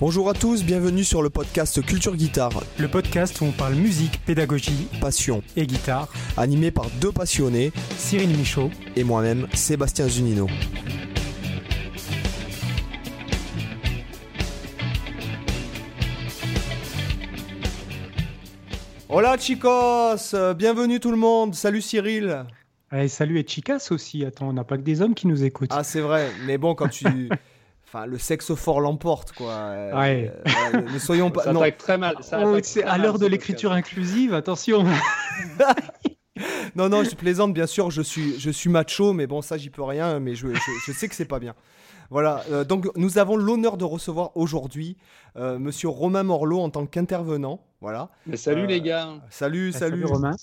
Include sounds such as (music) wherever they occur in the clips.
Bonjour à tous, bienvenue sur le podcast Culture Guitare, Le podcast où on parle musique, pédagogie passion, et guitare. animé par deux passionnés Cyril Michaud. et moi-même, Sébastien Zunino. Hola chicos, bienvenue tout le monde, salut Cyril. Et salut et Chicas aussi. Attends, on n'a pas que des hommes qui nous écoutent. Ah c'est vrai, mais bon quand tu... (laughs) Enfin, le sexe fort l'emporte, quoi. Euh, Ouais. euh, ne soyons pas... Ça non. très mal. ça Oh, très à l'heure de l'écriture inclusive, attention. (laughs) non, non, je plaisante, bien sûr, je suis, je suis macho, mais bon, ça, j'y peux rien, mais je, je, je sais que c'est pas bien. Voilà, euh, donc nous avons l'honneur de recevoir aujourd'hui euh, Monsieur Romain Morlot en tant qu'intervenant. Voilà. Mais salut Euh, les gars. Salut, Ah, salut. Romain.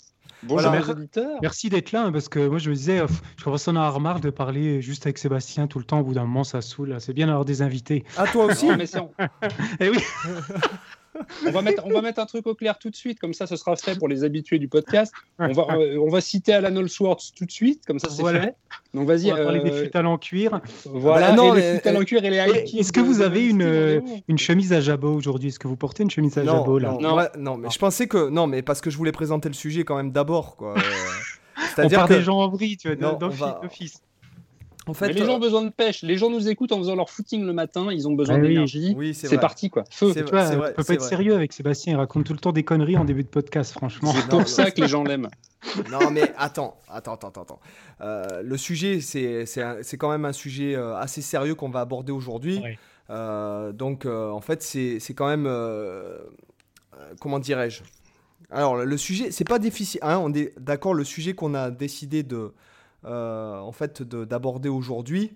Bonjour Voilà. Merci d'être là hein, parce que moi je me disais, euh, je commence à en avoir marre de parler juste avec Sébastien tout le temps. Au bout d'un moment, ça saoule. C'est bien d'avoir des invités. Ah, toi aussi Non, mais c'est- on, Eh oui. (laughs) on va mettre, on va mettre un truc au clair tout de suite, comme ça ce sera fait pour les habitués du podcast. On va, euh, on va citer Alan Allsworth tout de suite, comme ça c'est Voilà. fait. Donc On vas-y. va parler des euh, flûtes en cuir. Voilà, Bah, non, et mais- les flûtes à l'encuir et les high Et kicks Est-ce que vous de avez une, euh, une chemise à jabot aujourd'hui? Est-ce que vous portez une chemise à non, jabot là? non, Non. ouais, non, mais je pensais que. Non, mais parce que je voulais présenter le sujet quand même d'abord, quoi. Euh, (laughs) On C'est-à-dire que. des gens en vrille, tu vois, on d'office. Va- d'office. En fait, Mais les gens euh, ont besoin de pêche. Les gens nous écoutent en faisant leur footing le matin. Ils ont besoin Ah oui. d'énergie. Oui, c'est c'est vrai. parti quoi. Feu. C'est Tu vois, c'est on vrai, peut pas être vrai. sérieux avec Sébastien. Il raconte tout le temps des conneries en début de podcast, franchement. C'est pour ça que les gens l'aiment. (laughs) Non, mais attends, attends, attends, attends. attends. Euh, le sujet, c'est c'est un- c'est quand même un sujet euh, assez sérieux qu'on va aborder aujourd'hui. Ouais. Euh, donc, euh, en fait, c'est c'est quand même. euh, euh, comment dirais-je? Alors, le sujet, c'est pas difficile. hein, on est d'accord, le sujet qu'on a décidé de. Euh, en fait, de- d'aborder aujourd'hui.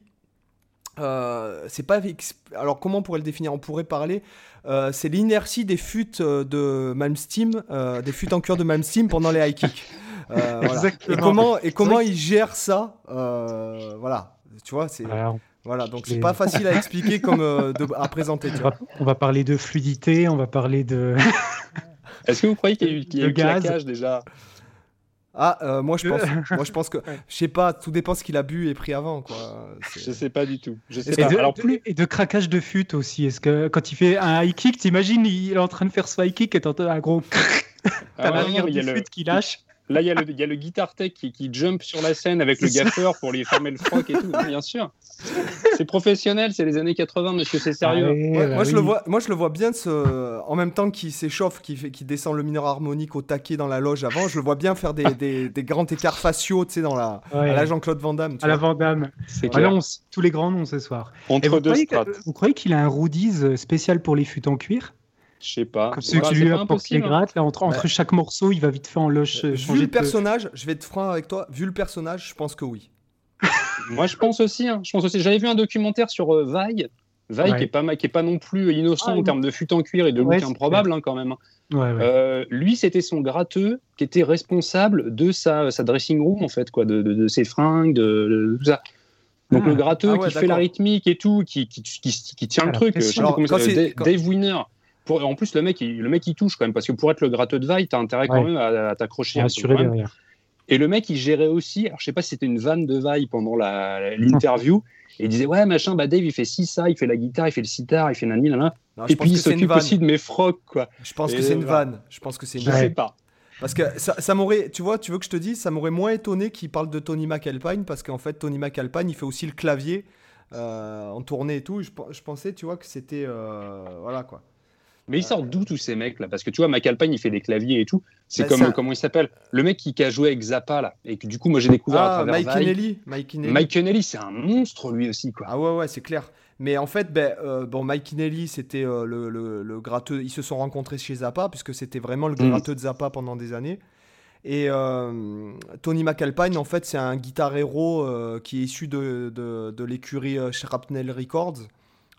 euh, c'est pas alors comment on pourrait le définir? On pourrait parler euh, c'est l'inertie des euh, de Malmsteen euh, des fûts en cuir de Malmsteen pendant les high kicks Euh, voilà. Exactement. et comment et comment il gère ça euh, voilà tu vois c'est Alors, voilà donc c'est pas facile à expliquer comme euh, de- à présenter tu on, vois. va, on va parler de fluidité, on va parler de. Est-ce que vous croyez qu'il y a eu, qu'il y a Le eu gaz. claquage déjà? Ah euh, moi je pense (laughs) moi je pense que Ouais. je sais pas tout dépend ce qu'il a bu et pris avant quoi Je sais pas du tout. Je sais Et pas. de, Alors plus. et de craquage de fût aussi. Est-ce que quand il fait un high kick, t'imagines, il est en train de faire ce high kick et t'entends un gros. (laughs) Ah T'as ouais, non, l'arrière mais il y du a le- qui lâche. Là, il y, a le- il y a le guitar tech qui, qui jump sur la scène avec le gaffeur pour lui fermer le froc et tout. (laughs) Bien sûr. C'est professionnel, c'est les années 80, monsieur, c'est sérieux. Ah ouais, Ouais, bah moi, je le vois, moi je le vois bien ce... en même temps qu'il s'échauffe, qu'il descend le mineur harmonique au taquet dans la loge avant, je le vois bien faire des, des, des grands écarts faciaux, tu sais, dans la... Ouais. à la Jean-Claude Van Damme. tu À la vois. Vandame. C'est Voilà, clair. on s- tous les grands noms ce soir. Et Entre vous deux croyez, vous croyez qu'il a un Rudies euh, spécial pour les fûts en cuir? Je sais pas. Comme celui Bah, que c'est lui pas a pour qu'il impossible. hein. gratte. Là, entre, chaque morceau, il va vite fait en loche euh, Vu le de- personnage, je vais être franc avec toi, vu le personnage, je pense que oui. (laughs) Moi, je pense aussi. hein, Je pense aussi. J'avais vu un documentaire sur euh, Vaille. Vaille Ouais. qui est pas ma- qui est pas non plus innocent Ah, en termes de fut en cuir et de Ouais, look improbable hein, quand même. Ouais, ouais. Euh, lui, c'était son gratteux qui était responsable de sa, sa dressing room en fait, quoi, de, de- de ses fringues, de, de tout ça. Donc Ah. le gratteux Ah ouais, qui fait la rythmique et tout, qui, qui, qui, qui tient Ah, le truc. pression. Je sais pas comment Dave Winner. Pour, en plus, le mec, il, le mec, il touche quand même, parce que pour être le gratteux de Vaille, t'as intérêt quand Ouais. même à, à t'accrocher. À assurer derrière. Et le mec, il gérait aussi, alors je sais pas si c'était une vanne de Vaille pendant l'interview, et (laughs) il disait, ouais, machin, bah Dave, il fait ci, ça, il fait la guitare, il fait le sitar, il fait nani, nana. Non, Et puis il s'occupe aussi de mes frocs, quoi. Je pense Et que c'est une voilà. vanne. Je pense que c'est une Je sais pas. Parce que ça, ça m'aurait, tu vois, tu veux que je te dise, ça m'aurait moins étonné qu'il parle de Tony McAlpine, parce qu'en fait, Tony McAlpine, il fait aussi le clavier euh, en tournée et tout. Je, je pensais, tu vois, que c'était. euh, voilà quoi. Mais ils sortent d'où tous ces mecs là? Parce que tu vois, McAlpine il fait des claviers et tout. C'est Bah, comme ça- comment il s'appelle? Le mec qui, qui a joué avec Zappa là. Et que du coup, moi j'ai découvert à Ah, travers Mike. Kennelly. Mike Kennelly. Mike Kennelly, c'est un monstre lui aussi quoi. Ah ouais, ouais, c'est clair. Mais en fait, ben, euh, bon, Mike Kennelly, c'était euh, le, le, le gratteux. Ils se sont rencontrés chez Zappa, puisque c'était vraiment le Mm. gratteux de Zappa pendant des années. Et euh, Tony McAlpine, en fait, c'est un guitar héros qui est issu de, de, de l'écurie Shrapnel Records.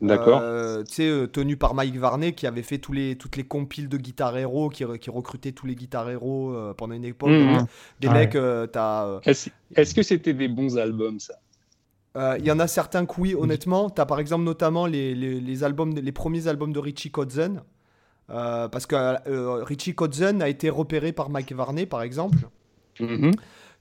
D'accord. Euh, tu sais, euh, tenu par Mike Varney, qui avait fait tous les, toutes les compiles de guitar héros, qui, re- qui recrutait tous les guitar héros euh, pendant une époque. Donc, Des Ouais. mecs, euh, t'as. euh, Est-ce est-ce que c'était des bons albums ça? Euh, Il y en a certains que oui, honnêtement. Tu as par exemple notamment les, les, les albums, les premiers albums de Richie Kotzen. Euh, parce que euh, Richie Kotzen a été repéré par Mike Varney, par exemple. Mhm.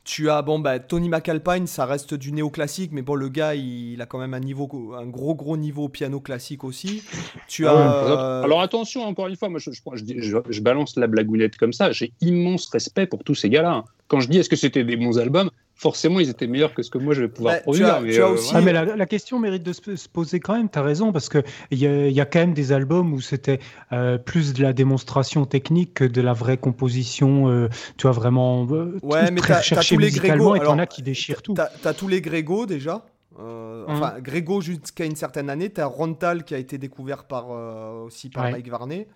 Tu as bon bah Tony McAlpine, ça reste du néoclassique, mais bon le gars il, a quand même un niveau, un gros gros niveau piano classique aussi. Tu Ah as. euh, Alors attention, encore une fois, moi je, je, je- je- je balance la blagounette comme ça. J'ai immense respect pour tous ces gars-là. hein. Quand je dis est-ce que c'était des bons albums, forcément ils étaient meilleurs que ce que moi je vais pouvoir Bah, tu produire. as- mais, tu as euh, aussi- Ah, mais la, la question mérite de se, se poser quand même, tu as raison, parce qu'il y a, il y a quand même des albums où c'était euh, plus de la démonstration technique que de la vraie composition, euh, tu vois, vraiment euh, Ouais, mais très t'as- recherché t'as tous les musicalement, Grégo, et t'en as qui déchirent tout. T'as as tous les Grégo déjà. Euh. Enfin, Grégo jusqu'à une certaine année. T'as Rontal qui a été découvert par, euh, aussi par Ouais. Mike Varney.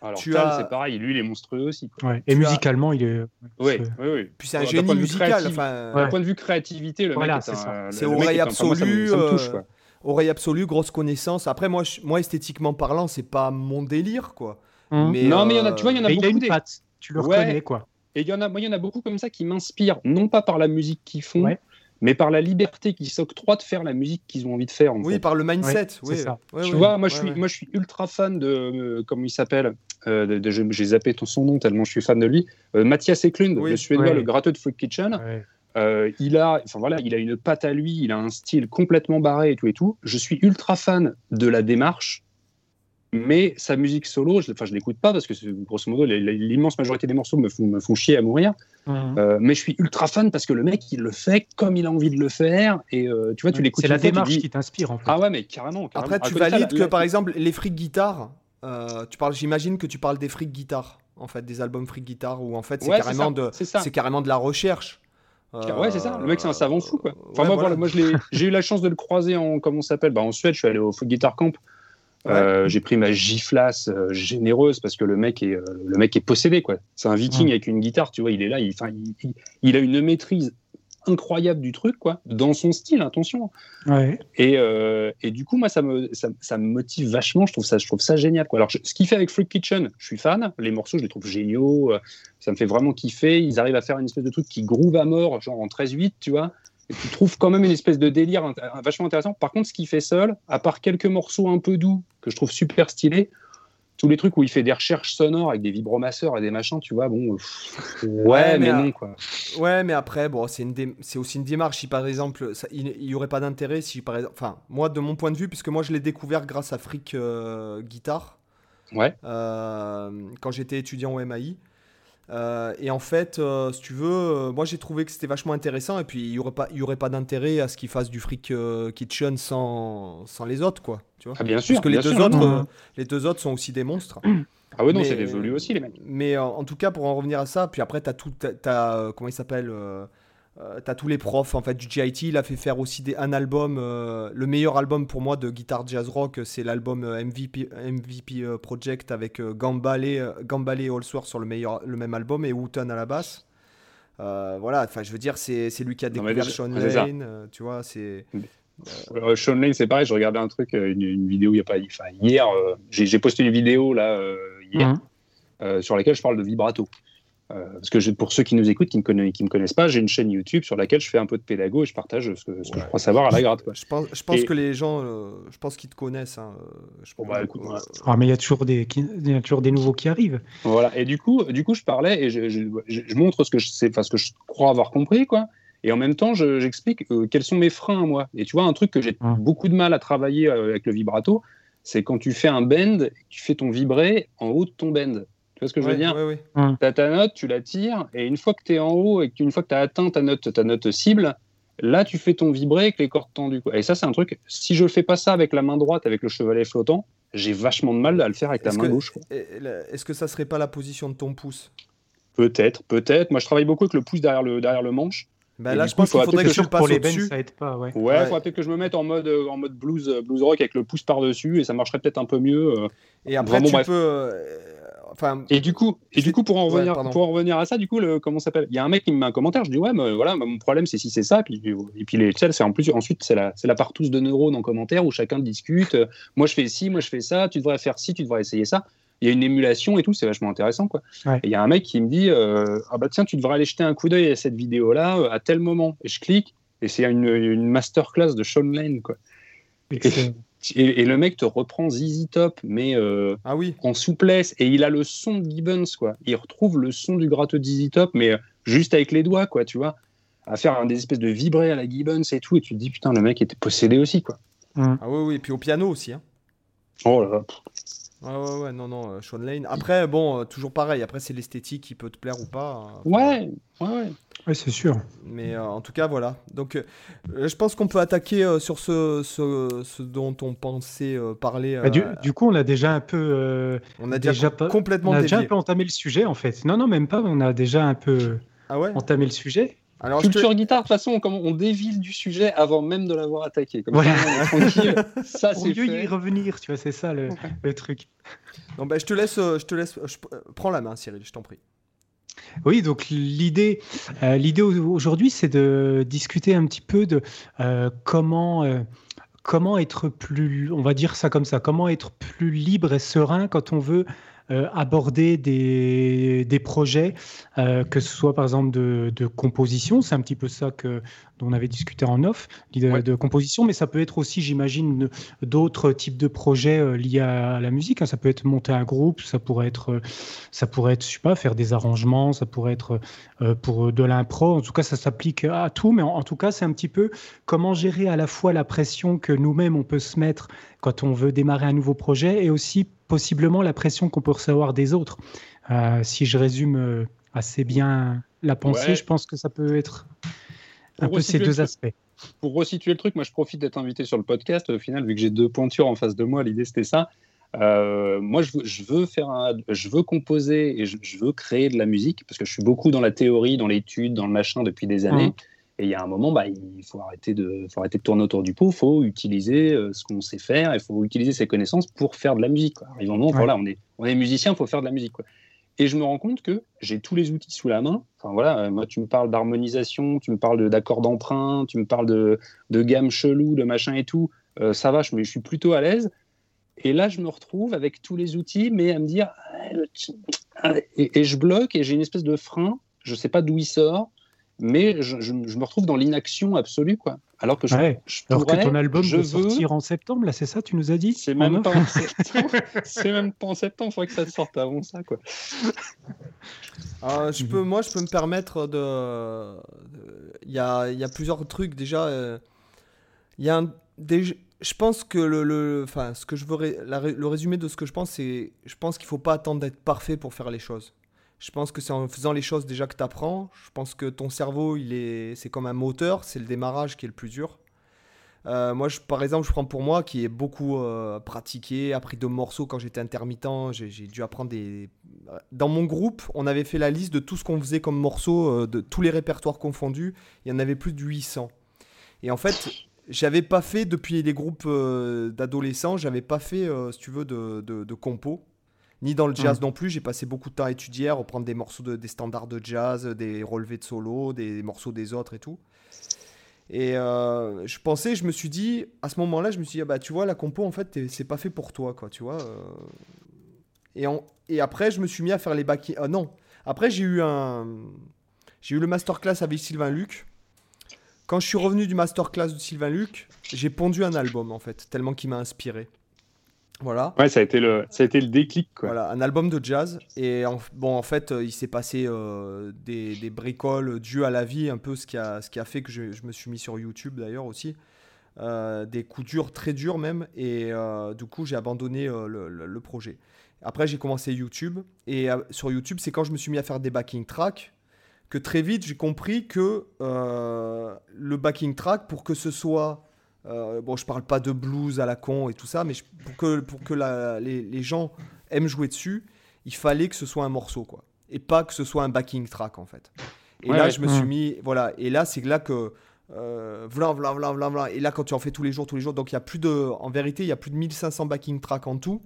Alors tu as- c'est pareil, lui il est monstrueux aussi. quoi. Ouais. Et tu as- musicalement, il est. Oui, oui, oui. Puis c'est un génie musical. créatif. Enfin, Ouais. D'un point de vue créativité, le Voilà, mec est c'est un. oreille absolue, ça me touche, euh. Oreille absolue, grosse connaissance. Après, moi, je- moi esthétiquement parlant, c'est pas mon délire, quoi. Hum. Mais, Non, mais il y en a- euh, tu vois, il y en a Mais il a beaucoup une des- patte, tu le Ouais. reconnais, quoi. Et il y en a, moi, il y en a beaucoup comme ça qui m'inspirent, non pas par la musique qu'ils font, Ouais. Mais par la liberté qu'ils s'octroient de faire la musique qu'ils ont envie de faire. En Oui, fait. par le mindset. c'est oui. ça. Ouais, tu ouais, vois, moi, je ouais, suis, ouais. moi je suis ultra fan de, euh, comment il s'appelle, euh, de- de- je- j'ai zappé ton- son nom tellement je suis fan de lui, euh, Mathias Eklund, Oui. le suédois, Ouais. le gratteux de Freak Kitchen. Ouais. Euh, il a, enfin voilà, il a une patte à lui, il a un style complètement barré et tout et tout. Je suis ultra fan de la démarche, mais sa musique solo, je, enfin je l'écoute pas parce que grosso modo l'immense majorité des morceaux me font, me font chier à mourir. Euh, mais je suis ultra fan parce que le mec il le fait comme il a envie de le faire et euh, tu vois tu l'écoutes. C'est la fois, démarche dis, qui t'inspire, en fait. Ah ouais mais carrément. carrément. Après, tu ça, valides que la- par exemple, les freak guitares, euh, tu parles, j'imagine que tu parles des freak guitares, en fait, des albums freak guitar où en fait c'est Ouais, carrément de, c'est carrément de la recherche. Ouais, c'est ça. Le mec, c'est un savant fou, quoi. Enfin, ouais, moi, voilà. voilà, moi, j'ai eu la chance de le croiser en, comment ça s'appelle? Bah, En Suède, je suis allé au Folk Guitar Camp. Euh, J'ai pris ma giflasse euh, généreuse parce que le mec est, euh, le mec est possédé, quoi. C'est un viking Mm. avec une guitare, tu vois, il est là, il, il, il- a une maîtrise incroyable du truc, quoi, dans son style, attention. Ouais. Et, euh, et du coup, moi, ça me, ça, ça me motive vachement. Je trouve ça, je trouve ça génial. Quoi. Alors, je- ce qu'il fait avec Freak Kitchen, je suis fan. Les morceaux, je les trouve géniaux. Ça me fait vraiment kiffer. Ils arrivent à faire une espèce de truc qui groove à mort, genre en 13-8, tu vois. Et tu trouves quand même une espèce de délire int- vachement intéressant. Par contre, ce qu'il fait seul, à part quelques morceaux un peu doux, que je trouve super stylés, tous les trucs où il fait des recherches sonores avec des vibromasseurs et des machins, tu vois, bon, pff, ouais, Ouais, mais, mais, non, quoi. Ouais, mais après, bon, c'est dé- aussi une démarche. Si par exemple, ça- il n'y aurait pas d'intérêt si par exemple, enfin, moi de mon point de vue, puisque moi je l'ai découvert grâce à Freak euh, Guitar, Ouais. euh, quand j'étais étudiant au MAI. Euh, et en fait, euh, si tu veux, euh, moi j'ai trouvé que c'était vachement intéressant. Et puis il n'y aurait pas, il y aurait pas d'intérêt à ce qu'ils fassent du Freak euh, Kitchen sans, sans les autres, quoi. Tu vois Ah, bien sûr. Parce que les deux, sûr. autres, euh, les deux autres sont aussi des monstres. (clears throat) Ah ouais, non, c'est dévolu aussi, les mecs. Mais en tout cas, pour en revenir à ça, puis après, tu as tout. t'as- t'as, euh, comment il s'appelle euh, T'as tous les profs en fait du GIT. Il a fait faire aussi des, un album. euh, le meilleur album pour moi de guitare jazz rock, c'est l'album euh, MVP, MVP Project avec euh, Gambale, Gambale et Allsworth sur le, meilleur, le même album et Wooten à la basse. Euh, voilà, enfin, je veux dire, c'est c'est lui qui a découvert déjà- Sean. Lane. euh, tu vois, c'est. Euh, Sean Lane, c'est pareil, je regardais un truc, une, une vidéo il y a pas, enfin, hier, euh, j'ai j'ai posté une vidéo là euh, hier euh, sur laquelle je parle de vibrato. Euh, parce que je- pour ceux qui nous écoutent, qui ne me, qui me connaissent pas, j'ai une chaîne YouTube sur laquelle je fais un peu de pédago et je partage ce que, ce que je crois savoir à la gratte. Quoi. Je pense, je pense Et- que les gens, euh, je pense qu'ils te connaissent. hein, euh, je Bon, pense- bah, écoute, voilà. Ah, mais il y, a toujours des, qui- il y a toujours des nouveaux qui arrivent. Voilà. Et du coup, du coup, je parlais et je, je- je- je montre ce que je sais, enfin, ce que je crois avoir compris, quoi. Et en même temps, je- j'explique euh, quels sont mes freins à moi. Et tu vois, un truc que j'ai Mhm. beaucoup de mal à travailler euh, avec le vibrato, c'est quand tu fais un bend, tu fais ton vibré en haut de ton bend. Tu vois ce que je veux dire ouais, ouais. Tu as ta note, tu la tires, et une fois que tu es en haut et qu'une fois que tu as atteint ta note, ta note cible, là, tu fais ton vibré avec les cordes tendues. quoi. Et ça, c'est un truc, si je fais pas ça avec la main droite, avec le chevalet flottant, j'ai vachement de mal à le faire avec la main que- gauche. Est-ce que ça serait pas la position de ton pouce? Peut-être, peut-être. Moi, je travaille beaucoup avec le pouce derrière le, derrière le manche. Ben Et là, je coup, pense qu'il faudra faudrait que tu le pour les bench, au-dessus. ça aide pas. Ouais. Ouais, il Ouais. faudrait peut-être que je me mette en mode, euh, en mode blues, euh, blues rock avec le pouce par-dessus, et ça marcherait peut-être un peu mieux. euh. Et après, Bon, tu bref. peux. Euh, Enfin, Et du coup, et du coup pour, en revenir, pour en revenir à ça, du coup, le, comment s'appelle? Il y a un mec qui me met un commentaire, je dis ouais, mais voilà, mon problème c'est si c'est ça, puis, et puis les, c'est en plus, ensuite c'est la, c'est la partouze de neurones en commentaire où chacun discute. euh, moi je fais ci, moi je fais ça, tu devrais faire ci, tu devrais essayer ça. Il y a une émulation et tout, c'est vachement intéressant quoi. Ouais. Et il y a un mec qui me dit euh, ah bah tiens, tu devrais aller jeter un coup d'œil à cette vidéo là à tel moment. Et je clique et c'est une, une masterclass de Sean Lane quoi. Et, et le mec te reprend ZZ Top, mais euh, ah oui. en souplesse et il a le son de Gibbons quoi. Il retrouve le son du gratteux de ZZ Top mais euh, juste avec les doigts quoi, tu vois. à faire un des espèces de vibrés à la Gibbons et tout, et tu te dis putain le mec était possédé aussi quoi. Ah oui oui, et puis au piano aussi. Hein. Oh là là. Ouais, ouais, ouais, non, non, euh, Sean Lane. Après, bon, euh, toujours pareil. Après, c'est l'esthétique qui peut te plaire ou pas. hein. Ouais, ouais, ouais. Ouais, c'est sûr. Mais euh, en tout cas, voilà. Donc, euh, je pense qu'on peut attaquer euh, sur ce, ce, ce dont on pensait euh, parler. Bah, du, du coup, on a déjà un peu, euh, on a déjà, déjà pas- complètement on a déjà un peu entamé le sujet en fait. Non, non, même pas. On a déjà un peu Ah ouais? entamé le sujet. Alors, je te- Culture guitare, de toute façon, comme on dévile du sujet avant même de l'avoir attaqué. Comme Voilà. ça, (laughs) c'est mieux y revenir, tu vois, c'est ça le, le truc. Non, bah, je te laisse. je te laisse. je- Prends la main, Cyril, je t'en prie. Oui, donc l'idée, euh, l'idée au- aujourd'hui, c'est de discuter un petit peu de euh, comment, euh, comment être plus, on va dire ça comme ça, comment être plus libre et serein quand on veut euh, aborder des, des projets, euh, que ce soit par exemple de, de composition, c'est un petit peu ça que, dont on avait discuté en off, l'idée Ouais. de composition, mais ça peut être aussi, j'imagine, d'autres types de projets euh, liés à, la musique. hein. Ça peut être monter un groupe, ça pourrait être, ça pourrait être, je sais pas, faire des arrangements, ça pourrait être pour de l'impro. En tout cas, ça s'applique à tout, mais en, en tout cas, c'est un petit peu comment gérer à la fois la pression que nous-mêmes on peut se mettre quand on veut démarrer un nouveau projet et aussi possiblement la pression qu'on peut recevoir des autres. Euh, si je résume euh, assez bien la pensée, Ouais. je pense que ça peut être un Pour peu ces deux truc- aspects. Pour resituer le truc, moi je profite d'être invité sur le podcast. Au final, vu que j'ai deux pointures en face de moi, l'idée c'était ça. Euh, moi, je veux, je veux faire un, je veux composer et je, je veux créer de la musique parce que je suis beaucoup dans la théorie, dans l'étude, dans le machin depuis des années. Mhm. Et il y a un moment, bah, il faut arrêter de, faut arrêter de tourner autour du pot. Il faut utiliser euh, ce qu'on sait faire. Il faut utiliser ses connaissances pour faire de la musique. Quoi. Arrive un moment, Ouais. voilà, on est, on est musicien, il faut faire de la musique. Quoi. Et je me rends compte que j'ai tous les outils sous la main. Enfin voilà, euh, moi tu me parles d'harmonisation, tu me parles de- d'accords d'emprunt, tu me parles de, de gamme chelou, de machin et tout. Euh, ça va, je, suis plutôt à l'aise. Et là, je me retrouve avec tous les outils, mais à me dire, ah, ah, et, et je bloque et j'ai une espèce de frein. Je sais pas d'où il sort, mais je, je- je me retrouve dans l'inaction absolue, quoi. Alors que je, Ouais. je Alors que pourrais, ton album je sortir en septembre, là, c'est ça, tu nous as dit c'est même pas en septembre. (laughs) c'est même pas en septembre. Il faudrait que ça sorte avant ça, quoi. Euh, je peux, moi, je peux me permettre de. Il y a, il y a plusieurs trucs déjà. euh, Il y a un- déjà- Je pense que le, le- enfin, ce que je veux, ré- la ré- le résumé de ce que je pense, c'est, je pense qu'il faut pas attendre d'être parfait pour faire les choses. Je pense que c'est en faisant les choses déjà que tu apprends. Je pense que ton cerveau, il est, c'est comme un moteur, c'est le démarrage qui est le plus dur. Euh, moi, par exemple, je prends pour moi qui ai beaucoup euh, pratiqué, appris de morceaux quand j'étais intermittent. J'ai, dû apprendre des. Dans mon groupe, on avait fait la liste de tout ce qu'on faisait comme morceaux, euh, de tous les répertoires confondus. Il y en avait plus de 800. Et en fait, j'avais pas fait depuis les groupes euh, d'adolescents, j'avais pas fait, si tu veux, de, de, de compo. Ni dans le jazz non plus, j'ai passé beaucoup de temps à étudier, à reprendre des morceaux de, des standards de jazz, des relevés de solo, des morceaux des autres et tout. Et euh, je pensais, je me suis dit, à ce moment-là, je me suis dit, ah bah tu vois, la compo, en fait, c'est pas fait pour toi, quoi, tu vois. euh. Et, en- et après, je me suis mis à faire les back Ah non, après, j'ai eu un. J'ai eu le masterclass avec Sylvain Luc. Quand je suis revenu du masterclass de Sylvain Luc, j'ai pondu un album, en fait, tellement qu'il m'a inspiré. Voilà. Ouais, ça a été le, ça a été le déclic, quoi. Voilà, un album de jazz. Et en, bon, en fait, euh, il s'est passé euh, des, des bricoles dues à la vie, un peu ce qui a, ce qui a fait que je, je me suis mis sur YouTube d'ailleurs aussi. Euh, des coups durs, très durs même. Et euh, du coup, j'ai abandonné le, le- le projet. Après, j'ai commencé YouTube. Et sur YouTube, c'est quand je me suis mis à faire des backing tracks que très vite, j'ai compris que le backing track, pour que ce soit euh, bon, je parle pas de blues à la con et tout ça, mais je- pour que, pour que la- les, les gens aiment jouer dessus, il fallait que ce soit un morceau, quoi. Et pas que ce soit un backing track, en fait. Et Ouais, là, ouais. je me suis Mm. mis. Voilà. Et là, c'est là que. Euh, v'là, v'là, v'là, v'là. Et là, quand tu en fais tous les jours, tous les jours, donc il y a plus de. En vérité, il y a plus de 1500 backing tracks en tout.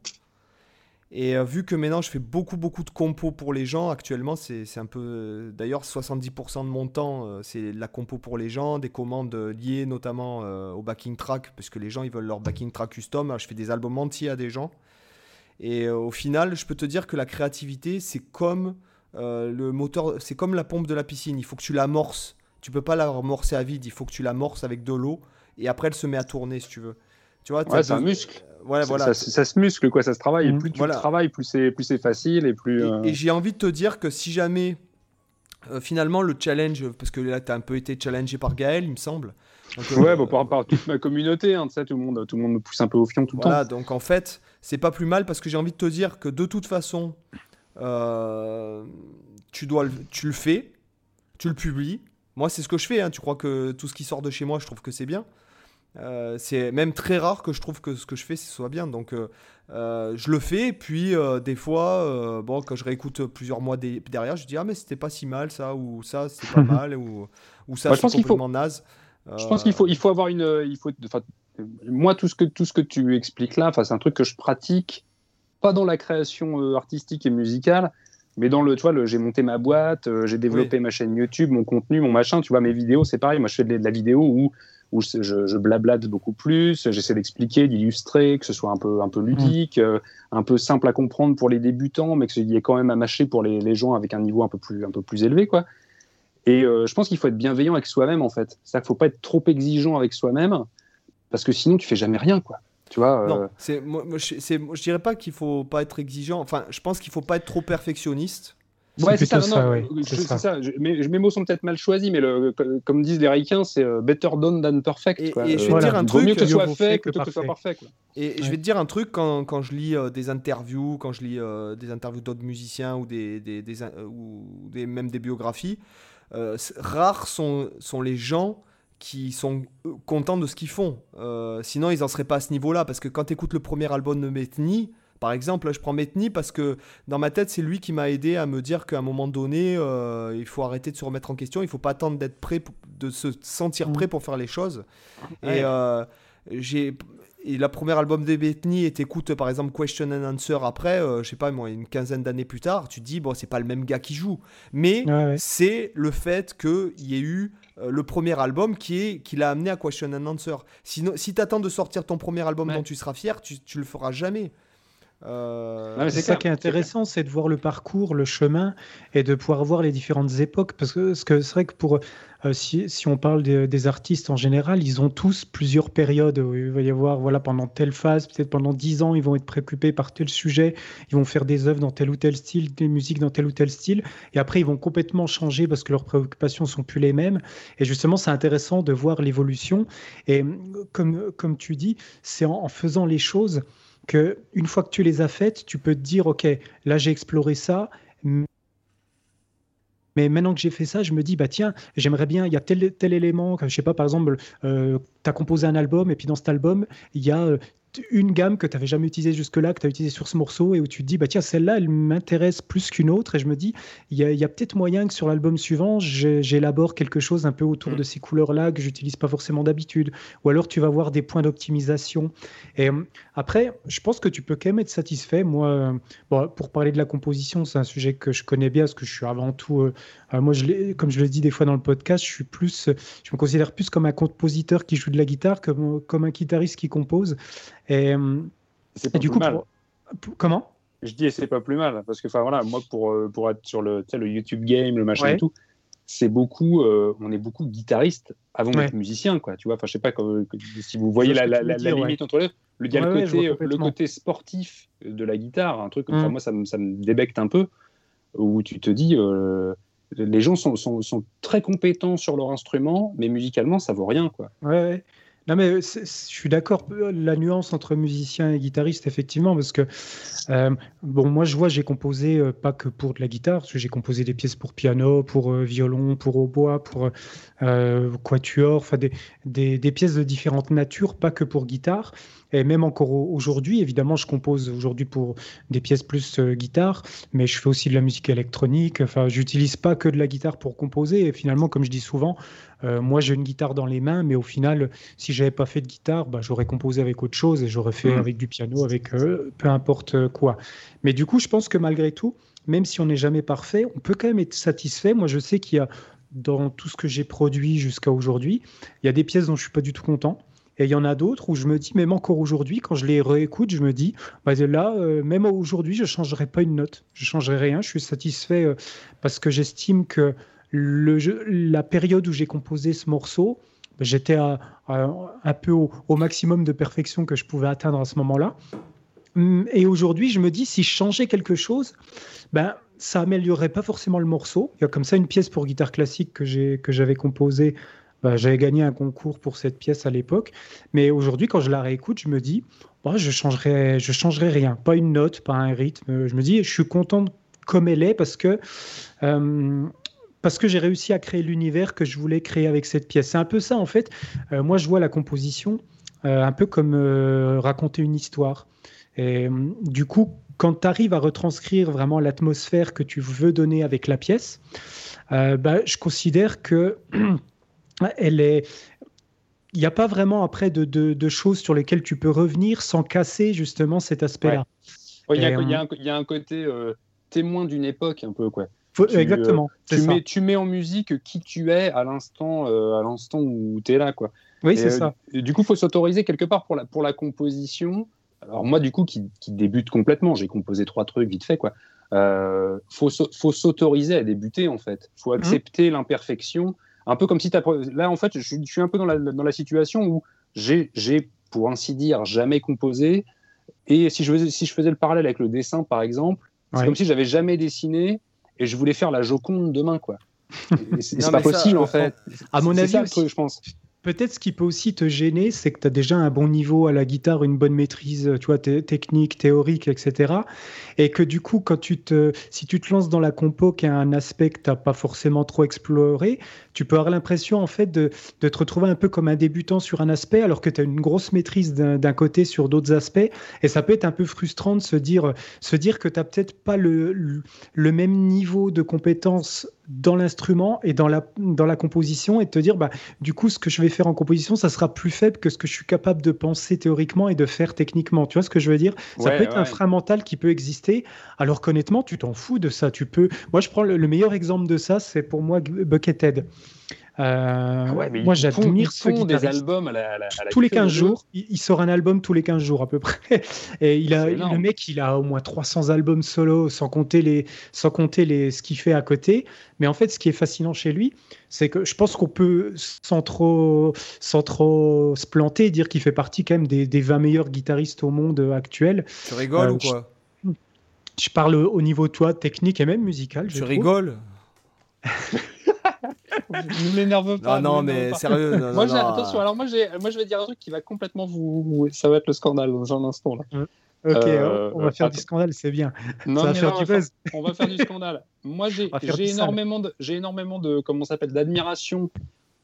Et euh, vu que maintenant je fais beaucoup beaucoup de compos pour les gens, actuellement c'est un peu... euh, D'ailleurs 70% de mon temps euh, c'est la compo pour les gens, des commandes liées notamment au backing track, parce que les gens ils veulent leur backing track custom, alors je fais des albums entiers à des gens. Et au final je peux te dire que la créativité c'est comme le moteur, c'est comme la pompe de la piscine, il faut que tu l'amorces. Tu peux pas la amorcer à vide, il faut que tu l'amorces avec de l'eau et après elle se met à tourner si tu veux. Tu vois, Ouais, c'est un muscle. Voilà, Ça- voilà. Ça, ça se muscle, quoi. Ça se travaille. Et Mhm. plus tu Voilà. travailles, plus c'est, plus c'est facile et plus. Et, euh, et j'ai envie de te dire que si jamais finalement, le challenge, parce que là, tu as un peu été challengé par Gaël, il me semble. ouais, bon, par, par, toute ma communauté, hein, tout, le monde, tout le monde me pousse un peu au fion tout le voilà, temps. donc en fait, c'est pas plus mal parce que j'ai envie de te dire que de toute façon, tu, dois tu le fais, tu le publies. Moi, c'est ce que je fais. Hein. Tu crois que tout ce qui sort de chez moi, je trouve que c'est bien. Euh, c'est même très rare que je trouve que ce que je fais, ce soit bien. Donc, euh, euh, je le fais. Puis, des fois, bon, quand je réécoute plusieurs mois derrière, je dis Ah, mais c'était pas si mal ça, ou ça, c'était pas (laughs) mal, ou, ou ça, c'est complètement naze. Je pense qu'il faut, il faut avoir une. Il faut, moi, tout ce, que, tout ce que tu expliques là, c'est un truc que je pratique, pas dans la création artistique et musicale, mais dans le, tu vois, j'ai monté ma boîte, j'ai développé ma chaîne YouTube, mon contenu, mon machin, tu vois, mes vidéos, c'est pareil. Moi, je fais de la vidéo où où je, je, blablate beaucoup plus, j'essaie d'expliquer, d'illustrer, que ce soit un peu, un peu ludique, euh, un peu simple à comprendre pour les débutants, mais qu'il y ait quand même à mâcher pour les, les, gens avec un niveau un peu plus, un peu plus élevé. Quoi. Et euh, je pense qu'il faut être bienveillant avec soi-même, en fait. C'est-à-dire qu'il ne faut pas être trop exigeant avec soi-même, parce que sinon, tu fais jamais rien. quoi. Tu vois, euh, Non, c'est, moi, je, je dirais pas qu'il faut pas être exigeant. Enfin, je pense qu'il faut pas être trop perfectionniste. Ouais, c'est ça. ça, mes, mots sont peut-être mal choisis, mais le, comme disent les Ricains, c'est euh, better done than perfect. Et, je vais te dire un truc. mieux que ce soit fait que, que, ce soit parfait. Et, je vais te dire un truc quand, quand je lis euh, des interviews, quand je lis euh, des interviews d'autres musiciens ou, des, des, des ou des, même des biographies, rares sont, sont les gens qui sont contents de ce qu'ils font. sinon, ils n'en seraient pas à ce niveau-là. Parce que quand tu écoutes le premier album de Metheny, par exemple, je prends Metni parce que dans ma tête, c'est lui qui m'a aidé à me dire qu'à un moment donné, euh, il faut arrêter de se remettre en question. Il faut pas attendre d'être prêt, de se sentir mm. prêt pour faire les choses. Et euh, j'ai et la première album de Bethany et t'écoutes par exemple Question and Answer après, euh, je sais pas moi, une quinzaine d'années plus tard, tu te dis bon c'est pas le même gars qui joue, mais c'est le fait qu'il y ait eu le premier album qui est qui l'a amené à Question and Answer. Sinon, si t'attends de sortir ton premier album dont tu seras fier, tu, tu le feras jamais. Euh, c'est ça qui est intéressant, c'est de voir le parcours, le chemin et de pouvoir voir les différentes époques. Parce que c'est vrai que pour euh, si, si, on parle des artistes en général, ils ont tous plusieurs périodes. Où il va y avoir voilà pendant telle phase, peut-être pendant dix ans, ils vont être préoccupés par tel sujet, ils vont faire des œuvres dans tel ou tel style, des musiques dans tel ou tel style, et après ils vont complètement changer parce que leurs préoccupations sont plus les mêmes. Et justement, c'est intéressant de voir l'évolution. Et comme comme tu dis, c'est en faisant les choses que une fois que tu les as faites, tu peux te dire ok, là j'ai exploré ça. Mais maintenant que j'ai fait ça, je me dis, bah tiens, j'aimerais bien, il y a tel, tel élément, je sais pas, par exemple, euh, tu as composé un album, et puis dans cet album, il y a euh, une gamme que tu n'avais jamais utilisée jusque-là, que tu as utilisée sur ce morceau, et où tu te dis, bah tiens, celle-là, elle m'intéresse plus qu'une autre, et je me dis, il y a, peut-être moyen que sur l'album suivant, j'élabore quelque chose un peu autour mm. de ces couleurs-là que j'utilise pas forcément d'habitude, ou alors tu vas voir des points d'optimisation. Et euh, après, je pense que tu peux quand même être satisfait. Moi, euh, bon, pour parler de la composition, c'est un sujet que je connais bien, parce que je suis avant tout, euh, moi, je comme je le dis des fois dans le podcast, je suis plus, je me considère plus comme un compositeur qui joue de la guitare, comme, comme un guitariste qui compose. Et, euh, et du coup, comment? Je dis, c'est pas plus mal, parce que, enfin voilà, moi, pour, euh, pour être sur le, le YouTube game, le machin et tout, c'est beaucoup, euh, on est beaucoup guitariste avant d'être musicien, quoi. Tu vois, enfin, je sais pas si vous voyez la, la, limite entre les deux. Le, côté, le côté sportif de la guitare, un truc, moi, ça me, ça me débecte un peu, où tu te dis, les gens sont, sont, sont, très compétents sur leur instrument, mais musicalement, ça vaut rien, quoi. Ouais, non, mais je suis d'accord, la nuance entre musicien et guitariste, effectivement, parce que, euh, bon, moi, je vois, j'ai composé euh, pas que pour de la guitare, parce que j'ai composé des pièces pour piano, pour euh, violon, pour hautbois, pour quatuor, enfin, des, des, des, pièces de différentes natures, pas que pour guitare. Et même encore aujourd'hui, évidemment, je compose aujourd'hui pour des pièces plus euh, guitare, mais je fais aussi de la musique électronique. Enfin, j'utilise pas que de la guitare pour composer. Et finalement, comme je dis souvent, euh, moi, j'ai une guitare dans les mains, mais au final, si j'avais pas fait de guitare, bah, j'aurais composé avec autre chose et j'aurais fait mmh. avec du piano, avec euh, peu importe quoi. Mais du coup, je pense que malgré tout, même si on n'est jamais parfait, on peut quand même être satisfait. Moi, je sais qu'il y a dans tout ce que j'ai produit jusqu'à aujourd'hui, il y a des pièces dont je suis pas du tout content. Et il y en a d'autres où je me dis, même encore aujourd'hui, quand je les réécoute, je me dis, bah, là, euh, même aujourd'hui, je ne changerai pas une note. Je ne changerai rien. Je suis satisfait euh, parce que j'estime que la période où j'ai composé ce morceau, bah, j'étais un peu au, maximum de perfection que je pouvais atteindre à ce moment-là. Hum, et aujourd'hui, je me dis, si je changeais quelque chose, ben, ça améliorerait pas forcément le morceau. Il y a comme ça une pièce pour guitare classique que j'avais composée. Bah, j'avais gagné un concours pour cette pièce à l'époque, mais aujourd'hui, quand je la réécoute, je me dis, bah, je changerai, je changerai rien, pas une note, pas un rythme. Je me dis, je suis content comme elle est parce que euh, que j'ai réussi à créer l'univers que je voulais créer avec cette pièce. C'est un peu ça en fait. Euh, moi, je vois la composition euh, un peu comme raconter une histoire. Et du coup, quand tu arrives à retranscrire vraiment l'atmosphère que tu veux donner avec la pièce, bah, je considère que (clears throat) elle est, il n'y a pas vraiment après de, de, choses sur lesquelles tu peux revenir sans casser justement cet aspect-là. Il y, a un côté euh, témoin d'une époque un peu quoi. exactement. Euh, tu, mets, tu mets en musique qui tu es à l'instant euh, à l'instant où tu es là quoi. Oui, c'est ça. du coup, il faut s'autoriser quelque part pour la, pour la composition. Alors moi, du coup, qui, qui débute complètement, j'ai composé trois trucs vite fait quoi. faut faut s'autoriser à débuter en fait. Faut mmh. accepter l'imperfection un peu comme si tu Là, en fait, je, suis un peu dans la, dans la situation où j'ai, pour ainsi dire, jamais composé. Et si je, faisais, si je faisais le parallèle avec le dessin, par exemple, c'est comme si j'avais jamais dessiné et je voulais faire la Joconde demain, quoi. c'est (laughs) pas possible, en fait. À mon avis, ça, je pense. Peut-être ce qui peut aussi te gêner, c'est que tu as déjà un bon niveau à la guitare, une bonne maîtrise, tu vois, technique, théorique, etc. Et que du coup, quand tu te, si tu te lances dans la compo qui a un aspect que tu n'as pas forcément trop exploré, tu peux avoir l'impression en fait de, de, te retrouver un peu comme un débutant sur un aspect, alors que tu as une grosse maîtrise d'un côté sur d'autres aspects. Et ça peut être un peu frustrant de se dire, se dire que tu n'as peut-être pas le, le, même niveau de compétence dans l'instrument et dans la, dans la composition et de te dire, bah, du coup, ce que je vais faire en composition, ça sera plus faible que ce que je suis capable de penser théoriquement et de faire techniquement. Tu vois ce que je veux dire? Ça peut être un frein mental qui peut exister, alors qu'honnêtement, tu t'en fous de ça. Tu peux. Moi, je prends le, le meilleur exemple de ça, c'est pour moi Buckethead. Euh, ah moi, j'admire ce des albums à la, tous les 15 jours. Il, sort un album tous les 15 jours à peu près. (laughs) Et il a, le mec, il a au moins 300 albums solo, sans compter les, sans compter les, ce qu'il fait à côté. Mais en fait, ce qui est fascinant chez lui, c'est que je pense qu'on peut, sans trop, sans trop se planter, dire qu'il fait partie quand même des, des 20 meilleurs guitaristes au monde actuel. Tu rigoles euh, ou quoi? je, parle au niveau toi technique et même musical. Tu rigoles? (laughs) ne m'énerve pas. Non, non, mais sérieux. moi, attention, alors moi, moi, je vais dire un truc qui va complètement vous. Ça va être le scandale dans un instant. Là. Ok, euh, on va faire du scandale, c'est bien. Non, ça va faire du buzz. On va faire du scandale. Moi, j'ai (laughs) énormément, de, énormément de, comment s'appelle, d'admiration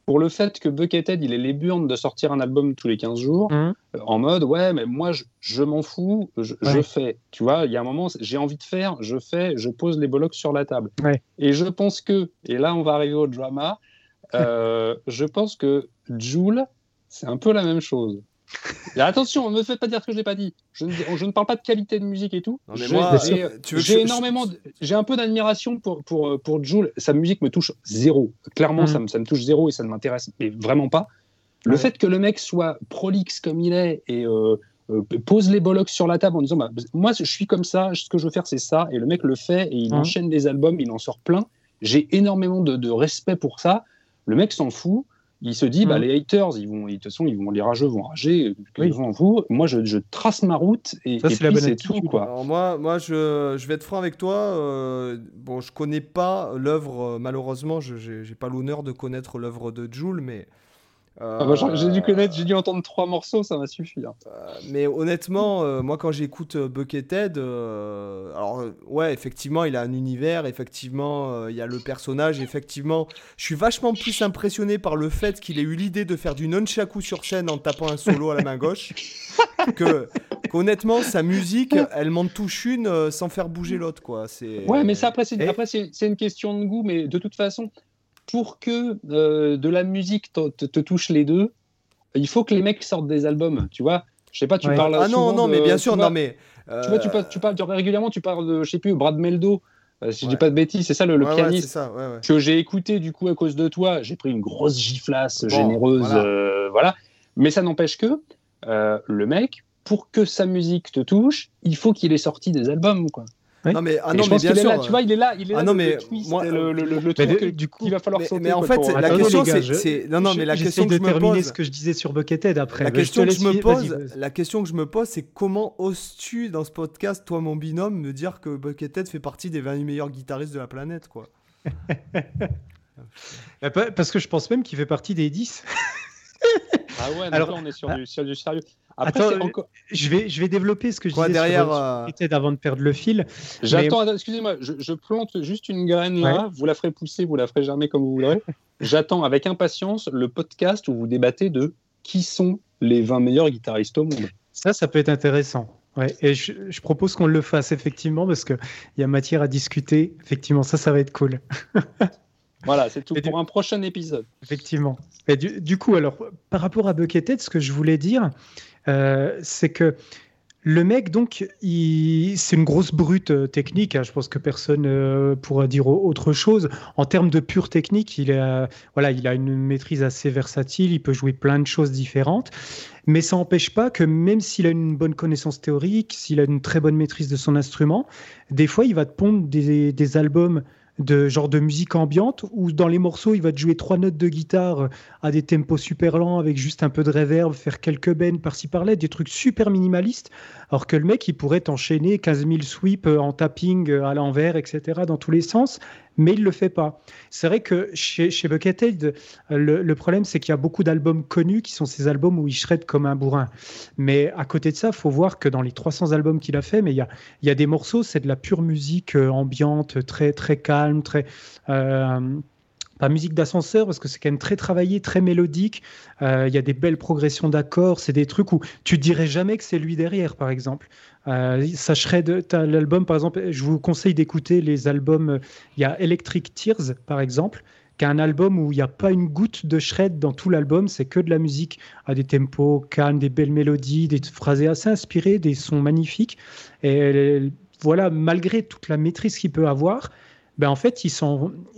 pour le fait que Buckethead, il est les burnes de sortir un album tous les 15 jours, mmh. euh, en mode, ouais, mais moi, je, m'en fous, je, fais. Tu vois, il y a un moment, j'ai envie de faire, je fais, je pose les bollocks sur la table. Et je pense que, et là, on va arriver au drama, euh, (laughs) je pense que Joule, c'est un peu la même chose. Et attention, ne me faites pas dire ce que je n'ai pas dit. Je ne, je ne, parle pas de qualité de musique et tout. J'ai énormément, j'ai un peu d'admiration pour, pour, pour Jules. Sa musique me touche zéro. Clairement, mm. ça, me, ça, me, touche zéro et ça ne m'intéresse vraiment pas. Le fait que le mec soit prolixe comme il est et euh, euh, pose les bollocks sur la table en disant bah, Moi, je suis comme ça, ce que je veux faire, c'est ça. Et le mec le fait et il mm. enchaîne des albums, il en sort plein. J'ai énormément de, de respect pour ça. Le mec s'en fout. Il se dit, bah, mm. les haters, ils vont, de toute façon, ils vont, les rageux vont rager, ils vont vous. Moi, je, trace ma route et, c'est tout. Quoi. moi, moi je, je, vais être franc avec toi. Euh, bon, je connais pas l'œuvre, euh, malheureusement, je n'ai pas l'honneur de connaître l'œuvre de Jules, mais ah bah, j'ai dû connaître, j'ai dû entendre trois morceaux, ça m'a suffi. Hein. Euh, mais honnêtement, euh, moi quand j'écoute euh, Buckethead, alors ouais, effectivement, il a un univers, effectivement, il y a le personnage, effectivement, je suis vachement plus impressionné par le fait qu'il ait eu l'idée de faire du nunchaku sur scène en tapant un solo à la main gauche, (laughs) que qu'honnêtement, sa musique, elle m'en touche une sans faire bouger l'autre, quoi. C'est. Ouais, mais ça après c'est une question de goût, mais de toute façon, pour que euh, de la musique te, touche les deux, il faut que les mecs sortent des albums, tu vois. Je sais pas, tu parles. Ah non, non, mais bien sûr, non, mais. Tu vois, tu parles, tu parles, régulièrement, tu parles de, je sais plus, Brad Meldo. Euh, si je dis pas de bêtises, c'est ça le, pianiste ça, que j'ai écouté du coup à cause de toi. J'ai pris une grosse giflasse généreuse, euh, voilà. Mais ça n'empêche que le mec, pour que sa musique te touche, il faut qu'il ait sorti des albums, quoi. Non mais ah non mais bien sûr. Là, tu vois, il est là, il est ah là. non mais moi, le, le, le, truc du coup, il va falloir mais, sauter. Mais en fait, la question c'est non non mais la question que je me pose ce que je disais sur Buckethead après. La question que je me pose, la question que je me pose c'est comment oses-tu dans ce podcast toi mon binôme me dire que Buckethead fait partie des 20 meilleurs guitaristes de la planète quoi? (laughs) Parce que je pense même qu'il fait partie des 10. ah ouais, (laughs) alors on est sur du, sur du sérieux. Après, Attends, encore... je, vais, je vais développer ce que je disais derrière, sur, euh... avant de perdre le fil. J'attends, mais... excusez-moi, je, je, plante juste une graine là, ouais. vous la ferez pousser, vous la ferez germer comme vous voudrez. (laughs) J'attends avec impatience le podcast où vous débattez de qui sont les 20 meilleurs guitaristes au monde. Ça, ça peut être intéressant. Ouais, et je, je propose qu'on le fasse effectivement parce qu'il y a matière à discuter. Effectivement, ça, ça va être cool. (laughs) Voilà, c'est tout et pour du... un prochain épisode. Effectivement. Et du, du, coup, alors, par rapport à Buckethead, ce que je voulais dire, euh, c'est que le mec, donc, c'est une grosse brute euh, technique. Hein. Je pense que personne euh, pourra dire autre chose. En termes de pure technique, il, est, voilà, il a une maîtrise assez versatile. Il peut jouer plein de choses différentes. Mais ça n'empêche pas que même s'il a une bonne connaissance théorique, s'il a une très bonne maîtrise de son instrument, des fois, il va te pondre des albums de genre de musique ambiante où dans les morceaux il va te jouer trois notes de guitare à des tempos super lents avec juste un peu de reverb, faire quelques bennes par-ci par-là, des trucs super minimalistes, alors que le mec il pourrait t'enchaîner 15 000 sweeps en tapping à l'envers, etc. dans tous les sens, mais il le fait pas. C'est vrai que chez, Buckethead, le, le problème c'est qu'il y a beaucoup d'albums connus qui sont ces albums où il shred comme un bourrin. Mais à côté de ça, faut voir que dans les 300 albums qu'il a fait, mais il y a, des morceaux, c'est de la pure musique ambiante, très très calme, très euh, pas musique d'ascenseur parce que c'est quand même très travaillé, très mélodique. Euh, il y a des belles progressions d'accords. C'est des trucs où tu dirais jamais que c'est lui derrière, par exemple. Euh, ça shred l'album, par exemple. Je vous conseille d'écouter les albums. Il y a Electric Tears, par exemple, qui est un album où il n'y a pas une goutte de shred dans tout l'album. C'est que de la musique à des tempos calmes, des belles mélodies, des phrasés assez inspirés, des sons magnifiques. Et voilà, malgré toute la maîtrise qu'il peut avoir ben en fait, il,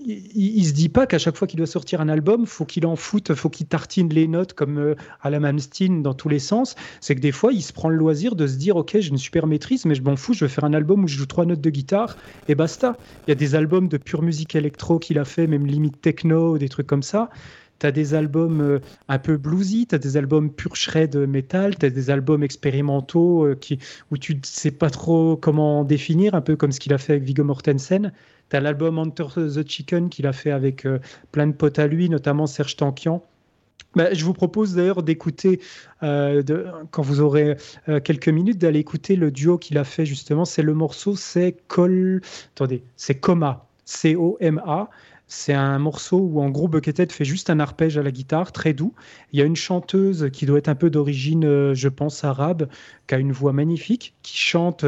il, se dit pas qu'à chaque fois qu'il doit sortir un album, faut qu'il en foute, faut qu'il tartine les notes comme euh, à la Malmsteen dans tous les sens. C'est que des fois, il se prend le loisir de se dire, ok, j'ai une super maîtrise, mais je m'en fous, je vais faire un album où je joue trois notes de guitare et basta. Il y a des albums de pure musique électro qu'il a fait, même limite techno, des trucs comme ça. Tu as des albums euh, un peu bluesy, tu as des albums pur shred metal, tu as des albums expérimentaux euh, où tu ne sais pas trop comment définir, un peu comme ce qu'il a fait avec Viggo Mortensen. Tu l'album Hunter the Chicken qu'il a fait avec euh, plein de potes à lui, notamment Serge Tankian. Bah, je vous propose d'ailleurs d'écouter, euh, quand vous aurez euh, quelques minutes, d'aller écouter le duo qu'il a fait justement. C'est le morceau, c'est Col... Attendez, c'est Coma, C-O-M-A. C'est un morceau où en gros Buckethead fait juste un arpège à la guitare, très doux. Il y a une chanteuse qui doit être un peu d'origine, je pense, arabe, qui a une voix magnifique, qui chante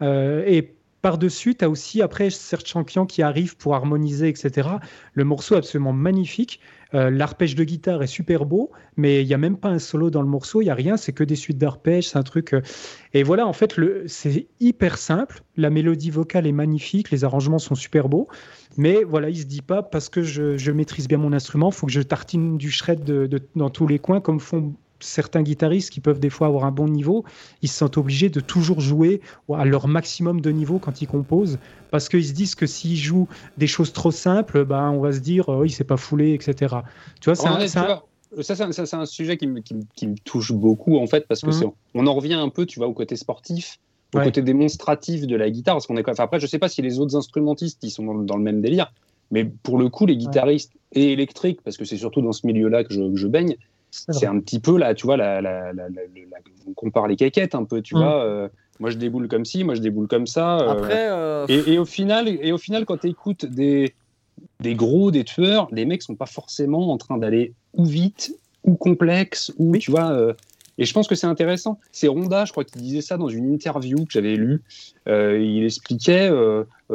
et par-dessus, tu as aussi après Serge Champion qui arrive pour harmoniser, etc. Le morceau est absolument magnifique. Euh, l'arpège de guitare est super beau, mais il n'y a même pas un solo dans le morceau, il n'y a rien, c'est que des suites d'arpèges, c'est un truc. Euh... Et voilà, en fait, c'est hyper simple. La mélodie vocale est magnifique, les arrangements sont super beaux, mais voilà, il se dit pas parce que je, maîtrise bien mon instrument, faut que je tartine du shred de, dans tous les coins, comme font certains guitaristes qui peuvent des fois avoir un bon niveau, ils se sentent obligés de toujours jouer à leur maximum de niveau quand ils composent, parce qu'ils se disent que s'ils jouent des choses trop simples, ben, on va se dire, oh, il s'est pas foulé, etc. Tu vois, c'est un, ça, c'est un, sujet qui me, qui, qui me, touche beaucoup, en fait, parce que mmh. on en revient un peu, tu vois, au côté sportif, au ouais. côté démonstratif de la guitare, parce qu'on est enfin, après, je sais pas si les autres instrumentistes, ils sont dans, dans, le même délire, mais pour le coup, les guitaristes ouais. et électriques, parce que c'est surtout dans ce milieu-là que je, que je baigne, c'est un petit peu là, tu vois, la, la, la, on compare les caquettes un peu, tu mmh. vois. Euh, moi, je déboule comme ci, moi, je déboule comme ça. Euh, Après, euh... et, et, au final, et au final, quand tu écoutes des, des gros, des tueurs, les mecs sont pas forcément en train d'aller ou vite ou complexe ou oui. tu vois. Euh, et je pense que c'est intéressant. C'est Ronda, je crois, qui disait ça dans une interview que j'avais lue. il expliquait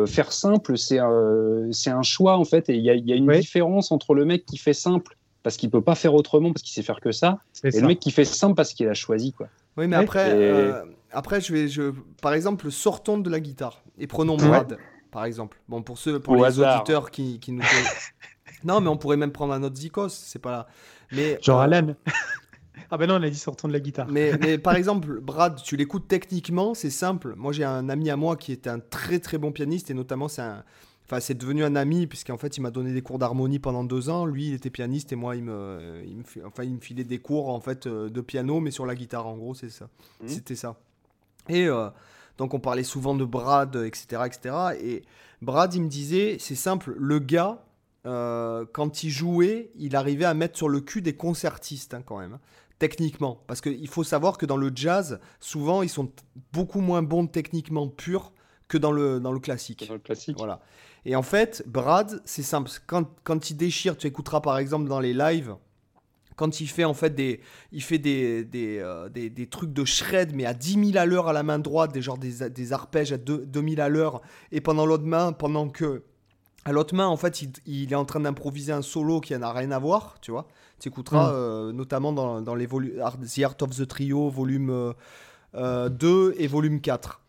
faire simple, c'est un choix en fait, et il y, y, a une oui. différence entre le mec qui fait simple parce qu'il peut pas faire autrement, parce qu'il sait faire que ça. Et ça. le mec qui fait simple parce qu'il a choisi, quoi. Oui, mais après, et... euh, après je vais, je, par exemple, sortons de la guitare et prenons Brad, ouais. par exemple. Bon, pour ceux, pour Au les hasard. auditeurs qui, qui nous. (laughs) non, mais on pourrait même prendre un autre Zikos, c'est pas là. Mais genre euh, Alan. (laughs) Ah ben non, on a dit sortant de la guitare. Mais, (laughs) mais par exemple, Brad, tu l'écoutes techniquement, c'est simple. Moi, j'ai un ami à moi qui était un très très bon pianiste et notamment c'est un, Enfin, c'est devenu un ami puisqu'en fait, il m'a donné des cours d'harmonie pendant deux ans. Lui, il était pianiste et moi, il me, il me, enfin, il me filait des cours en fait euh, de piano, mais sur la guitare. En gros, c'est ça. Mmh. C'était ça. Et euh, donc, on parlait souvent de Brad, etc., etc. Et Brad, il me disait, c'est simple, le gars, euh, quand il jouait, il arrivait à mettre sur le cul des concertistes hein, quand même. Hein, techniquement, parce qu'il faut savoir que dans le jazz, souvent ils sont beaucoup moins bons techniquement purs que dans le, dans le classique. Dans le classique. Voilà. Et en fait, Brad, c'est simple. Quand, quand il déchire, tu écouteras par exemple dans les lives, quand il fait en fait des, il fait des, des, euh, des, des trucs de shred, mais à 10 000 à l'heure à la main droite, des, genre des, des arpèges à 2, 2000 à l'heure, et pendant l'autre main, pendant que. À l'autre main, en fait, il, il est en train d'improviser un solo qui n'a rien à voir, tu vois. Tu écouteras mm. euh, notamment dans, dans les volumes The Art of the Trio, volume euh, 2 et volume 4.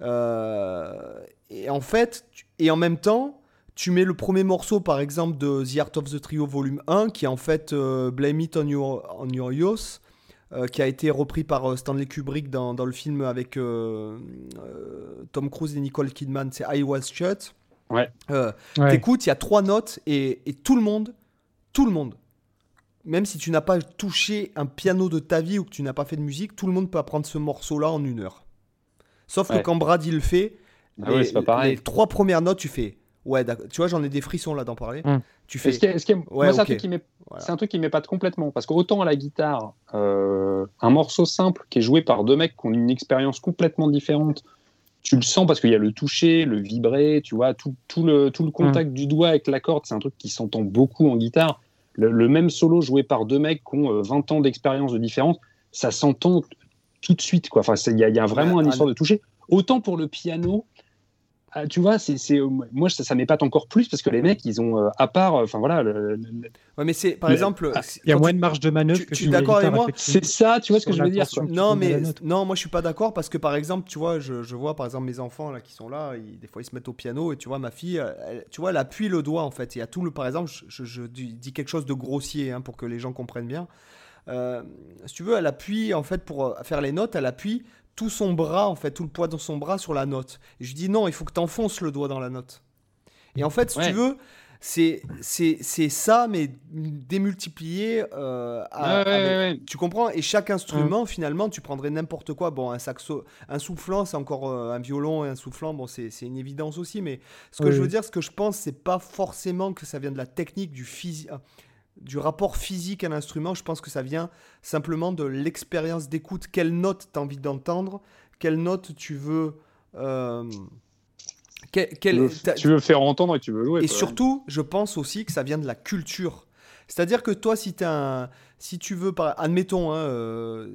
Euh, et en fait, et en même temps, tu mets le premier morceau, par exemple, de The Art of the Trio volume 1, qui est en fait euh, Blame It on Your, on your Youth, euh, qui a été repris par euh, Stanley Kubrick dans, dans, le film avec Tom Cruise et Nicole Kidman, c'est I Was Shut. Ouais. ouais. T'écoutes, il y a trois notes et, et, tout le monde, tout le monde, même si tu n'as pas touché un piano de ta vie ou que tu n'as pas fait de musique, tout le monde peut apprendre ce morceau-là en une heure. Sauf ouais. que quand Brad il le fait, ah les, oui, pas les, trois premières notes, tu fais. Ouais, tu vois, j'en ai des frissons là d'en parler. Mmh. Tu fais. Ce. Ouais, okay. c'est un truc qui m'épate complètement. Parce qu'autant à la guitare, euh, un morceau simple qui est joué par deux mecs qui ont une expérience complètement différente, tu le sens parce qu'il y a le toucher, le vibrer, tu vois, tout, tout, le, tout le contact mmh. du doigt avec la corde, c'est un truc qui s'entend beaucoup en guitare. Le, le, même solo joué par deux mecs qui ont 20 ans d'expérience de différence, ça s'entend tout de suite. Quoi. Enfin, il y, y, a vraiment ouais, une histoire de toucher. Autant pour le piano, ah, tu vois, c'est, moi ça, ça m'épate encore plus parce que les mecs, ils ont, euh, à part, enfin voilà. Le, le... Ouais, mais c'est, par le... exemple, ah, il y a moins de marge de manœuvre. Tu, que tu es d'accord avec moi C'est ça, tu vois ce que je veux dire Non, mais non, moi je suis pas d'accord parce que par exemple, tu vois, je, je, vois par exemple mes enfants là qui sont là, ils, des fois ils se mettent au piano et tu vois ma fille, elle, tu vois, elle appuie le doigt en fait. Il y a tout le, par exemple, je, je dis quelque chose de grossier hein, pour que les gens comprennent bien. Euh, si tu veux, elle appuie en fait pour faire les notes, elle appuie tout son bras, en fait, tout le poids de son bras sur la note. Et je dis non, il faut que tu enfonces le doigt dans la note. Et en fait, si ouais. tu veux, c'est ça, mais démultiplié. Euh, à, ouais, avec, tu comprends? Et chaque instrument, finalement, tu prendrais n'importe quoi. Bon, un saxo, un soufflant, c'est encore euh, un violon et un soufflant. Bon, c'est une évidence aussi. Mais ce que je veux dire, ce que je pense, c'est pas forcément que ça vient de la technique, du physique du rapport physique à l'instrument, je pense que ça vient simplement de l'expérience d'écoute. Quelle note tu as envie d'entendre? Quelle note tu veux. Euh, quel, quel, tu veux faire entendre et tu veux jouer. Et surtout, je pense aussi que ça vient de la culture. C'est-à-dire que toi, si, un, si tu veux, par, admettons, hein, euh,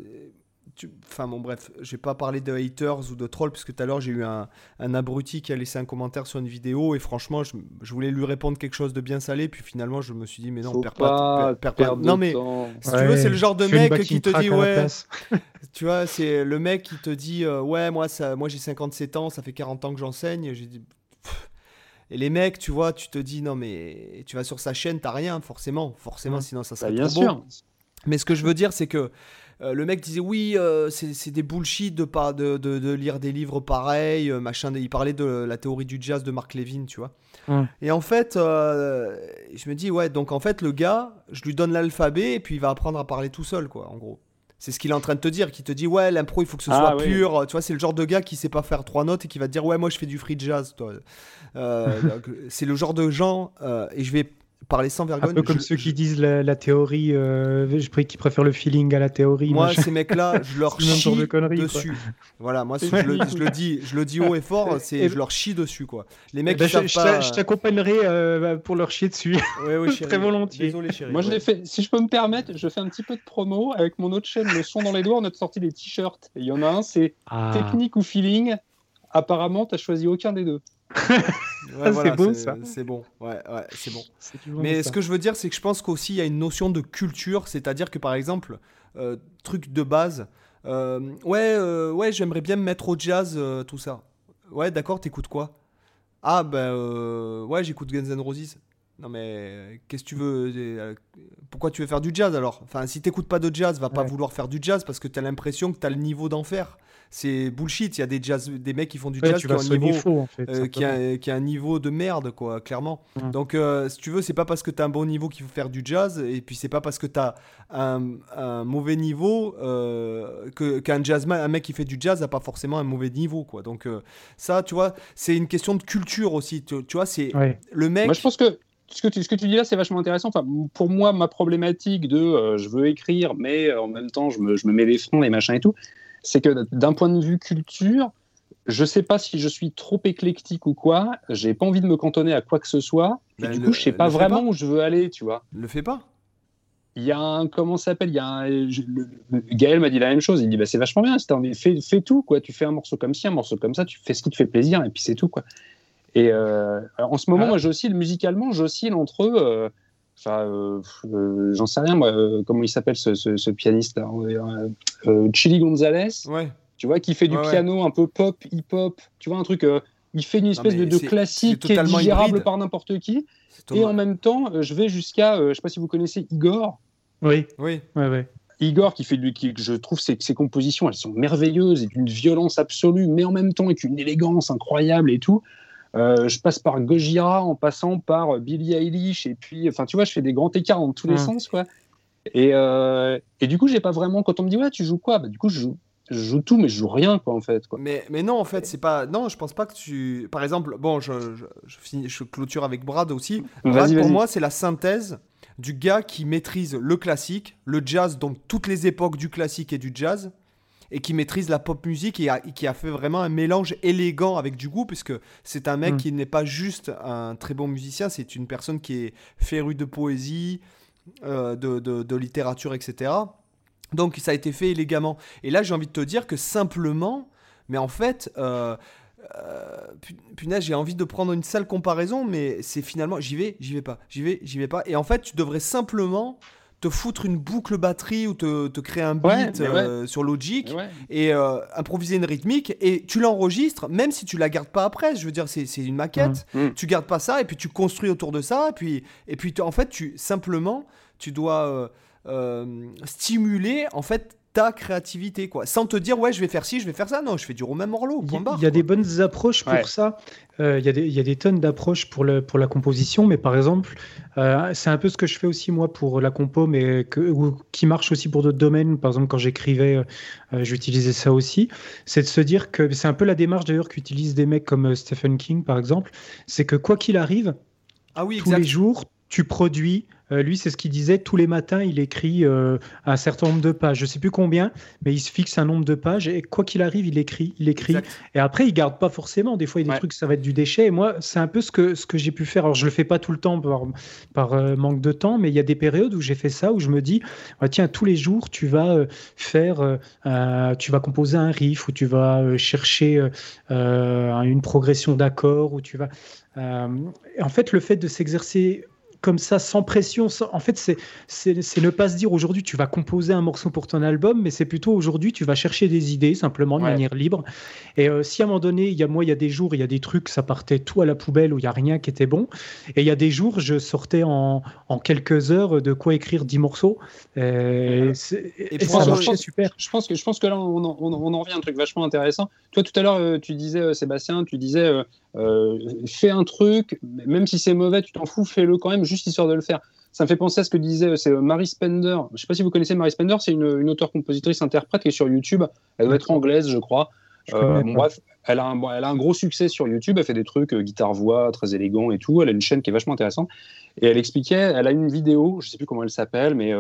tu... Enfin bon bref, je vais pas parler de haters ou de trolls parce que tout à l'heure j'ai eu un, un, abruti qui a laissé un commentaire sur une vidéo et franchement je, je, voulais lui répondre quelque chose de bien salé puis finalement je me suis dit mais non perds pas, perds pas non mais si ouais, tu veux c'est le genre de mec qui te dit ouais (laughs) tu vois c'est le mec qui te dit euh, ouais moi ça moi j'ai 57 ans ça fait 40 ans que j'enseigne j'ai dit et les mecs, tu vois, tu te dis non mais tu vas sur sa chaîne, t'as rien forcément, forcément, sinon ça serait bah, bien trop sûr. Bon. Mais ce que je veux dire, c'est que euh, le mec disait oui, euh, c'est des bullshit de, pas, de, de, de, lire des livres pareils, euh, machin. Il parlait de la théorie du jazz de Mark Levin, tu vois. Mm. Et en fait, je me dis ouais, donc en fait le gars, je lui donne l'alphabet et puis il va apprendre à parler tout seul, quoi, en gros. C'est ce qu'il est en train de te dire, qui te dit ouais l'impro il faut que ce soit ah, pur. Oui. Tu vois, c'est le genre de gars qui sait pas faire trois notes et qui va te dire ouais moi je fais du free jazz. Euh, (laughs) c'est le genre de gens et je vais parler sans vergogne. Un peu comme je, ceux je... qui disent la, la théorie, euh, qui préfèrent le feeling à la théorie. Moi, ces mecs-là, (laughs) je leur chie de conneries, dessus. Quoi. Voilà, moi, je le, je, le, dis, je le dis haut et fort, c'est je leur chie dessus, quoi. Les mecs, ben, je, pas... je t'accompagnerai euh, pour leur chier dessus. Oui, oui, (laughs) Très volontiers. Désolé, chérie. Moi, je fait, si je peux me permettre, je fais un petit peu de promo avec mon autre chaîne, Le Son dans les doigts. On a sorti des t-shirts. Il y en a un, c'est ah. technique ou feeling. Apparemment, tu choisi aucun des deux. Ouais, voilà, c'est ça. C'est bon, ouais, ouais, c'est bon. Mais ça. ce que je veux dire, c'est que je pense qu'aussi il y a une notion de culture, c'est-à-dire que par exemple, euh, truc de base, euh, ouais, euh, ouais, j'aimerais bien me mettre au jazz, euh, tout ça. Ouais, d'accord, t'écoutes quoi? Ah ben, ouais, j'écoute Guns N' Roses. Non mais qu'est-ce que tu veux pourquoi tu veux faire du jazz alors? Enfin, si t'écoutes pas de jazz, va pas vouloir faire du jazz parce que tu as l'impression que tu as le niveau d'en faire c'est bullshit. Il y a des jazz, des mecs qui font du jazz qui ont un niveau, euh, qui, a, qui, a, un niveau de merde, quoi, clairement. Donc, euh, si tu veux, c'est pas parce que tu as un bon niveau qu'il faut faire du jazz, et puis c'est pas parce que tu as un, mauvais niveau euh, qu'un jazzman, un mec qui fait du jazz, n'a pas forcément un mauvais niveau, quoi. Donc, ça, tu vois, c'est une question de culture aussi. Tu, vois, c'est le mec. Moi, je pense que ce que, tu, ce que tu dis là, c'est vachement intéressant. Enfin, pour moi, ma problématique de je veux écrire, mais en même temps, je me, je me mets les fronts, les machins et tout, c'est que d'un point de vue culture, je sais pas si je suis trop éclectique ou quoi. J'ai pas envie de me cantonner à quoi que ce soit. Et du coup, je sais pas vraiment où je veux aller, tu vois. Le fais pas. Il y a un comment s'appelle? Il y a un, Gaël m'a dit la même chose. Il dit bah c'est vachement bien. Envie, fais, fais, tout quoi. Tu fais un morceau comme ci, un morceau comme ça. Tu fais ce qui te fait plaisir et puis c'est tout quoi. Et euh, en ce moment, ah. moi, j'oscille musicalement, j'oscille entre euh, Enfin, euh, euh, j'en sais rien, moi, euh, comment il s'appelle ce, ce, pianiste Chili Gonzalez. Ouais. Tu vois, qui fait du piano un peu pop, hip-hop. Tu vois, un truc. il fait une espèce de, classique qui est digérable par n'importe qui. Et en même temps, je vais jusqu'à. je sais pas si vous connaissez Igor. Oui. Oui. Ouais, ouais. Igor qui fait du, qui, je trouve ses, ses compositions, elles sont merveilleuses et d'une violence absolue, mais en même temps avec une élégance incroyable et tout. Euh, je passe par Gojira en passant par Billie Eilish et puis, enfin, tu vois, je fais des grands écarts dans tous les sens, quoi. Et, euh, et du coup, j'ai pas vraiment. Quand on me dit ouais, tu joues quoi bah, Du coup, je joue, je joue tout, mais je joue rien, quoi, en fait. Quoi. Mais, mais non, en fait, c'est pas. Non, je pense pas que tu. Par exemple, bon, je, je, je, finis, je clôture avec Brad aussi. Brad, pour moi, c'est la synthèse du gars qui maîtrise le classique, le jazz, donc toutes les époques du classique et du jazz, et qui maîtrise la pop musique et qui a fait vraiment un mélange élégant avec du goût, puisque c'est un mec mm. qui n'est pas juste un très bon musicien, c'est une personne qui est férue de poésie, euh, de, de, littérature, etc. Donc ça a été fait élégamment. Et là, j'ai envie de te dire que simplement, mais en fait, euh, euh, punaise, j'ai envie de prendre une sale comparaison, mais c'est finalement, j'y vais, j'y vais pas, j'y vais, j'y vais pas. Et en fait, tu devrais simplement te foutre une boucle batterie ou te, te créer un beat euh, sur Logic et euh, improviser une rythmique et tu l'enregistres même si tu la gardes pas après je veux dire c'est une maquette mmh. Mmh. tu gardes pas ça et puis tu construis autour de ça et puis et puis en fait tu simplement tu dois euh, stimuler en fait ta créativité, quoi. Sans te dire, ouais, je vais faire ci, je vais faire ça. Non, je fais du Romain Morlot, point barre. Il y a des bonnes approches pour ça. Euh, il y, y, a des tonnes d'approches pour, le, pour la composition, mais par exemple, euh, c'est un peu ce que je fais aussi moi pour la compo, mais que, qui marche aussi pour d'autres domaines. Par exemple, quand j'écrivais, euh, j'utilisais ça aussi. C'est de se dire que c'est un peu la démarche d'ailleurs qu'utilisent des mecs comme Stephen King, par exemple. C'est que quoi qu'il arrive, ah oui, tous les jours, tu produis euh, lui, c'est ce qu'il disait. Tous les matins, il écrit euh, un certain nombre de pages. Je sais plus combien, mais il se fixe un nombre de pages et quoi qu'il arrive, il écrit, il écrit. Et après, il garde pas forcément. Des fois, il y a des trucs, ça va être du déchet. Et moi, c'est un peu ce que ce que j'ai pu faire. Alors, je le fais pas tout le temps par, euh, manque de temps, mais il y a des périodes où j'ai fait ça, où je me dis, ah, tiens, tous les jours, tu vas faire, tu vas composer un riff, ou tu vas chercher une progression d'accords, ou tu vas. en fait, le fait de s'exercer comme ça, sans pression. En fait, c'est ne pas se dire aujourd'hui tu vas composer un morceau pour ton album, mais c'est plutôt aujourd'hui tu vas chercher des idées simplement de manière libre. Et euh, si à un moment donné, il y a moi, il y a des jours, il y a des trucs, ça partait tout à la poubelle où il y a rien qui était bon. Et il y a des jours, je sortais en, en quelques heures de quoi écrire 10 morceaux. Et, ça marchait super. Je pense que je pense que là, on, on, en revient à un truc vachement intéressant. Toi, tout à l'heure, euh, tu disais, euh, Sébastien, tu disais, fais un truc, même si c'est mauvais, tu t'en fous, fais-le quand même juste histoire de le faire. Ça me fait penser à ce que disait euh, c'est euh, Marie Spender. Je ne sais pas si vous connaissez Marie Spender, c'est une, une auteure, compositrice, interprète qui est sur YouTube. Elle doit être anglaise, je crois. Euh, bref, elle a, un, elle a un gros succès sur YouTube. Elle fait des trucs guitare-voix très élégants et tout. Elle a une chaîne qui est vachement intéressante. Et elle expliquait, elle a une vidéo, je ne sais plus comment elle s'appelle, mais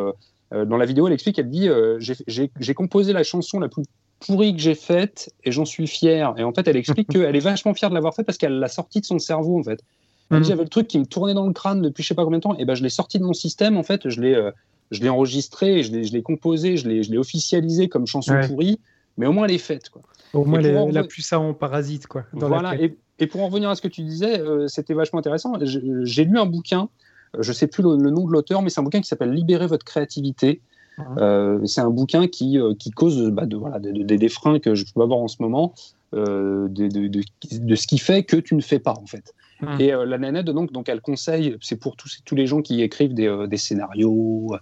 dans la vidéo, elle explique, elle dit J'ai composé la chanson la plus pourrie que j'ai faite et j'en suis fier. Et en fait, elle explique (laughs) qu'elle est vachement fière de l'avoir faite parce qu'elle l'a sortie de son cerveau, en fait. Mhm. J'avais le truc qui me tournait dans le crâne depuis je sais pas combien de temps, et ben je l'ai sorti de mon système en fait, je l'ai euh, l'ai enregistré, je l'ai, composé, je l'ai, officialisé comme chanson pourrie, mais au moins elle est faite quoi. Au moins elle a plus ça en parasite quoi. voilà. Et, et, pour en revenir à ce que tu disais, euh, c'était vachement intéressant. J'ai, lu un bouquin, euh, je sais plus le, nom de l'auteur, mais c'est un bouquin qui s'appelle Libérer votre créativité. Mhm. c'est un bouquin qui, qui cause bah, de, voilà, des, des, freins que je peux avoir en ce moment. De, de, de, ce qui fait que tu ne fais pas en fait. Mmh. Et la nanette, donc, donc, elle conseille, c'est pour tous, tous les gens qui écrivent des, des scénarios,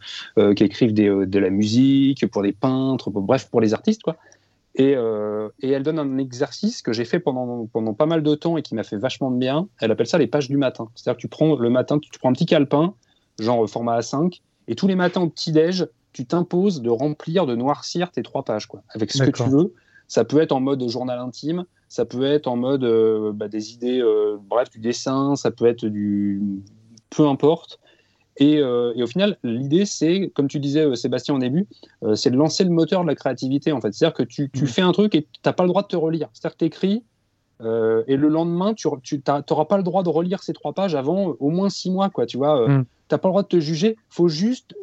qui écrivent des, de la musique, pour des peintres, bref, pour les artistes, quoi. Et, et, elle donne un exercice que j'ai fait pendant, pendant pas mal de temps et qui m'a fait vachement de bien. Elle appelle ça les pages du matin. C'est-à-dire que tu prends le matin, tu, tu prends un petit calepin, genre format A5, et tous les matins au petit-déj, tu t'imposes de remplir, de noircir tes trois pages, quoi, avec ce que tu veux. Ça peut être en mode journal intime, ça peut être en mode euh, bah, des idées, euh, bref, du dessin, ça peut être du. peu importe. Et, euh, et au final, l'idée, c'est, comme tu disais, Sébastien, au début, c'est de lancer le moteur de la créativité, en fait. C'est-à-dire que tu, tu, mm. fais un truc et tu n'as pas le droit de te relire. C'est-à-dire que tu écris, et le lendemain, tu n'auras pas le droit de relire ces trois pages avant au moins six mois, quoi. Tu vois, mm. tu n'as pas le droit de te juger. faut juste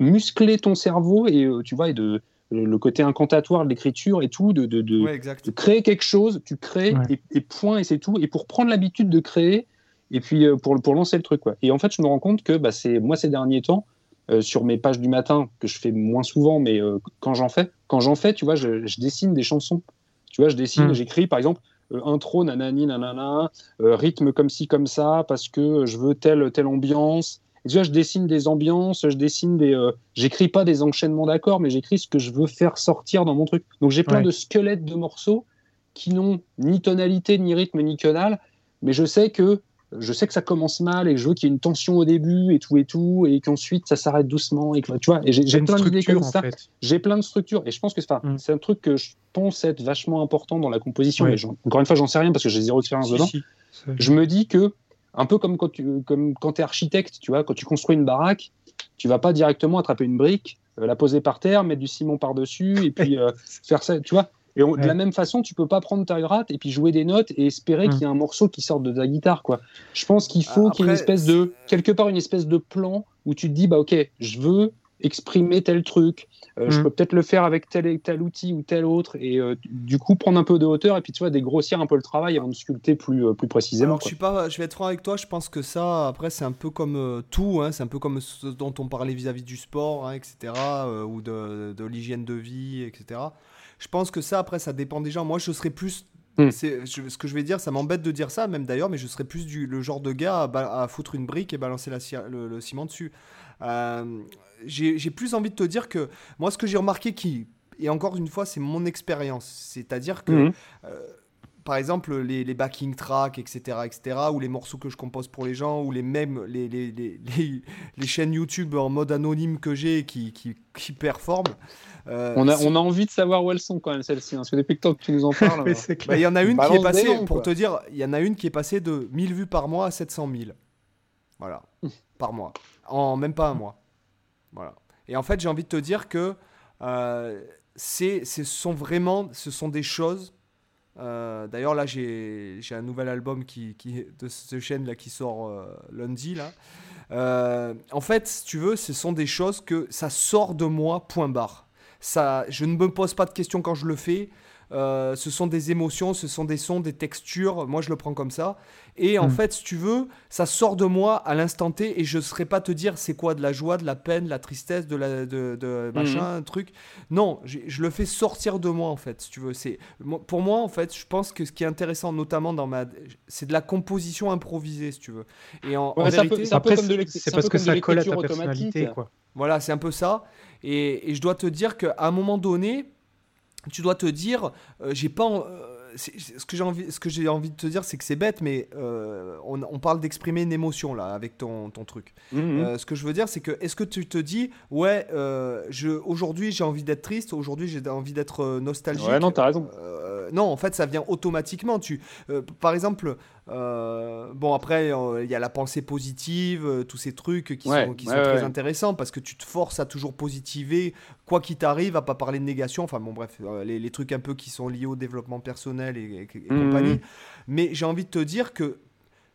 muscler ton cerveau et tu vois et de le côté incantatoire de l'écriture et tout, de, de, de, créer quelque chose, tu crées et, point et c'est tout. Et pour prendre l'habitude de créer et puis euh, pour, pour lancer le truc. Quoi. Et en fait, je me rends compte que bah, c'est moi ces derniers temps, euh, sur mes pages du matin, que je fais moins souvent, mais quand j'en fais, quand j'en fais, tu vois, je, dessine des chansons. Tu vois, je dessine, hmm. j'écris par exemple intro, nanani, nanana, rythme comme ci, comme ça, parce que je veux telle, telle ambiance. Et tu vois, je dessine des ambiances, je dessine des. Euh, j'écris pas des enchaînements d'accords, mais j'écris ce que je veux faire sortir dans mon truc. Donc j'ai plein de squelettes de morceaux qui n'ont ni tonalité, ni rythme, ni que mais je sais que je sais que ça commence mal et je veux qu'il y ait une tension au début et tout et tout et qu'ensuite ça s'arrête doucement et que tu vois j'ai plein d'idées comme ça j'ai plein de structures et je pense que mm. c'est un truc que je pense être vachement important dans la composition encore une fois j'en sais rien parce que j'ai zéro expérience dedans je me dis que un peu comme quand tu comme quand es architecte, tu vois, quand tu construis une baraque, tu vas pas directement attraper une brique, euh, la poser par terre, mettre du ciment par-dessus et puis (laughs) euh, faire ça, tu vois. Et de la même façon, tu peux pas prendre ta gratte et puis jouer des notes et espérer qu'il y ait un morceau qui sorte de ta guitare, quoi. Je pense qu'il faut qu'il y ait une espèce de quelque part une espèce de plan où tu te dis bah ok, je veux exprimer tel truc. Euh, je mm. peux peut-être le faire avec tel, tel outil ou tel autre et euh, du coup prendre un peu de hauteur et puis tu vois dégrossir un peu le travail avant de sculpter plus, euh, plus précisément. je, suis pas, je vais être franc avec toi, je pense que ça après c'est un peu comme tout, hein, c'est un peu comme ce dont on parlait vis-à-vis du sport, hein, etc. ou de, de l'hygiène de vie, etc. Je pense que ça après ça dépend des gens. Moi je serais plus mm. C'est ce que je vais dire, ça m'embête de dire ça, même d'ailleurs, mais je serais plus du, le genre de gars à, foutre une brique et balancer la, le, ciment dessus. Euh, j'ai plus envie de te dire que moi, ce que j'ai remarqué qui, et encore une fois, c'est mon expérience, c'est-à-dire que. Mhm. Euh, par exemple, les, les, backing tracks, etc., etc., ou les morceaux que je compose pour les gens, ou les mêmes, les, les, les chaînes YouTube en mode anonyme que j'ai qui, qui, qui performent. Euh, on, a, on a envie de savoir où elles sont quand même, celles-ci, hein, parce que depuis que tu nous en parles. (laughs) Bah, il y en a une qui est passée, pour te dire, il y en a une qui est passée de 1000 vues par mois à 700 000. Voilà, (laughs) par mois. En même pas un mois. Et en fait, j'ai envie de te dire que euh, c'est, ce sont vraiment, ce sont des choses. Euh, d'ailleurs, là, j'ai, un nouvel album qui, de cette chaîne là qui sort euh, lundi là. En fait, si tu veux, ce sont des choses que ça sort de moi, point barre. Ça, je ne me pose pas de questions quand je le fais. Euh, ce sont des émotions, ce sont des sons, des textures. Moi, je le prends comme ça. Et en hmm. fait, si tu veux, ça sort de moi à l'instant T et je ne saurais pas te dire c'est quoi de la joie, de la peine, de la tristesse, de, la, de, de hmm. machin, un truc. Non, je, le fais sortir de moi, en fait, si tu veux. C'est, pour moi, en fait, je pense que ce qui est intéressant, notamment dans ma. C'est de la composition improvisée, si tu veux. Et en, vérité, c'est parce que ça colle à ta personnalité, quoi. Voilà, c'est un peu ça. Et, et je dois te dire qu'à un moment donné, tu dois te dire, euh, j'ai pas. Euh, ce que j'ai envie, ce que j'ai envie de te dire, c'est que c'est bête, mais euh, on, parle d'exprimer une émotion là avec ton, ton truc. Mhm. ce que je veux dire, c'est que est-ce que tu te dis, ouais, je, aujourd'hui j'ai envie d'être triste, aujourd'hui j'ai envie d'être nostalgique? Ouais, non, t'as raison. non, en fait, ça vient automatiquement. Tu, par exemple, euh, bon, après, euh, il y a la pensée positive, euh, tous ces trucs qui sont, qui sont très intéressants parce que tu te forces à toujours positiver, quoi qu'il t'arrive, à pas parler de négation. Enfin, bon, bref, les, les, trucs un peu qui sont liés au développement personnel et, mmh. compagnie. Mais j'ai envie de te dire que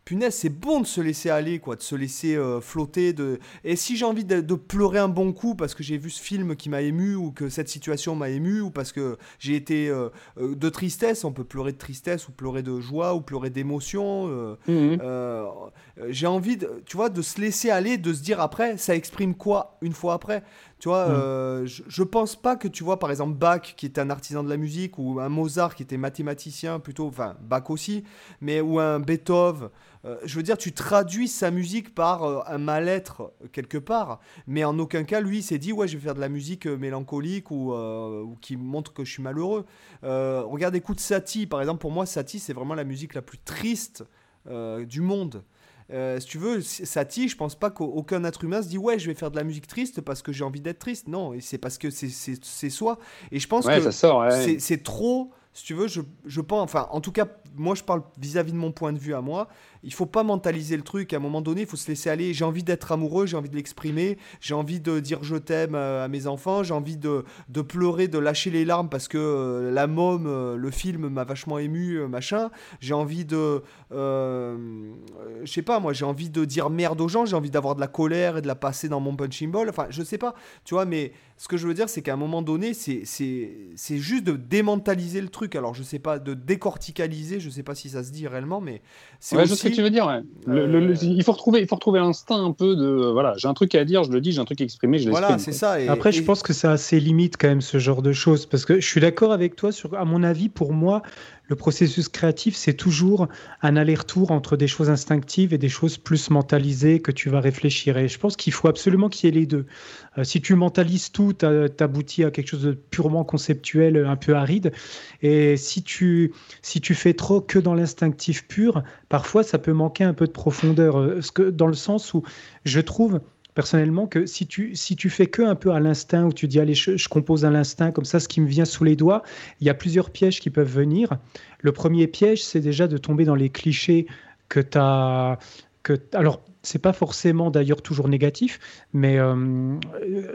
punaise, c'est bon de se laisser aller, quoi, de se laisser euh, flotter. De... Et si j'ai envie de, pleurer un bon coup parce que j'ai vu ce film qui m'a ému ou que cette situation m'a ému ou parce que j'ai été euh, euh, de tristesse, on peut pleurer de tristesse ou pleurer de joie ou pleurer d'émotion. Mhm. j'ai envie, de, tu vois, de se laisser aller, de se dire après, ça exprime quoi une fois après? Tu vois, mm. je, je, pense pas que tu vois, par exemple, Bach, qui était un artisan de la musique, ou un Mozart, qui était mathématicien, plutôt, enfin, Bach aussi, mais ou un Beethoven. je veux dire, tu traduis sa musique par un mal-être quelque part, mais en aucun cas, lui, s'est dit, ouais, je vais faire de la musique mélancolique ou, ou, qui montre que je suis malheureux. regarde, écoute Satie, par exemple, pour moi, Satie, c'est vraiment la musique la plus triste du monde. Euh, si tu veux, Satie, je pense pas qu'aucun être humain se dit ouais, je vais faire de la musique triste parce que j'ai envie d'être triste. Non, c'est parce que c'est soi. Et je pense que c'est trop. Si tu veux, je, je pense, enfin, en tout cas, moi, je parle vis-à-vis de mon point de vue à moi il faut pas mentaliser le truc. À un moment donné, il faut se laisser aller. J'ai envie d'être amoureux, j'ai envie de l'exprimer, j'ai envie de dire je t'aime euh, à mes enfants, j'ai envie de, pleurer, de lâcher les larmes parce que euh, la môme, euh, le film m'a vachement ému, machin. J'ai envie de, je sais pas, moi, j'ai envie de dire merde aux gens, j'ai envie d'avoir de la colère et de la passer dans mon punching ball. Enfin, je sais pas, tu vois, mais ce que je veux dire, c'est qu'à un moment donné, c'est juste de démentaliser le truc. Alors, je sais pas, de décorticaliser, sais pas si ça se dit réellement, mais c'est aussi tu veux dire. Euh, il faut retrouver, il faut retrouver l'instinct un peu de voilà, j'ai un truc à dire, je le dis, j'ai un truc à exprimer, je l'exprime. Voilà, c'est ça. Après, je pense que ça a assez limite quand même ce genre de choses parce que je suis d'accord avec toi sur, à mon avis, pour moi, le processus créatif, c'est toujours un aller-retour entre des choses instinctives et des choses plus mentalisées que tu vas réfléchir. Et je pense qu'il faut absolument qu'il y ait les deux. Euh, si tu mentalises tout, tu aboutis à quelque chose de purement conceptuel, un peu aride. Et si tu, si tu fais trop que dans l'instinctif pur, parfois ça peut manquer un peu de profondeur. Euh, dans le sens où je trouve personnellement que si tu, si tu fais que un peu à l'instinct, où tu dis allez, je, compose à l'instinct, comme ça, ce qui me vient sous les doigts, il y a plusieurs pièges qui peuvent venir. Le premier piège, c'est déjà de tomber dans les clichés que tu as. Que, alors, c'est pas forcément d'ailleurs toujours négatif, mais euh,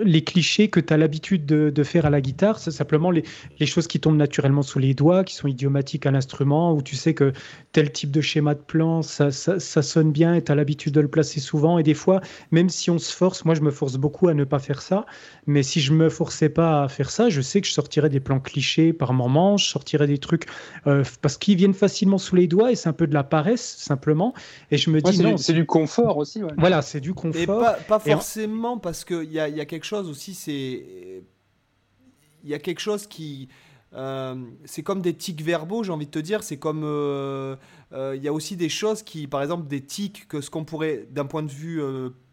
les clichés que tu as l'habitude de, faire à la guitare, c'est simplement les, choses qui tombent naturellement sous les doigts, qui sont idiomatiques à l'instrument, où tu sais que tel type de schéma de plan, ça, sonne bien et tu as l'habitude de le placer souvent. Et des fois, même si on se force, moi je me force beaucoup à ne pas faire ça, mais si je me forçais pas à faire ça, je sais que je sortirais des plans clichés par moment, je sortirais des trucs euh, parce qu'ils viennent facilement sous les doigts et c'est un peu de la paresse simplement. Et je me dis non, c'est du confort voilà, c'est du confort. Et pas, forcément, parce qu'il y a, y a quelque chose aussi, c'est. Il y a quelque chose qui. Euh, c'est comme des tics verbaux, j'ai envie de te dire. C'est comme. Euh, euh, il y a aussi des choses qui, par exemple, des tics, que ce qu'on pourrait, d'un point de vue.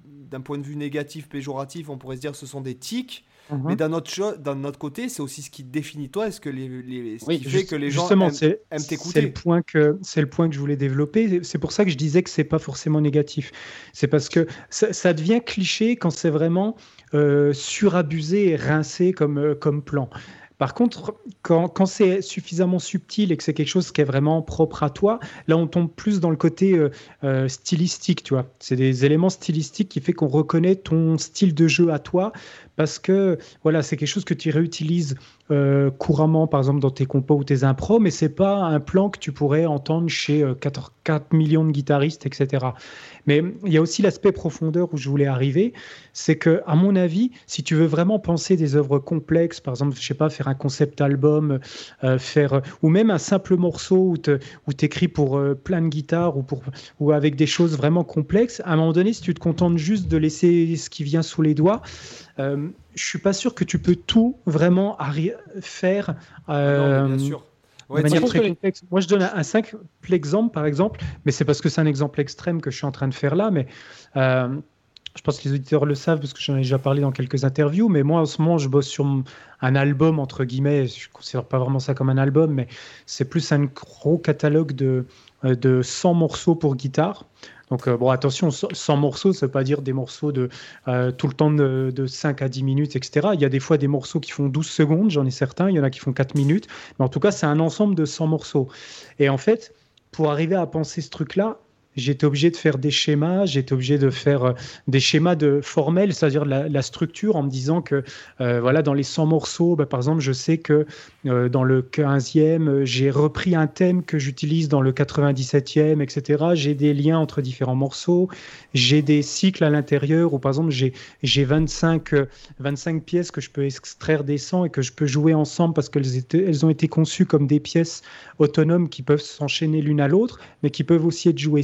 d'un point de vue négatif, péjoratif, on pourrait se dire ce sont des tics. Mhm. Mais d'un autre, d'un autre côté, c'est aussi ce qui définit toi, est-ce que les, les ce qui fait que les gens aiment, aiment t'écouter? C'est le point que c'est le point que je voulais développer. C'est pour ça que je disais que c'est pas forcément négatif. C'est parce que ça, ça, devient cliché quand c'est vraiment euh, surabusé et rincé comme euh, comme plan. Par contre, quand, quand c'est suffisamment subtil et que c'est quelque chose qui est vraiment propre à toi, là, on tombe plus dans le côté euh, euh, stylistique, tu vois. C'est des éléments stylistiques qui fait qu'on reconnaît ton style de jeu à toi parce que voilà, c'est quelque chose que tu réutilises euh, couramment, par exemple, dans tes compos ou tes impros, mais c'est pas un plan que tu pourrais entendre chez 4, 4 millions de guitaristes, etc. Mais il y a aussi l'aspect profondeur où je voulais arriver, c'est que, à mon avis, si tu veux vraiment penser des œuvres complexes, par exemple, je sais pas, faire un concept album, euh, faire ou même un simple morceau où tu écris pour euh, plein de guitares ou ou avec des choses vraiment complexes, à un moment donné, si tu te contentes juste de laisser ce qui vient sous les doigts, euh, je suis pas sûr que tu peux tout vraiment faire. Euh, bien sûr. Moi, je donne un, simple exemple, par exemple, mais c'est parce que c'est un exemple extrême que je suis en train de faire là, mais euh, je pense que les auditeurs le savent parce que j'en ai déjà parlé dans quelques interviews, mais moi, en ce moment, je bosse sur un album, entre guillemets, je ne considère pas vraiment ça comme un album, mais c'est plus un gros catalogue de, euh, de 100 morceaux pour guitare. Donc, euh, bon, attention, 100 morceaux, ça ne veut pas dire des morceaux de tout le temps de, de, 5 à 10 minutes, etc. Il y a des fois des morceaux qui font 12 secondes, j'en ai certains, il y en a qui font 4 minutes. Mais en tout cas, c'est un ensemble de 100 morceaux. Et en fait, pour arriver à penser ce truc-là, j'étais obligé de faire des schémas, j'étais obligé de faire euh, des schémas de formels, c'est-à-dire la, structure, en me disant que euh, voilà, dans les 100 morceaux, bah, par exemple, je sais que euh, dans le 15e, j'ai repris un thème que j'utilise dans le 97e, etc. J'ai des liens entre différents morceaux, j'ai des cycles à l'intérieur où, par exemple, j'ai 25, 25 pièces que je peux extraire des 100 et que je peux jouer ensemble parce qu'elles elles ont été conçues comme des pièces autonomes qui peuvent s'enchaîner l'une à l'autre, mais qui peuvent aussi être jouées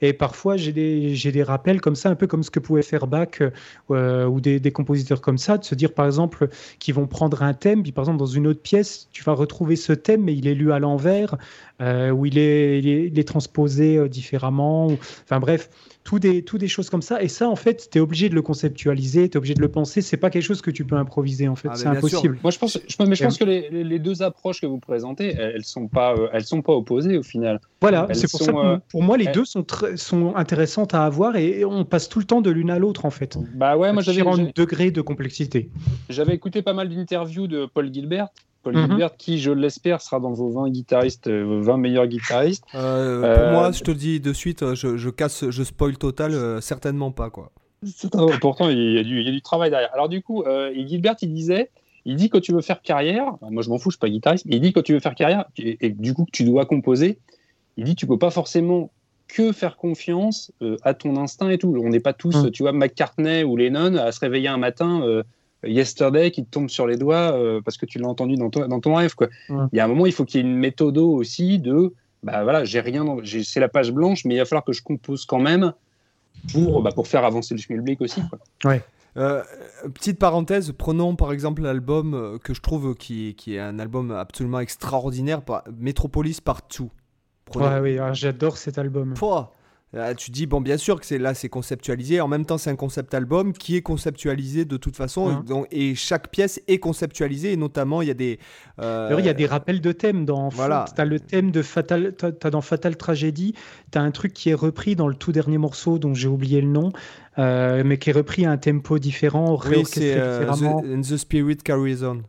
Et parfois, j'ai des, des rappels comme ça, un peu comme ce que pouvait faire Bach euh, ou des, des, compositeurs comme ça, de se dire par exemple qu'ils vont prendre un thème, puis par exemple dans une autre pièce, tu vas retrouver ce thème, mais il est lu à l'envers, euh, où il est, il est, transposé euh, différemment. Enfin bref, tout des, tout des choses comme ça. Et ça, en fait, tu es obligé de le conceptualiser, tu es obligé de le penser. C'est pas quelque chose que tu peux improviser, en fait. Ah, c'est impossible. Moi, je pense, je, mais je pense que les, les, deux approches que vous présentez, elles sont pas, euh, elles sont pas opposées au final. Voilà, c'est pour ça que pour moi, les deux sont, sont intéressantes à avoir et on passe tout le temps de l'une à l'autre, en fait. Bah ouais, moi j'avais. Différents degrés de complexité. J'avais écouté pas mal d'interviews de Paul Gilbert Paul mhm. Gilbert, qui, je l'espère, sera dans vos 20 guitaristes, 20 euh, meilleurs guitaristes. Euh, pour euh, moi, je te le dis de suite, je, je casse, je spoil total, certainement pas. quoi. Pourtant, il y, a du, il y, a du, travail derrière. Alors, du coup, Gilbert, il disait il dit que tu veux faire carrière, moi je m'en fous, je suis pas guitariste, mais il dit que tu veux faire carrière et, du coup que tu dois composer, il dit tu peux pas forcément que faire confiance à ton instinct et tout. On n'est pas tous, mhm. tu vois, McCartney ou Lennon à se réveiller un matin Yesterday qui te tombe sur les doigts euh, parce que tu l'as entendu dans ton, dans ton rêve. Quoi. Il y a un moment, il faut qu'il y ait une méthode aussi de bah voilà, j'ai rien, c'est la page blanche, mais il va falloir que je compose quand même pour, bah, pour faire avancer le schmilblick aussi. Quoi. Ouais. Euh, petite parenthèse, prenons par exemple l'album euh, que je trouve qui, qui, est un album absolument extraordinaire, Metropolis Partout. Ouais, oui, j'adore cet album. Pouah, tu dis, bon, bien sûr que c'est là, c'est conceptualisé. En même temps, c'est un concept album qui est conceptualisé de toute façon. Et, chaque pièce est conceptualisée. Et notamment, il y a des. Euh, il y a des rappels de thèmes. Dans, voilà. Tu as le thème de Fatal. As dans Fatal Tragedy, tu as un truc qui est repris dans le tout dernier morceau dont j'ai oublié le nom. Euh, mais qui est repris à un tempo différent, oui, c'est euh, the, the, Spirit Carries On.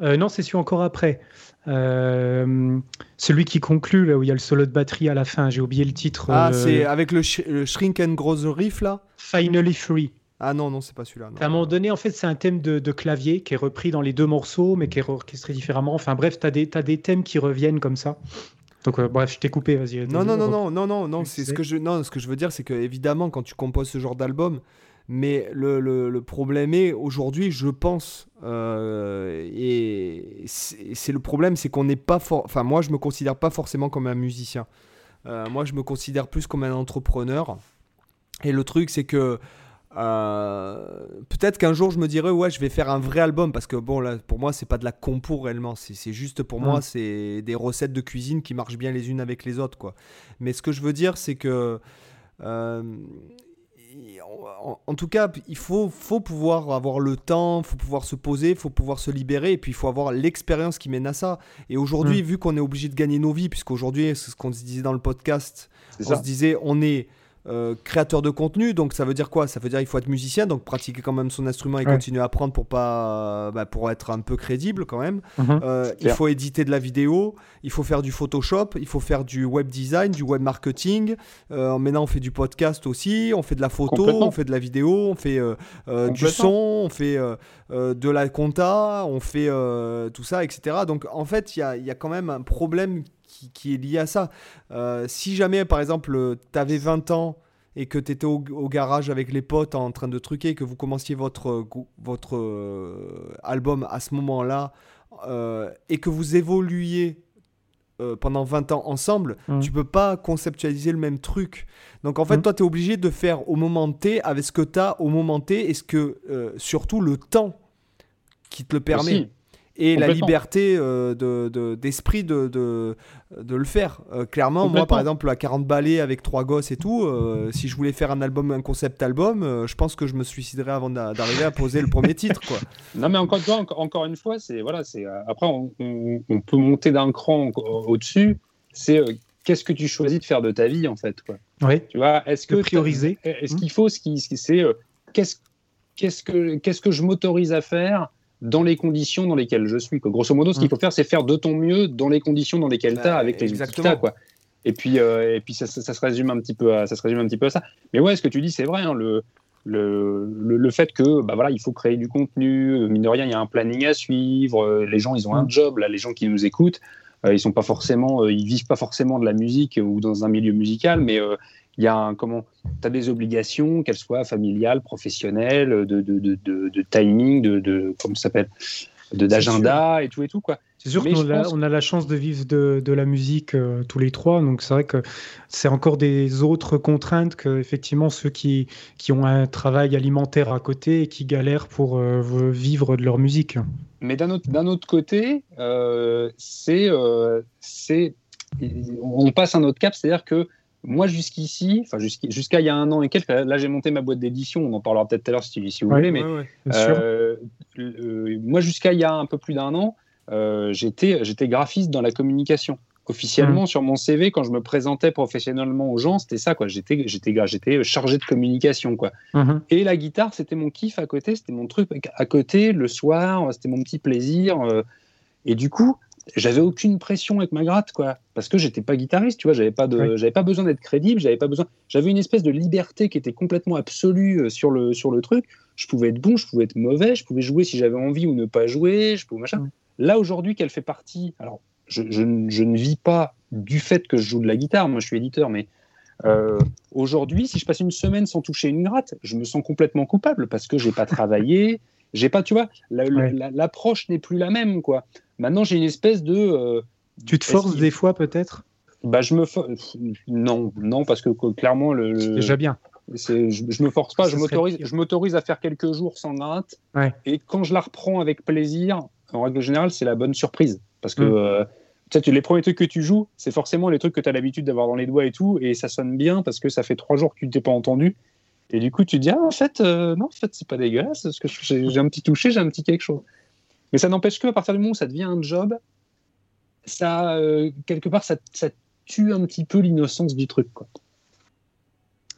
non, c'est celui encore après. Euh, celui qui conclut, là où il y a le solo de batterie à la fin, j'ai oublié le titre. Ah, c'est avec le, Shrink and Grow the Riff là? Finally Free. Ah non, non, c'est pas celui-là. À un moment donné, en fait, c'est un thème de, clavier qui est repris dans les deux morceaux, mais qui est orchestré différemment. Enfin bref, tu as, as, des thèmes qui reviennent comme ça. Donc euh, bref, je t'ai coupé, vas-y. Non, non, non, non, non, non, non, c'est ce que je, non, ce que je veux dire, c'est que évidemment, quand tu composes ce genre d'album, mais le, le, problème est, aujourd'hui, je pense, euh, et c'est le problème, c'est qu'on n'est pas... Enfin, moi, je me considère pas forcément comme un musicien. Euh, moi, je me considère plus comme un entrepreneur. Et le truc, c'est que... Euh, peut-être qu'un jour je me dirais ouais je vais faire un vrai album parce que bon là pour moi c'est pas de la compo réellement c'est juste pour moi c'est des recettes de cuisine qui marchent bien les unes avec les autres quoi mais ce que je veux dire c'est que en, tout cas, il faut, faut pouvoir avoir le temps, il faut pouvoir se poser, il faut pouvoir se libérer, et puis il faut avoir l'expérience qui mène à ça. Et aujourd'hui, mm. vu qu'on est obligé de gagner nos vies, puisqu'aujourd'hui, c'est ce qu'on se disait dans le podcast, on se disait, on est euh, créateur de contenu, donc ça veut dire quoi? Ça veut dire il faut être musicien, donc pratiquer quand même son instrument et continuer à apprendre pour pas, bah, pour être un peu crédible quand même. Mhm. Euh, il faut éditer de la vidéo, il faut faire du Photoshop, il faut faire du web design, du web marketing. Euh, maintenant on fait du podcast aussi, on fait de la photo, on fait de la vidéo, on fait du son, on fait de la compta, on fait tout ça, etc. Donc en fait il y a, y a quand même un problème qui, est lié à ça. Euh, si jamais, par exemple, tu avais 20 ans et que tu étais au, garage avec les potes en train de truquer, que vous commenciez votre, votre euh, album à ce moment-là, euh, et que vous évoluiez pendant 20 ans ensemble, mmh. tu peux pas conceptualiser le même truc. Donc en fait, mmh. toi, tu es obligé de faire au moment T avec ce que tu as au moment T et ce que, surtout le temps qui te le permet et la liberté euh, d'esprit de, de, de, le faire. Euh, clairement, moi, par exemple, à 40 balais avec trois gosses et tout, euh, si je voulais faire un album, un concept album, je pense que je me suiciderais avant d'arriver à poser le premier titre. Quoi. (laughs) Non, mais encore, une fois, c'est voilà, c'est après, on, on, peut monter d'un cran au-dessus. C'est qu'est-ce que tu choisis de faire de ta vie, en fait. Quoi. Oui. Tu vois, est-ce que prioriser Est-ce qu'il faut ce qui, c'est qu'est-ce qu'est-ce que qu'est-ce que je m'autorise à faire dans les conditions dans lesquelles je suis. Quoi. Grosso modo, ce qu'il mm. faut faire, c'est faire de ton mieux dans les conditions dans lesquelles tu as, bah, avec les outils que quoi. Et puis, euh, et puis ça, ça, se résume un petit peu à, ça se résume un petit peu à ça. Mais ouais, ce que tu dis, c'est vrai. Hein, le, le, le, fait que bah voilà, il faut créer du contenu, euh, mine de rien, il y a un planning à suivre. Euh, les gens, ils ont un mm. job. Là, les gens qui nous écoutent, ils sont pas forcément, ils vivent pas forcément de la musique ou dans un milieu musical, mais il y a un, comment tu as des obligations, qu'elles soient familiales, professionnelles, de, de, de, de timing, de, de comment s'appelle, de d'agenda et tout et tout quoi. C'est sûr qu'on a, on a la chance de vivre de, de la musique euh, tous les trois, donc c'est vrai que c'est encore des autres contraintes que effectivement ceux qui, qui ont un travail alimentaire à côté et qui galèrent pour euh, vivre de leur musique. Mais d'un autre, d'un autre côté, euh, c'est, c'est, on passe un autre cap, c'est-à-dire que moi jusqu'ici, enfin jusqu'à il y a un an et quelques, là j'ai monté ma boîte d'édition, on en parlera peut-être tout à l'heure si, si vous voulez, mais moi jusqu'à il y a un peu plus d'un an, euh, j'étais graphiste dans la communication. Officiellement, mmh. sur mon CV, quand je me présentais professionnellement aux gens, c'était ça, quoi. J'étais, j'étais, chargé de communication, quoi. Mmh. Et la guitare, c'était mon kiff à côté, c'était mon truc à côté, le soir, c'était mon petit plaisir. Euh. et du coup, j'avais aucune pression avec ma gratte, quoi. Parce que j'étais pas guitariste, tu vois, j'avais pas de, j'avais pas besoin d'être crédible, j'avais pas besoin, j'avais une espèce de liberté qui était complètement absolue euh, sur le, sur le truc. Je pouvais être bon, je pouvais être mauvais, je pouvais jouer si j'avais envie ou ne pas jouer, je pouvais machin. Là, aujourd'hui, qu'elle fait partie. Alors, je, ne vis pas du fait que je joue de la guitare, moi je suis éditeur, mais euh, aujourd'hui, si je passe une semaine sans toucher une gratte, je me sens complètement coupable parce que j'ai pas travaillé, j'ai pas, tu vois, l'approche n'est plus la même, quoi. Maintenant, j'ai une espèce de. Euh, tu te forces des fois, peut-être? Bah, je me non, non, parce que clairement le. C'est déjà bien. Je, je me force pas, je m'autorise, je m'autorise à faire quelques jours sans gratte, et quand je la reprends avec plaisir, en règle générale, c'est la bonne surprise. Parce que mm. euh, tu les premiers trucs que tu joues, c'est forcément les trucs que tu as l'habitude d'avoir dans les doigts et tout, et ça sonne bien parce que ça fait trois jours que tu ne t'es pas entendu. Et du coup, tu te dis, ah, en fait, euh, non, en fait, c'est pas dégueulasse, parce que j'ai un petit toucher, j'ai un petit quelque chose. Mais ça n'empêche que à partir du moment où ça devient un job, ça, euh, quelque part, ça, ça, tue un petit peu l'innocence du truc. Quoi.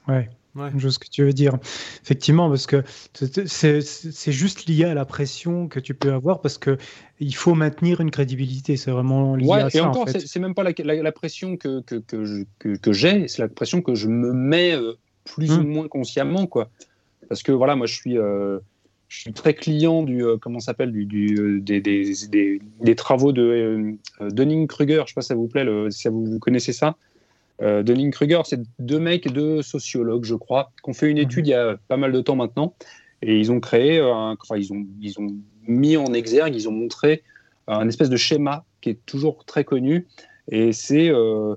Ouais. Je vois ce que tu veux dire. Effectivement, parce que c'est juste lié à la pression que tu peux avoir parce que il faut maintenir une crédibilité. C'est vraiment lié à ça. Et encore, c'est même pas la, pression que, que, que, que j'ai, c'est la pression que je me mets euh, plus ou hmm. moins consciemment. Quoi. Parce que voilà, moi, je suis. Euh, je suis très client du euh, comment s'appelle du, du des, des, des, des, travaux de Dunning-Kruger. Je sais pas si ça vous plaît, si vous connaissez ça. Euh, Dunning-Kruger, c'est deux mecs, deux sociologues, je crois, qui ont fait une mhm. étude il y a pas mal de temps maintenant. Et ils ont créé, enfin, ils ont, ils ont mis en exergue, ils ont montré un espèce de schéma qui est toujours très connu. Et c'est euh, euh,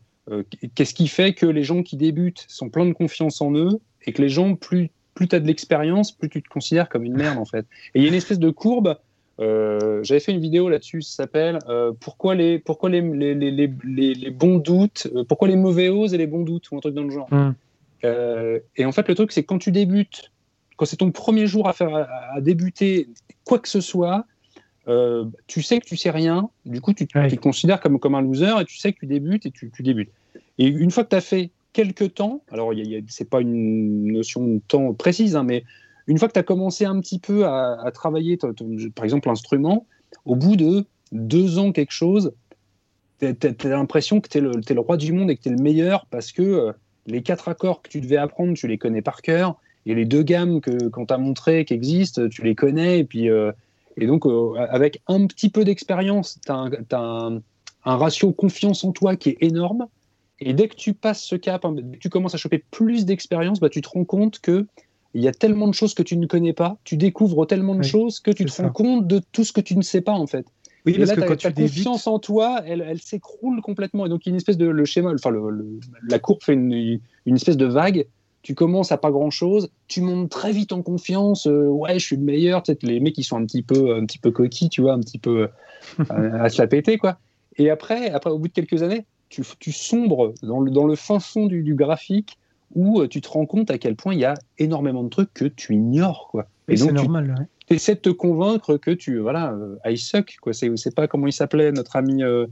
qu'est-ce qui fait que les gens qui débutent sont pleins de confiance en eux et que les gens, plus, plus tu as de l'expérience, plus tu te considères comme une merde en fait. Et il y a une espèce de courbe euh, j'avais fait une vidéo là-dessus, ça s'appelle euh, Pourquoi, les, pourquoi les, les, les, les bons doutes, euh, pourquoi les mauvais oses et les bons doutes, ou un truc dans le genre. Hmm. et en fait, le truc, c'est que quand tu débutes, quand c'est ton premier jour à, faire, à, débuter quoi que ce soit, tu sais que tu sais rien, du coup, tu, te considères comme, comme un loser et tu sais que tu débutes et tu, tu débutes. Et une fois que tu as fait quelques temps, alors c'est pas une notion de temps précise, hein, mais une fois que tu as commencé un petit peu à, travailler, par exemple, l'instrument, au bout de deux ans, quelque chose, tu as, l'impression que tu es, le roi du monde et que tu es le meilleur parce que euh, les quatre accords que tu devais apprendre, tu les connais par cœur. Et les deux gammes qu'on t'a montré qui existent, tu les connais. Et, puis, euh, et donc, euh, avec un petit peu d'expérience, tu as, un, ratio confiance en toi qui est énorme. Et dès que tu passes ce cap, hein, tu commences à choper plus d'expérience, bah, tu te rends compte que il y a tellement de choses que tu ne connais pas, tu découvres tellement de choses que tu te rends compte de tout ce que tu ne sais pas en fait. Oui, parce que quand ta confiance en toi, elle, elle s'écroule complètement. Et donc, il y a une espèce de le schéma, enfin, le, la courbe fait une, une, espèce de vague. Tu commences à pas grand chose, tu montes très vite en confiance. Euh, ouais, je suis le meilleur. Peut-être les mecs qui sont un petit peu, un petit peu coquilles, tu vois, un petit peu euh, (laughs) à se la péter, quoi. Et après, après, au bout de quelques années, tu, tu sombres dans le, dans le fin fond du, du graphique où euh, tu te rends compte à quel point il y a énormément de trucs que tu ignores. Quoi. Et donc, c'est normal. Tu essaies de te convaincre que tu. Voilà, euh, I suck. Quoi. C'est, c'est pas comment il s'appelle, notre ami. Euh,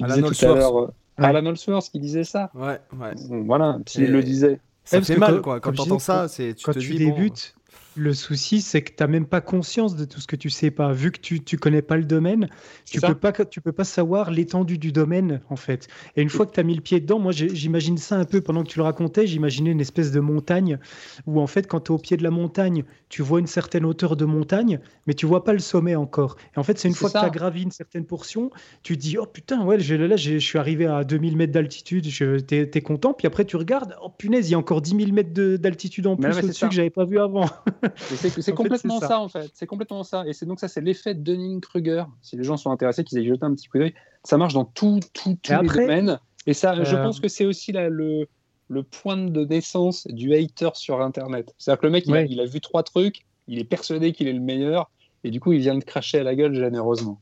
Alan. Euh, Alan Allsworth qui disait ça. Ouais, ouais. Voilà, s'il le disait. Ça fait mal, quoi. Quand tu entends ça, c'est, tu quand tu débutes, le souci, c'est que tu n'as même pas conscience de tout ce que tu sais pas. Vu que tu ne connais pas le domaine, tu ne peux, pas, tu peux pas savoir l'étendue du domaine, en fait. Et une fois que tu as mis le pied dedans, moi, j'imagine ça un peu pendant que tu le racontais. J'imaginais une espèce de montagne où, en fait, quand tu es au pied de la montagne, tu vois une certaine hauteur de montagne, mais tu vois pas le sommet encore. Et en fait, c'est une fois que tu as gravi une certaine portion, tu dis Oh putain, ouais, là, je suis arrivé à 2000 mètres d'altitude, tu es, content. Puis après, tu regardes Oh punaise, il y a encore 10 000 mètres d'altitude en plus au-dessus que j'avais pas vu avant. (laughs) (laughs) c'est complètement ça. en fait. C'est complètement ça. Et c'est donc ça, c'est l'effet Dunning-Kruger. Si les gens sont intéressés, qu'ils aient jeté un petit coup d'œil. Ça marche dans tout, tout, tous les domaines. Et ça, je pense que c'est aussi là, le, le point de naissance du hater sur Internet. C'est-à-dire que le mec, il, a, vu trois trucs, il est persuadé qu'il est le meilleur, et du coup, il vient de cracher à la gueule généreusement.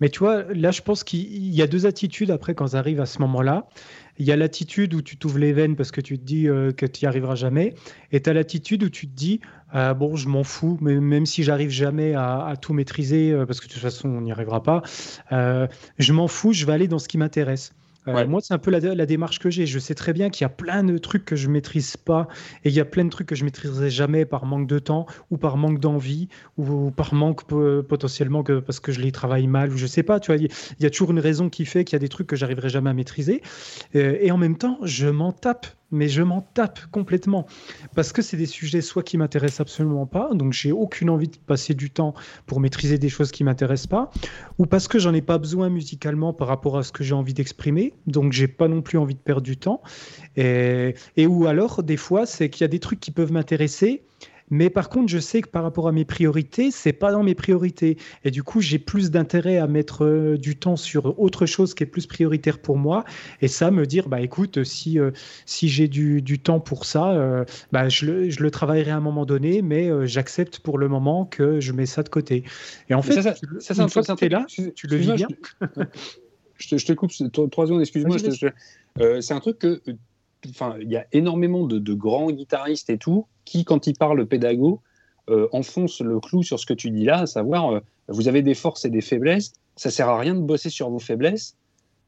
Mais tu vois, là, je pense qu'il y a deux attitudes après quand ça arrive à ce moment-là. Il y a l'attitude où tu t'ouvres les veines parce que tu te dis euh, que tu n'y arriveras jamais. Et tu as l'attitude où tu te dis, euh, bon, je m'en fous, mais même si j'arrive jamais à, tout maîtriser, euh, parce que de toute façon, on n'y arrivera pas, je m'en fous, je vais aller dans ce qui m'intéresse. Euh, moi, c'est un peu la, démarche que j'ai. Je sais très bien qu'il y a plein de trucs que je maîtrise pas et il y a plein de trucs que je maîtriserai jamais par manque de temps ou par manque d'envie ou, par manque potentiellement que parce que je les travaille mal ou je sais pas. Tu vois, il y, a toujours une raison qui fait qu'il y a des trucs que j'arriverai jamais à maîtriser. Euh, et en même temps, je m'en tape mais je m'en tape complètement. Parce que c'est des sujets soit qui m'intéressent absolument pas, donc j'ai aucune envie de passer du temps pour maîtriser des choses qui m'intéressent pas, ou parce que j'en ai pas besoin musicalement par rapport à ce que j'ai envie d'exprimer, donc j'ai pas non plus envie de perdre du temps, et, et ou alors des fois c'est qu'il y a des trucs qui peuvent m'intéresser mais par contre, je sais que par rapport à mes priorités, c'est pas dans mes priorités. Et du coup, j'ai plus d'intérêt à mettre euh, du temps sur autre chose qui est plus prioritaire pour moi. Et ça, me dire, bah écoute, si, euh, si j'ai du, du, temps pour ça, euh, bah, je, le, je le travaillerai à un moment donné, mais j'accepte pour le moment que je mets ça de côté. Et en fait, ça, ça, ça une fois que là, tu le vis bien. Je te, (laughs) je te, coupe trois secondes, excuse-moi. c'est un truc que il y a énormément de, grands guitaristes et tout qui, quand ils parlent pédago, euh, enfoncent le clou sur ce que tu dis là, à savoir, euh, vous avez des forces et des faiblesses. Ça sert à rien de bosser sur vos faiblesses.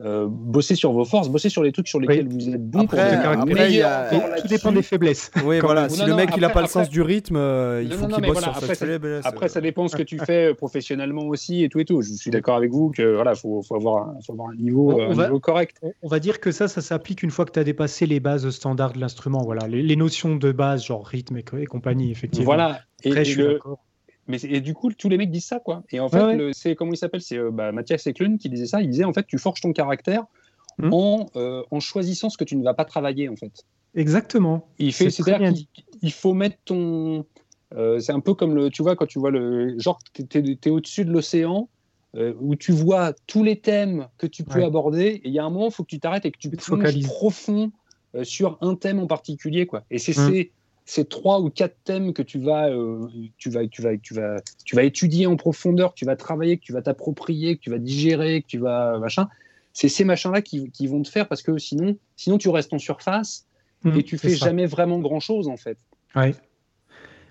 Euh, bosser sur vos forces, bosser sur les trucs sur lesquels vous êtes bon après, pour Tout dépend des faiblesses. Oui, voilà. Si le mec il n'a pas le sens du rythme, euh, il faut qu'il bosse sur après, ça, après, ça dépend ce que tu fais euh, professionnellement aussi et tout et tout. Je suis d'accord avec vous que voilà, faut, faut, avoir, un, faut avoir un niveau, un niveau correct. On va dire que ça, ça s'applique une fois que tu as dépassé les bases standards de l'instrument. Voilà, les, notions de base, genre rythme et, compagnie, effectivement. Voilà. Et, je suis d'accord. Mais et du coup, tous les mecs disent ça, quoi. Et en fait, c'est comment il s'appelle? C'est euh, bah, Mathias Eklund qui disait ça. Il disait en fait, tu forges ton caractère hmm. en, euh, en, choisissant ce que tu ne vas pas travailler, en fait. Exactement. Il fait, c'est-à-dire qu'il faut mettre ton. Euh, c'est un peu comme le, tu vois, quand tu vois le genre, tu es, au-dessus de l'océan. où tu vois tous les thèmes que tu peux aborder, et il y a un moment, il faut que tu t'arrêtes et que tu te focalises profond sur un thème en particulier, quoi. Et c'est hmm ces trois ou quatre thèmes que tu vas, euh, tu vas, tu vas, tu vas, tu vas étudier en profondeur, que tu vas travailler, que tu vas t'approprier, que tu vas digérer, que tu vas machin. C'est ces machins-là qui, qui, vont te faire parce que sinon, sinon tu restes en surface mmh, et tu fais jamais vraiment grand-chose en fait. Ouais.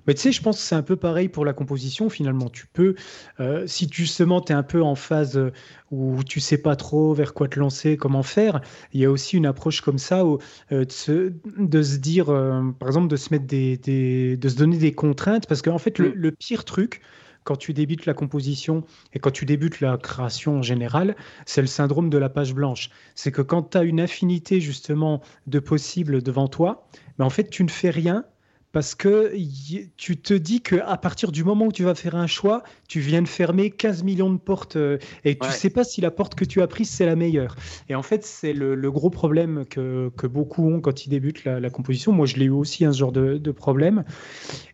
Mais tu sais, je pense que c'est un peu pareil pour la composition finalement. Tu peux, euh, si justement tu es un peu en phase euh, où tu sais pas trop vers quoi te lancer, comment faire, il y a aussi une approche comme ça où, euh, de, se, de, se, dire, par exemple, de se mettre des, de se donner des contraintes, parce qu'en fait, le, mm. le, pire truc, quand tu débutes la composition et quand tu débutes la création en général, c'est le syndrome de la page blanche. C'est que quand tu as une infinité justement de possibles devant toi, mais en fait tu ne fais rien parce que tu te dis que à partir du moment où tu vas faire un choix, tu viens de fermer 15 millions de portes euh, et tu ne sais pas si la porte que tu as prise c'est la meilleure. Et en fait, c'est le, gros problème que, beaucoup ont quand ils débutent la, composition. Moi, je l'ai eu aussi un hein, ce genre de, problème.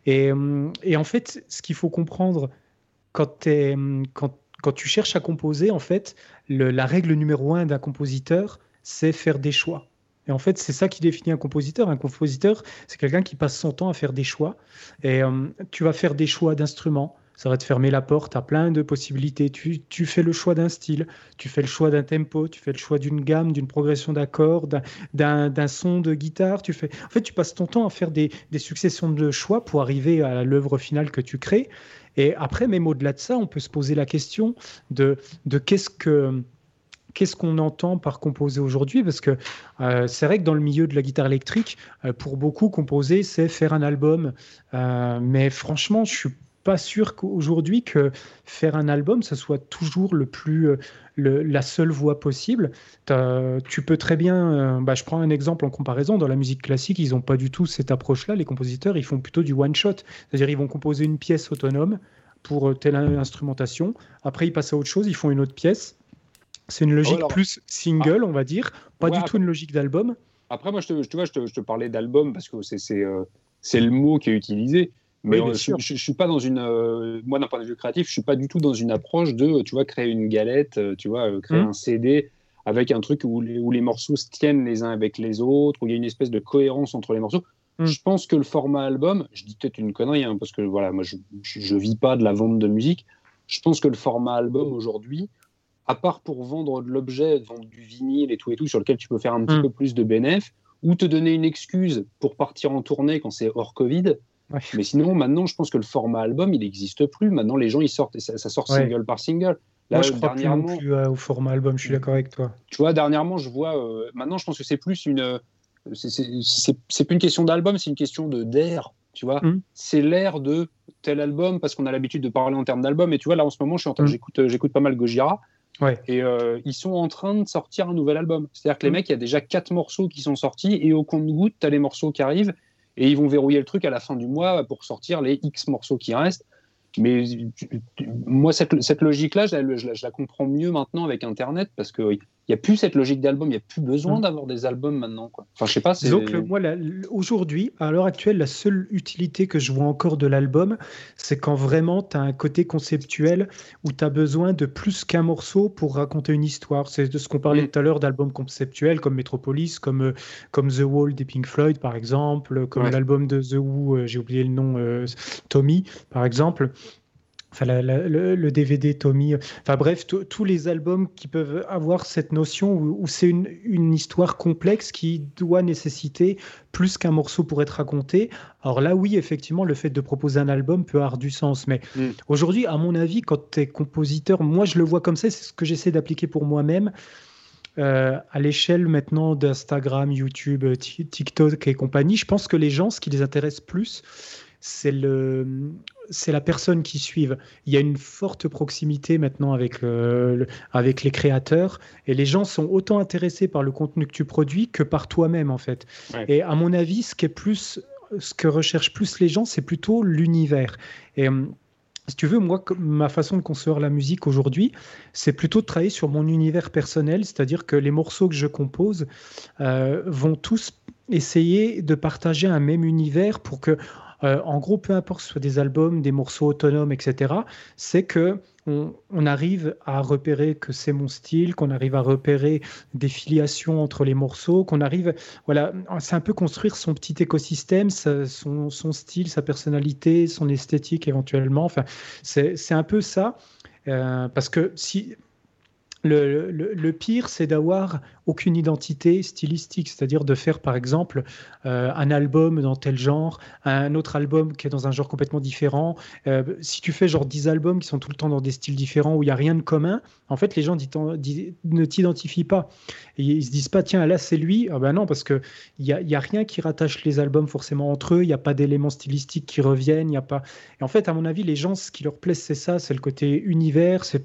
Et, euh, et, en fait, ce qu'il faut comprendre quand, quand, quand, tu cherches à composer, en fait, la règle numéro un d'un compositeur, c'est faire des choix. Et en fait, c'est ça qui définit un compositeur. Un compositeur, c'est quelqu'un qui passe son temps à faire des choix. Et euh, tu vas faire des choix d'instruments. Ça va te fermer la porte à plein de possibilités. Tu, tu fais le choix d'un style, tu fais le choix d'un tempo, tu fais le choix d'une gamme, d'une progression d'accords, d'un son de guitare. Tu fais... En fait, tu passes ton temps à faire des, des successions de choix pour arriver à l'œuvre finale que tu crées. Et après, même au-delà de ça, on peut se poser la question de, de qu'est-ce que qu'est-ce qu'on entend par composer aujourd'hui? Parce que euh, c'est vrai que dans le milieu de la guitare électrique, euh, pour beaucoup, composer, c'est faire un album. Euh, mais franchement, je suis pas sûr qu'aujourd'hui que faire un album, ça soit toujours le plus la seule voie possible. Tu peux très bien, bah, je prends un exemple en comparaison, dans la musique classique, ils n'ont pas du tout cette approche-là. Les compositeurs, ils font plutôt du one shot, c'est-à-dire ils vont composer une pièce autonome pour telle instrumentation. Après, ils passent à autre chose, ils font une autre pièce c'est une logique plus single, ah. on va dire, pas du tout une logique d'album. Après, moi, je te, vois, je te, parlais d'album parce que c'est euh, le mot qui est utilisé. Mais je, je, suis pas dans une, moi d'un point de vue créatif, je suis pas du tout dans une approche de, tu vois, créer une galette, tu vois, créer mmh. un CD avec un truc où les, où les, morceaux se tiennent les uns avec les autres, où il y a une espèce de cohérence entre les morceaux. Mm. Je pense que le format album, je dis peut-être une connerie, hein, parce que voilà, moi je, je, vis pas de la vente de musique. Je pense que le format album aujourd'hui, à part pour vendre de l'objet, vendre du vinyle et tout et tout, sur lequel tu peux faire un petit mm. peu plus de bénéfices, ou te donner une excuse pour partir en tournée quand c'est hors Covid. Mais sinon, maintenant, je pense que le format album, il n'existe plus. Maintenant, les gens, ils sortent, ça, ça sort single par single. Là, Moi, je crois plus, non plus au format album, je suis d'accord avec toi. Tu vois, dernièrement, je vois. Euh, maintenant, je pense que c'est plus une c'est plus une question d'album, c'est une question de d'air. Tu vois, mm. c'est l'air de tel album parce qu'on a l'habitude de parler en termes d'album. Et tu vois, là en ce moment, mm. j'écoute, j'écoute pas mal Gojira. Ouais. Et euh, ils sont en train de sortir un nouvel album. C'est-à-dire que les mm. mecs, il y a déjà quatre morceaux qui sont sortis et au compte-goutte, tu as les morceaux qui arrivent et ils vont verrouiller le truc à la fin du mois pour sortir les X morceaux qui restent. Mais moi, cette, cette logique-là, je, je, la comprends mieux maintenant avec Internet parce que il n'y a plus cette logique d'album, il n'y a plus besoin mm. d'avoir des albums maintenant. Quoi. Enfin, je sais pas. Moi, aujourd'hui, à l'heure actuelle, la seule utilité que je vois encore de l'album, c'est quand vraiment tu as un côté conceptuel où tu as besoin de plus qu'un morceau pour raconter une histoire. C'est de ce qu'on parlait mm. tout à l'heure d'albums conceptuels comme Metropolis, comme, euh, comme The Wall des Pink Floyd, par exemple, comme l'album de The Who, euh, j'ai oublié le nom, euh, Tommy, par exemple enfin le, DVD Tommy, enfin bref, tous les albums qui peuvent avoir cette notion où, c'est une, histoire complexe qui doit nécessiter plus qu'un morceau pour être raconté. Alors là, oui, effectivement, le fait de proposer un album peut avoir du sens. Mais mm. aujourd'hui, à mon avis, quand tu es compositeur, moi je le vois comme ça, c'est ce que j'essaie d'appliquer pour moi-même. Euh, à l'échelle maintenant d'Instagram, YouTube, TikTok et compagnie, je pense que les gens, ce qui les intéresse plus, c'est le, c'est la personne qui suive. Il y a une forte proximité maintenant avec, euh, avec les créateurs et les gens sont autant intéressés par le contenu que tu produis que par toi-même en fait. Et à mon avis, ce qui est plus, ce que recherchent plus les gens, c'est plutôt l'univers. Et euh, si tu veux, moi, ma façon de concevoir la musique aujourd'hui, c'est plutôt de travailler sur mon univers personnel, c'est-à-dire que les morceaux que je compose euh, vont tous essayer de partager un même univers pour que euh, en gros, peu importe ce soit des albums, des morceaux autonomes, etc., c'est que on, arrive à repérer que c'est mon style, qu'on arrive à repérer des filiations entre les morceaux, qu'on arrive, voilà, c'est un peu construire son petit écosystème, son, style, sa personnalité, son esthétique éventuellement. Enfin, c'est un peu ça. Euh, parce que si le, pire, c'est d'avoir aucune identité stylistique, c'est-à-dire de faire par exemple euh, un album dans tel genre, un autre album qui est dans un genre complètement différent. Euh, si tu fais genre 10 albums qui sont tout le temps dans des styles différents où il n'y a rien de commun, en fait les gens ne t'identifient pas. Et ils se disent pas, tiens, là c'est lui. Ah ben non, parce qu'il n'y a, y a rien qui rattache les albums forcément entre eux, il n'y a pas d'éléments stylistiques qui reviennent, il y a pas... Et en fait, à mon avis, les gens, ce qui leur plaît, c'est ça, c'est le côté univers, c'est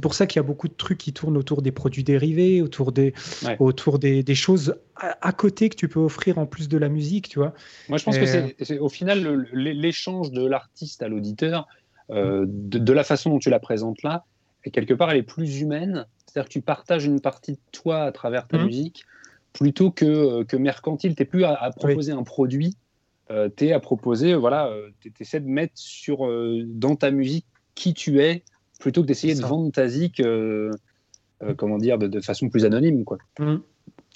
pour ça qu'il y a beaucoup de trucs qui tournent autour des produits dérivés, autour des, autour des, choses à, côté que tu peux offrir en plus de la musique, tu vois. Moi, je pense que c'est au final l'échange de l'artiste à l'auditeur, euh, de, la façon dont tu la présentes là, et quelque part, elle est plus humaine. C'est-à-dire que tu partages une partie de toi à travers ta mmh. musique, plutôt que, euh, que mercantile. Tu n'es plus à, proposer un produit, euh, tu es à proposer, voilà, tu essaies de mettre sur, dans ta musique qui tu es, plutôt que d'essayer de vendre ta zik euh, comment dire, de, façon plus anonyme. Quoi. Mmh.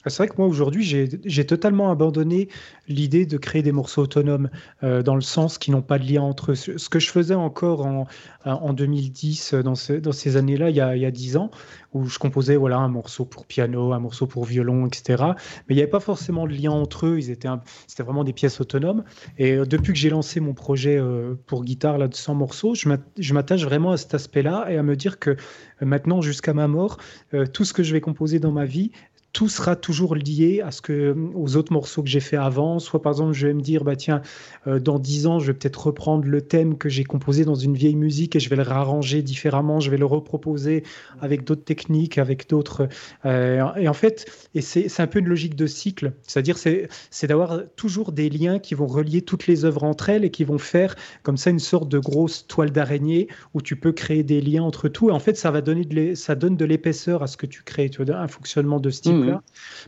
C'est vrai que moi aujourd'hui, j'ai totalement abandonné l'idée de créer des morceaux autonomes euh, dans le sens qui n'ont pas de lien entre eux. Ce que je faisais encore en, en 2010, dans, dans ces années-là, il, y a 10 ans, où je composais voilà, un morceau pour piano, un morceau pour violon, etc. Mais il n'y avait pas forcément de lien entre eux, c'était vraiment des pièces autonomes. Et euh, depuis que j'ai lancé mon projet euh, pour guitare là, de 100 morceaux, je m'attache vraiment à cet aspect-là et à me dire que maintenant, jusqu'à ma mort, tout ce que je vais composer dans ma vie, tout sera toujours lié à ce que, aux autres morceaux que j'ai fait avant. Soit par exemple, je vais me dire, bah tiens, euh, dans dix ans, je vais peut-être reprendre le thème que j'ai composé dans une vieille musique et je vais le réarranger différemment, je vais le reproposer avec d'autres techniques, avec d'autres. Euh, et en fait, et c'est un peu une logique de cycle, c'est-à-dire c'est d'avoir toujours des liens qui vont relier toutes les œuvres entre elles et qui vont faire comme ça une sorte de grosse toile d'araignée où tu peux créer des liens entre tout. Et en fait, ça va donner de l'épaisseur à ce que tu crées, tu vois, un fonctionnement de style. Faire.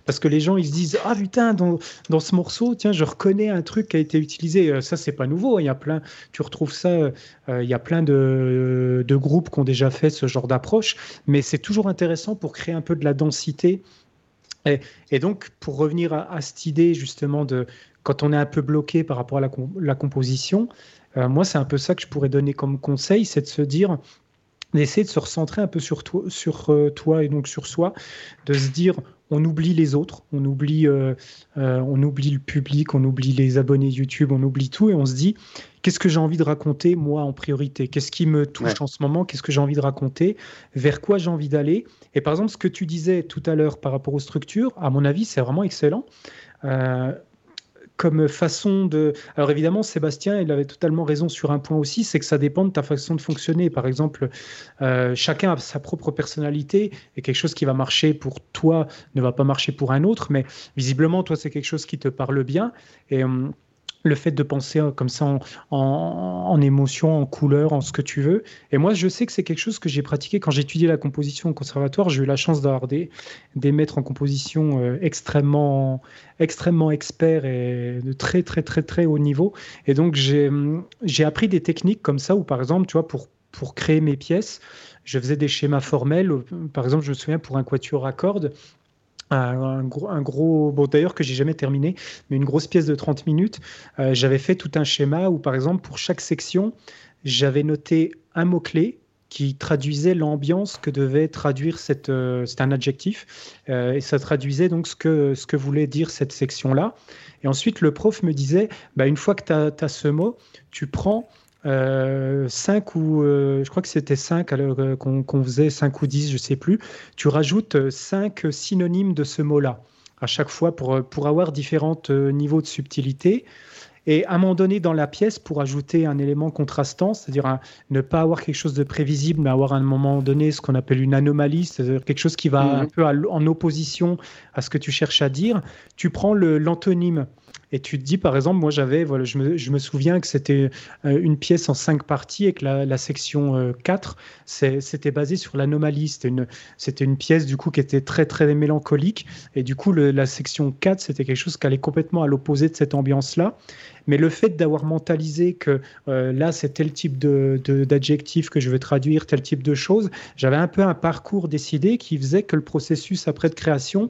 Parce que les gens, ils se disent Ah putain, dans, dans, ce morceau, tiens, je reconnais un truc qui a été utilisé. Euh, ça, c'est pas nouveau. Il y a plein, tu retrouves ça, euh, il y a plein de, de, groupes qui ont déjà fait ce genre d'approche. Mais c'est toujours intéressant pour créer un peu de la densité. Et, donc, pour revenir à, cette idée, justement, de quand on est un peu bloqué par rapport à la, composition, euh, moi, c'est un peu ça que je pourrais donner comme conseil c'est de se dire d'essayer de se recentrer un peu sur toi, sur euh, toi et donc sur soi, de se dire on oublie les autres, on oublie, euh, euh, on oublie le public, on oublie les abonnés YouTube, on oublie tout et on se dit qu'est-ce que j'ai envie de raconter moi en priorité, qu'est-ce qui me touche en ce moment, qu'est-ce que j'ai envie de raconter, vers quoi j'ai envie d'aller? Et par exemple, ce que tu disais tout à l'heure par rapport aux structures, à mon avis, c'est vraiment excellent comme façon de. Alors évidemment, Sébastien, il avait totalement raison sur un point aussi, c'est que ça dépend de ta façon de fonctionner. Par exemple, euh, chacun a sa propre personnalité et quelque chose qui va marcher pour toi ne va pas marcher pour un autre, mais visiblement, toi, c'est quelque chose qui te parle bien. Et. Hum, le fait de penser comme ça en, en, émotion, en couleur, en ce que tu veux. Et moi, je sais que c'est quelque chose que j'ai pratiqué quand j'étudiais la composition au conservatoire. J'ai eu la chance d'avoir des, des maîtres en composition euh, extrêmement, extrêmement experts et de très, très, très, très haut niveau. Et donc, j'ai appris des techniques comme ça où, par exemple, tu vois, pour, pour créer mes pièces, je faisais des schémas formels. Par exemple, je me souviens pour un quatuor à cordes, un, gros, un gros bon d'ailleurs que j'ai jamais terminé, mais une grosse pièce de 30 minutes. Euh, j'avais fait tout un schéma où, par exemple, pour chaque section, j'avais noté un mot-clé qui traduisait l'ambiance que devait traduire cette. Euh, c'est un adjectif, euh, et ça traduisait donc ce que, ce que voulait dire cette section-là. Et ensuite, le prof me disait bah, une fois que tu as, ce mot, tu prends 5 euh, ou euh, je crois que c'était 5 euh, qu'on faisait 5 ou 10, je sais plus. Tu rajoutes 5 synonymes de ce mot-là à chaque fois pour, pour avoir différents niveaux de subtilité. Et à un moment donné dans la pièce, pour ajouter un élément contrastant, c'est-à-dire ne pas avoir quelque chose de prévisible, mais avoir à un moment donné ce qu'on appelle une anomalie, c'est-à-dire quelque chose qui va mmh. un peu en opposition à ce que tu cherches à dire, tu prends l'antonyme. Et tu te dis, par exemple, moi j'avais, voilà, je me, souviens que c'était euh, une pièce en cinq parties et que la, section 4, euh, c'était basé sur l'anomalie. C'était une, pièce du coup qui était très très mélancolique. Et du coup, la section 4, c'était quelque chose qui allait complètement à l'opposé de cette ambiance-là. Mais le fait d'avoir mentalisé que euh, là, c'est tel type de, d'adjectif que je veux traduire, tel type de choses, j'avais un peu un parcours décidé qui faisait que le processus après de création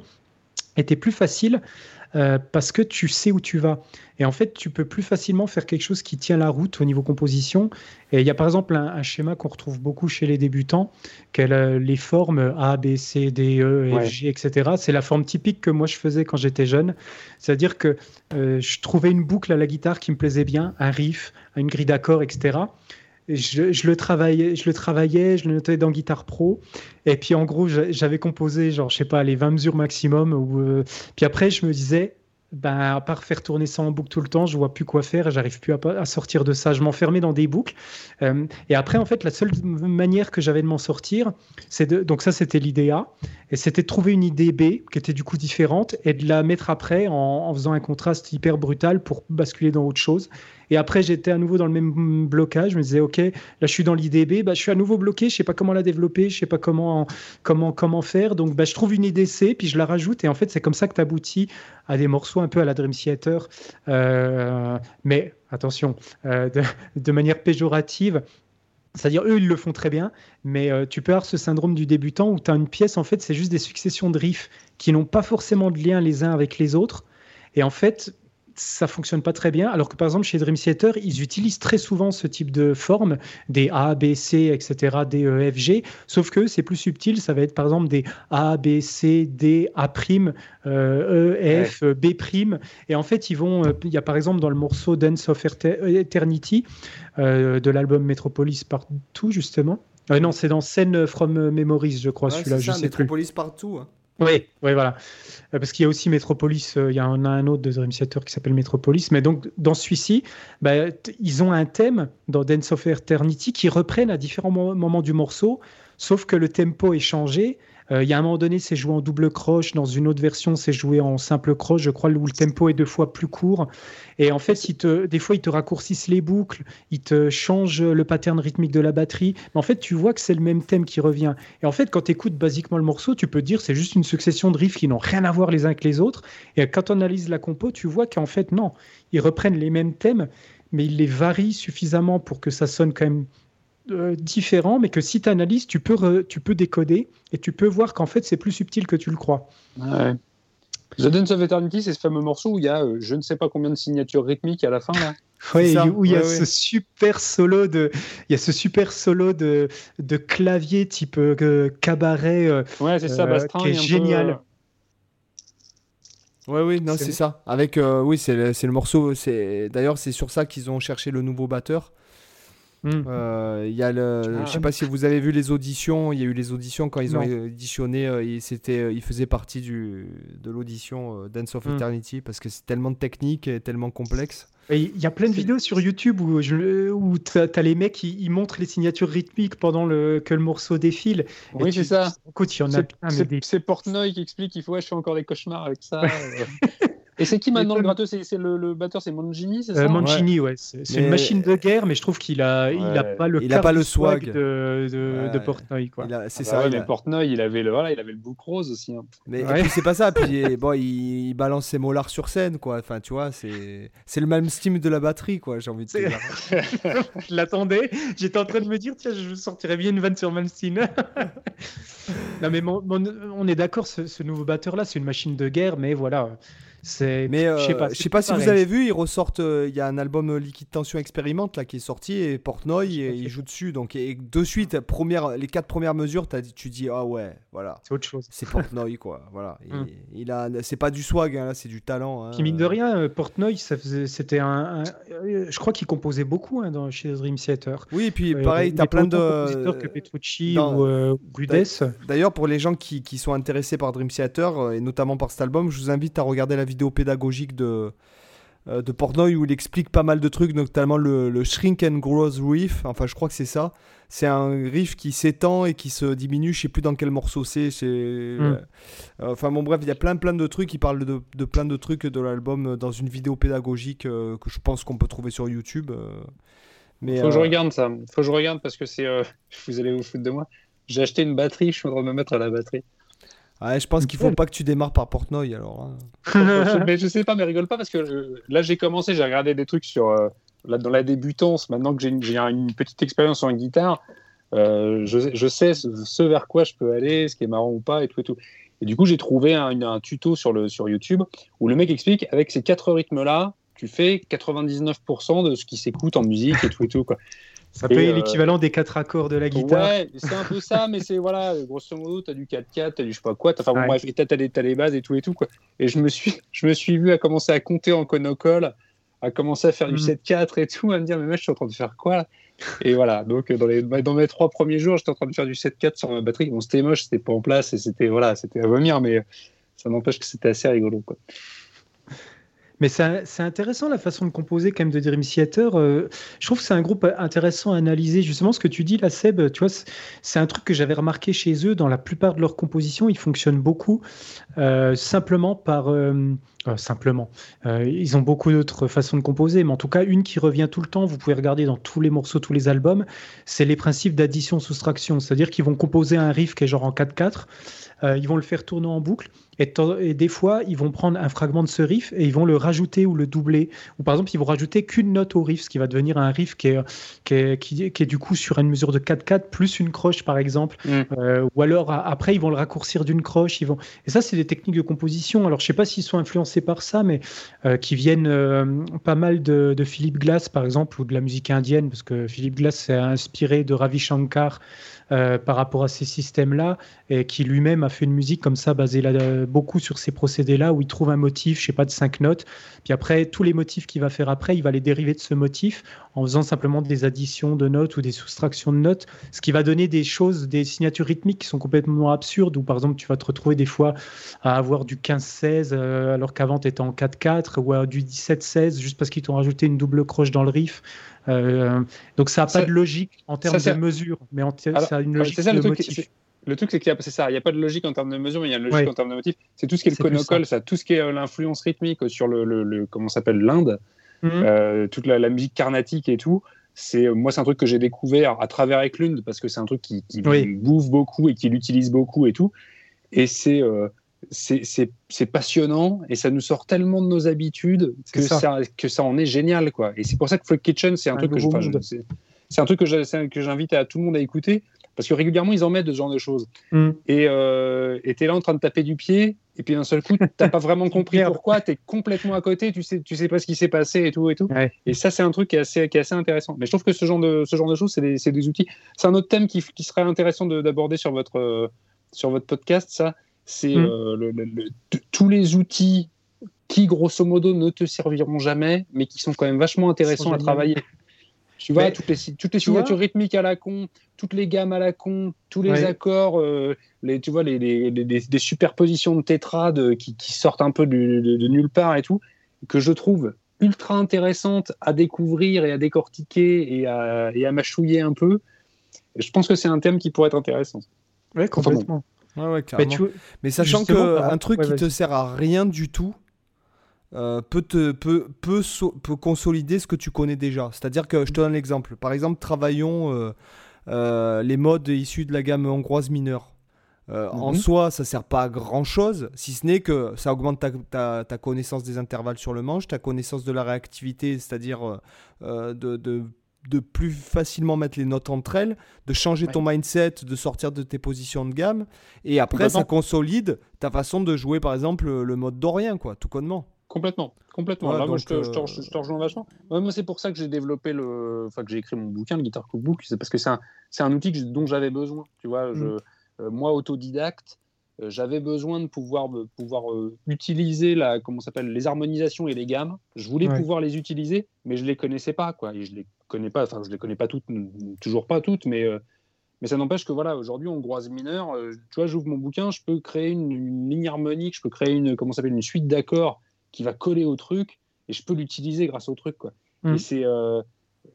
était plus facile euh, parce que tu sais où tu vas. Et en fait, tu peux plus facilement faire quelque chose qui tient la route au niveau composition. Et il y a par exemple un, schéma qu'on retrouve beaucoup chez les débutants, que les formes A, B, C, D, E, F, G, etc. C'est la forme typique que moi je faisais quand j'étais jeune. C'est-à-dire que euh, je trouvais une boucle à la guitare qui me plaisait bien, un riff, une grille d'accords, etc je, le travaillais, je le travaillais, je le notais dans Guitar Pro. Et puis en gros, j'avais composé, genre, je sais pas, les 20 mesures maximum. Ou, euh, Puis après, je me disais, ben, à part faire tourner ça en boucle tout le temps, je vois plus quoi faire j'arrive plus à, sortir de ça. Je m'enfermais dans des boucles. Euh, et après, en fait, la seule manière que j'avais de m'en sortir, c'est de. Donc, ça, c'était l'idée A. Et c'était de trouver une idée B qui était du coup différente et de la mettre après en faisant un contraste hyper brutal pour basculer dans autre chose. Et après, j'étais à nouveau dans le même blocage. Je me disais, OK, là, je suis dans l'IDB, bah, je suis à nouveau bloqué, je sais pas comment la développer, je sais pas comment, comment, comment faire. Donc, bah, je trouve une idée C, puis je la rajoute. Et en fait, c'est comme ça que tu aboutis à des morceaux un peu à la Dream Theater. Euh, mais attention, euh, de, manière péjorative. C'est-à-dire, eux, ils le font très bien, mais euh, tu peux avoir ce syndrome du débutant où tu as une pièce, en fait, c'est juste des successions de riffs qui n'ont pas forcément de lien les uns avec les autres. Et en fait, ça fonctionne pas très bien. Alors que par exemple chez Dream Theater, ils utilisent très souvent ce type de forme, des A, B, C, etc., D, E, F, G. Sauf que c'est plus subtil. Ça va être par exemple des A, B, C, D, A prime, euh, E, F, B prime. Et en fait, ils vont. Euh, il y a par exemple dans le morceau Dance of Eternity euh, de l'album Metropolis Partout justement. non, c'est dans Scène from Memories, je crois, celui-là. Je sais Metropolis Partout. Hein. Oui, oui, voilà. Euh, parce qu'il y a aussi Metropolis, euh, il y en a un autre de Dream qui s'appelle Metropolis. Mais donc, dans celui-ci, bah, ils ont un thème dans Dance of Eternity qui reprennent à différents moments du morceau, sauf que le tempo est changé Il y a un moment donné, c'est joué en double croche. Dans une autre version, c'est joué en simple croche, je crois, où le tempo est deux fois plus court. Et en fait, des fois, ils te raccourcissent les boucles, ils te changent le pattern rythmique de la batterie. Mais en fait, tu vois que c'est le même thème qui revient. Et en fait, quand tu écoutes basiquement le morceau, tu peux dire c'est juste une succession de riffs qui n'ont rien à voir les uns avec les autres. Et quand on analyse la compo, tu vois qu'en fait, non, ils reprennent les mêmes thèmes, mais ils les varient suffisamment pour que ça sonne quand même euh, différent, mais que si tu analyses, tu peux, tu peux décoder et tu peux voir qu'en fait, c'est plus subtil que tu le crois. Ouais. The Dance of Eternity, c'est ce fameux morceau où il y a euh, je ne sais pas combien de signatures rythmiques à la fin là. (laughs) Oui, où il y a ce super solo de, il y a ce super solo de, de clavier type euh, cabaret. Euh, ouais, c'est ça, qui est génial. Ouais, oui, non, c'est ça. Avec, oui, c'est le, le, morceau. C'est d'ailleurs c'est sur ça qu'ils ont cherché le nouveau batteur. Hmm. Euh, il y a le, ah, je sais pas si vous avez vu les auditions. Il y a eu les auditions quand ils ont auditionné. Euh, c'était, euh, il faisait partie du, de l'audition Dance of hmm. Eternity parce que c'est tellement de technique et tellement complexe. Il y a plein de vidéos sur YouTube où, où tu as, les mecs qui ils montrent les signatures rythmiques pendant le, que le morceau défile. Oui, c'est ça. C'est Portnoy qui explique qu'il faut ouais, je fais encore des cauchemars avec ça. (laughs) Et c'est qui maintenant le gratteux C'est le, batteur, c'est Mangini, c'est euh, ça? Ouais. C'est une machine de guerre, mais je trouve qu'il a, il a pas le, il a pas le swag, de, de, Portnoy, quoi. C'est ah ça. Bah mais Portnoy, il avait le, voilà, il avait le bouc rose aussi. Hein. Mais c'est pas ça. (laughs) Puis bon, il, balance ses molars sur scène, quoi. Enfin, tu vois, c'est, c'est le même style de la batterie, quoi. J'ai envie de dire. (laughs) je l'attendais. J'étais en train de me dire, tiens, je sortirais bien une vanne sur Malmsteen. (laughs) non, mais on est d'accord, ce, ce nouveau batteur là, c'est une machine de guerre, mais voilà. Mais je sais pas, je sais pas si vous avez vu, ils ressortent. Euh, il y a un album euh, Liquid Tension Expérimente là qui est sorti et Portnoy et, il joue dessus. Donc et de suite, première, les quatre premières mesures, as, tu dis ah ouais, voilà. C'est autre chose. C'est Portnoy quoi. Voilà. (laughs) Hum. Il, a, c'est pas du swag hein, là, c'est du talent. Hein. mine de rien, euh, Portnoy, c'était un, je crois qu'il composait beaucoup hein, dans, chez Dream Theater. Oui, et puis pareil, tu as plein de que Petrucci ou Rudess. D'ailleurs, pour les gens qui, qui, sont intéressés par Dream Theater et notamment par cet album, je vous invite à regarder la vidéo pédagogique de, euh, de Portnoy où il explique pas mal de trucs, notamment le, Shrink and Growth Riff. Enfin, je crois que c'est ça. C'est un riff qui s'étend et qui se diminue. Je sais plus dans quel morceau c'est. euh, enfin, bon, bref, il y a plein, plein de trucs. Il parle de, de plein de trucs de l'album dans une vidéo pédagogique euh, que je pense qu'on peut trouver sur YouTube. mais, faut que je regarde ça. Faut que je regarde parce que c'est. (laughs) vous allez vous foutre de moi. J'ai acheté une batterie. Je de me mettre à la batterie. Ouais, je pense qu'il faut pas que tu démarres par Portnoy alors. Hein. (laughs) mais je sais pas, mais rigole pas parce que euh, là j'ai commencé, j'ai regardé des trucs sur euh, là, dans la débutance. Maintenant que j'ai une, une, petite expérience en guitare, euh, je, je, sais ce, vers quoi je peux aller, ce qui est marrant ou pas et tout et tout. Et du coup, j'ai trouvé un, un, tuto sur, le, sur YouTube où le mec explique avec ces quatre rythmes là, tu fais 99% de ce qui s'écoute en musique et tout et tout quoi. Ça peut être l'équivalent des quatre accords de la guitare. Ouais, c'est un peu ça, mais c'est voilà, grosso modo, tu as du 4-4, tu as du je sais pas quoi, enfin bon, bref, et tu as, les bases et tout et tout. Quoi. Et je me, suis, je me suis vu à commencer à compter en conocole, à commencer à faire du 7-4 mm. et tout, à me dire, mais mec, je suis en train de faire quoi là? Et voilà, donc dans, les, dans mes trois premiers jours, j'étais en train de faire du 7-4 sur ma batterie. Bon, c'était moche, c'était pas en place et c'était voilà, c'était à vomir, mais ça n'empêche que c'était assez rigolo. Quoi. Mais c'est intéressant la façon de composer quand même de Dream Theater. Euh, je trouve que c'est un groupe intéressant à analyser. Justement, ce que tu dis là, Seb, tu vois, c'est un truc que j'avais remarqué chez eux. Dans la plupart de leurs compositions, ils fonctionnent beaucoup euh, simplement par... Euh, simplement. ils ont beaucoup d'autres façons de composer, mais en tout cas, une qui revient tout le temps, vous pouvez regarder dans tous les morceaux, tous les albums, c'est les principes d'addition-soustraction. C'est-à-dire qu'ils vont composer un riff qui est genre en 4-4, ils vont le faire tourner en boucle, et, des fois, ils vont prendre un fragment de ce riff et ils vont le rajouter ou le doubler. Ou par exemple, ils vont rajouter qu'une note au riff, ce qui va devenir un riff qui est, qui est, qui est, du coup sur une mesure de 4-4 plus une croche, par exemple. Mm. Euh, ou alors, après, ils vont le raccourcir d'une croche. Ils vont... Et ça, c'est des techniques de composition. Alors, je sais pas s'ils sont influencés par ça, mais euh, qui viennent euh, pas mal de, de Philippe Glass, par exemple, ou de la musique indienne, parce que Philippe Glass s'est inspiré de Ravi Shankar. Euh, par rapport à ces systèmes-là, et qui lui-même a fait une musique comme ça, basée là, beaucoup sur ces procédés-là, où il trouve un motif, je sais pas, de cinq notes, puis après, tous les motifs qu'il va faire après, il va les dériver de ce motif en faisant simplement des additions de notes ou des soustractions de notes, ce qui va donner des choses, des signatures rythmiques qui sont complètement absurdes, où par exemple, tu vas te retrouver des fois à avoir du 15-16 euh, alors qu'avant tu étais en 4-4, ou à du 17-16 juste parce qu'ils t'ont rajouté une double croche dans le riff. Euh, donc ça n'a pas de logique en termes de mesure, mais en ça a une logique de motif. Le truc, c'est qu'il c'est ça, il n'y a pas de logique en termes de mesure, mais il y a une logique en termes de motif. C'est tout ce qui est le conocole, ça. tout ce qui est euh, l'influence rythmique sur le, le, comment s'appelle l'Inde, mhm. euh, toute la, musique carnatique et tout. C'est moi, c'est un truc que j'ai découvert à travers Eklund parce que c'est un truc qui, qui bouffe beaucoup et qui l'utilise beaucoup et tout. Et c'est c'est passionnant et ça nous sort tellement de nos habitudes que ça. que ça en est génial quoi. Et c'est pour ça que Freak Kitchen, c'est un, truc que c'est un truc que j'invite à tout le monde à écouter parce que régulièrement, ils en mettent de ce genre de choses. Mm. Et euh, tu es là en train de taper du pied, et puis d'un seul coup, tu n'as pas vraiment (laughs) compris pourquoi, tu es complètement à côté, tu sais, tu sais pas ce qui s'est passé et tout. Et, tout. et ça, c'est un truc qui est, assez, qui est assez intéressant. Mais je trouve que ce genre de, ce genre de choses, c'est des, des, outils. C'est un autre thème qui, qui serait intéressant d'aborder sur votre, sur votre podcast, ça. C'est mm. euh, tous les outils qui, grosso modo, ne te serviront jamais, mais qui sont quand même vachement intéressants à travailler. Tu vois, toutes les, toutes les signatures rythmiques à la con, toutes les gammes à la con, tous les accords, euh, les, tu vois, les, superpositions de tétrades qui, qui, sortent un peu de, de, nulle part et tout, que je trouve ultra intéressantes à découvrir et à décortiquer et à, et à mâchouiller un peu. Je pense que c'est un thème qui pourrait être intéressant. Oui, complètement. Ouais, ouais, mais, mais, sachant qu'un truc qui te sert à rien du tout, euh, peut, te, peut, peut, peut, consolider ce que tu connais déjà. C'est-à-dire que je te donne l'exemple. Par exemple, travaillons euh, euh, les modes issus de la gamme hongroise mineure. En mhm. soi, ça sert pas à grand chose, si ce n'est que ça augmente ta, ta, connaissance des intervalles sur le manche, ta connaissance de la réactivité, c'est-à-dire de, de, de, plus facilement mettre les notes entre elles, de changer ton mindset, de sortir de tes positions de gamme. Et après, ça consolide ta façon de jouer, par exemple, le mode dorien, quoi, tout connement. Complètement, complètement. Là, moi, je te, je, te, rejoins vachement. moi, c'est pour ça que j'ai développé le, enfin que j'ai écrit mon bouquin, le Guitar Cookbook, c'est parce que c'est un, c'est un outil dont j'avais besoin. Tu vois, je, mm. euh, moi, autodidacte, euh, j'avais besoin de pouvoir, pouvoir euh, utiliser la, comment s'appelle, les harmonisations et les gammes. Je voulais pouvoir les utiliser, mais je les connaissais pas, quoi. Et je les connais pas, enfin, je les connais pas toutes, toujours pas toutes, mais mais ça n'empêche que voilà, aujourd'hui, hongroise mineure, tu vois, j'ouvre mon bouquin, je peux créer une, une ligne harmonique, je peux créer une, comment s'appelle, une suite d'accords qui va coller au truc et je peux l'utiliser grâce au truc. Quoi. Et c'est, euh,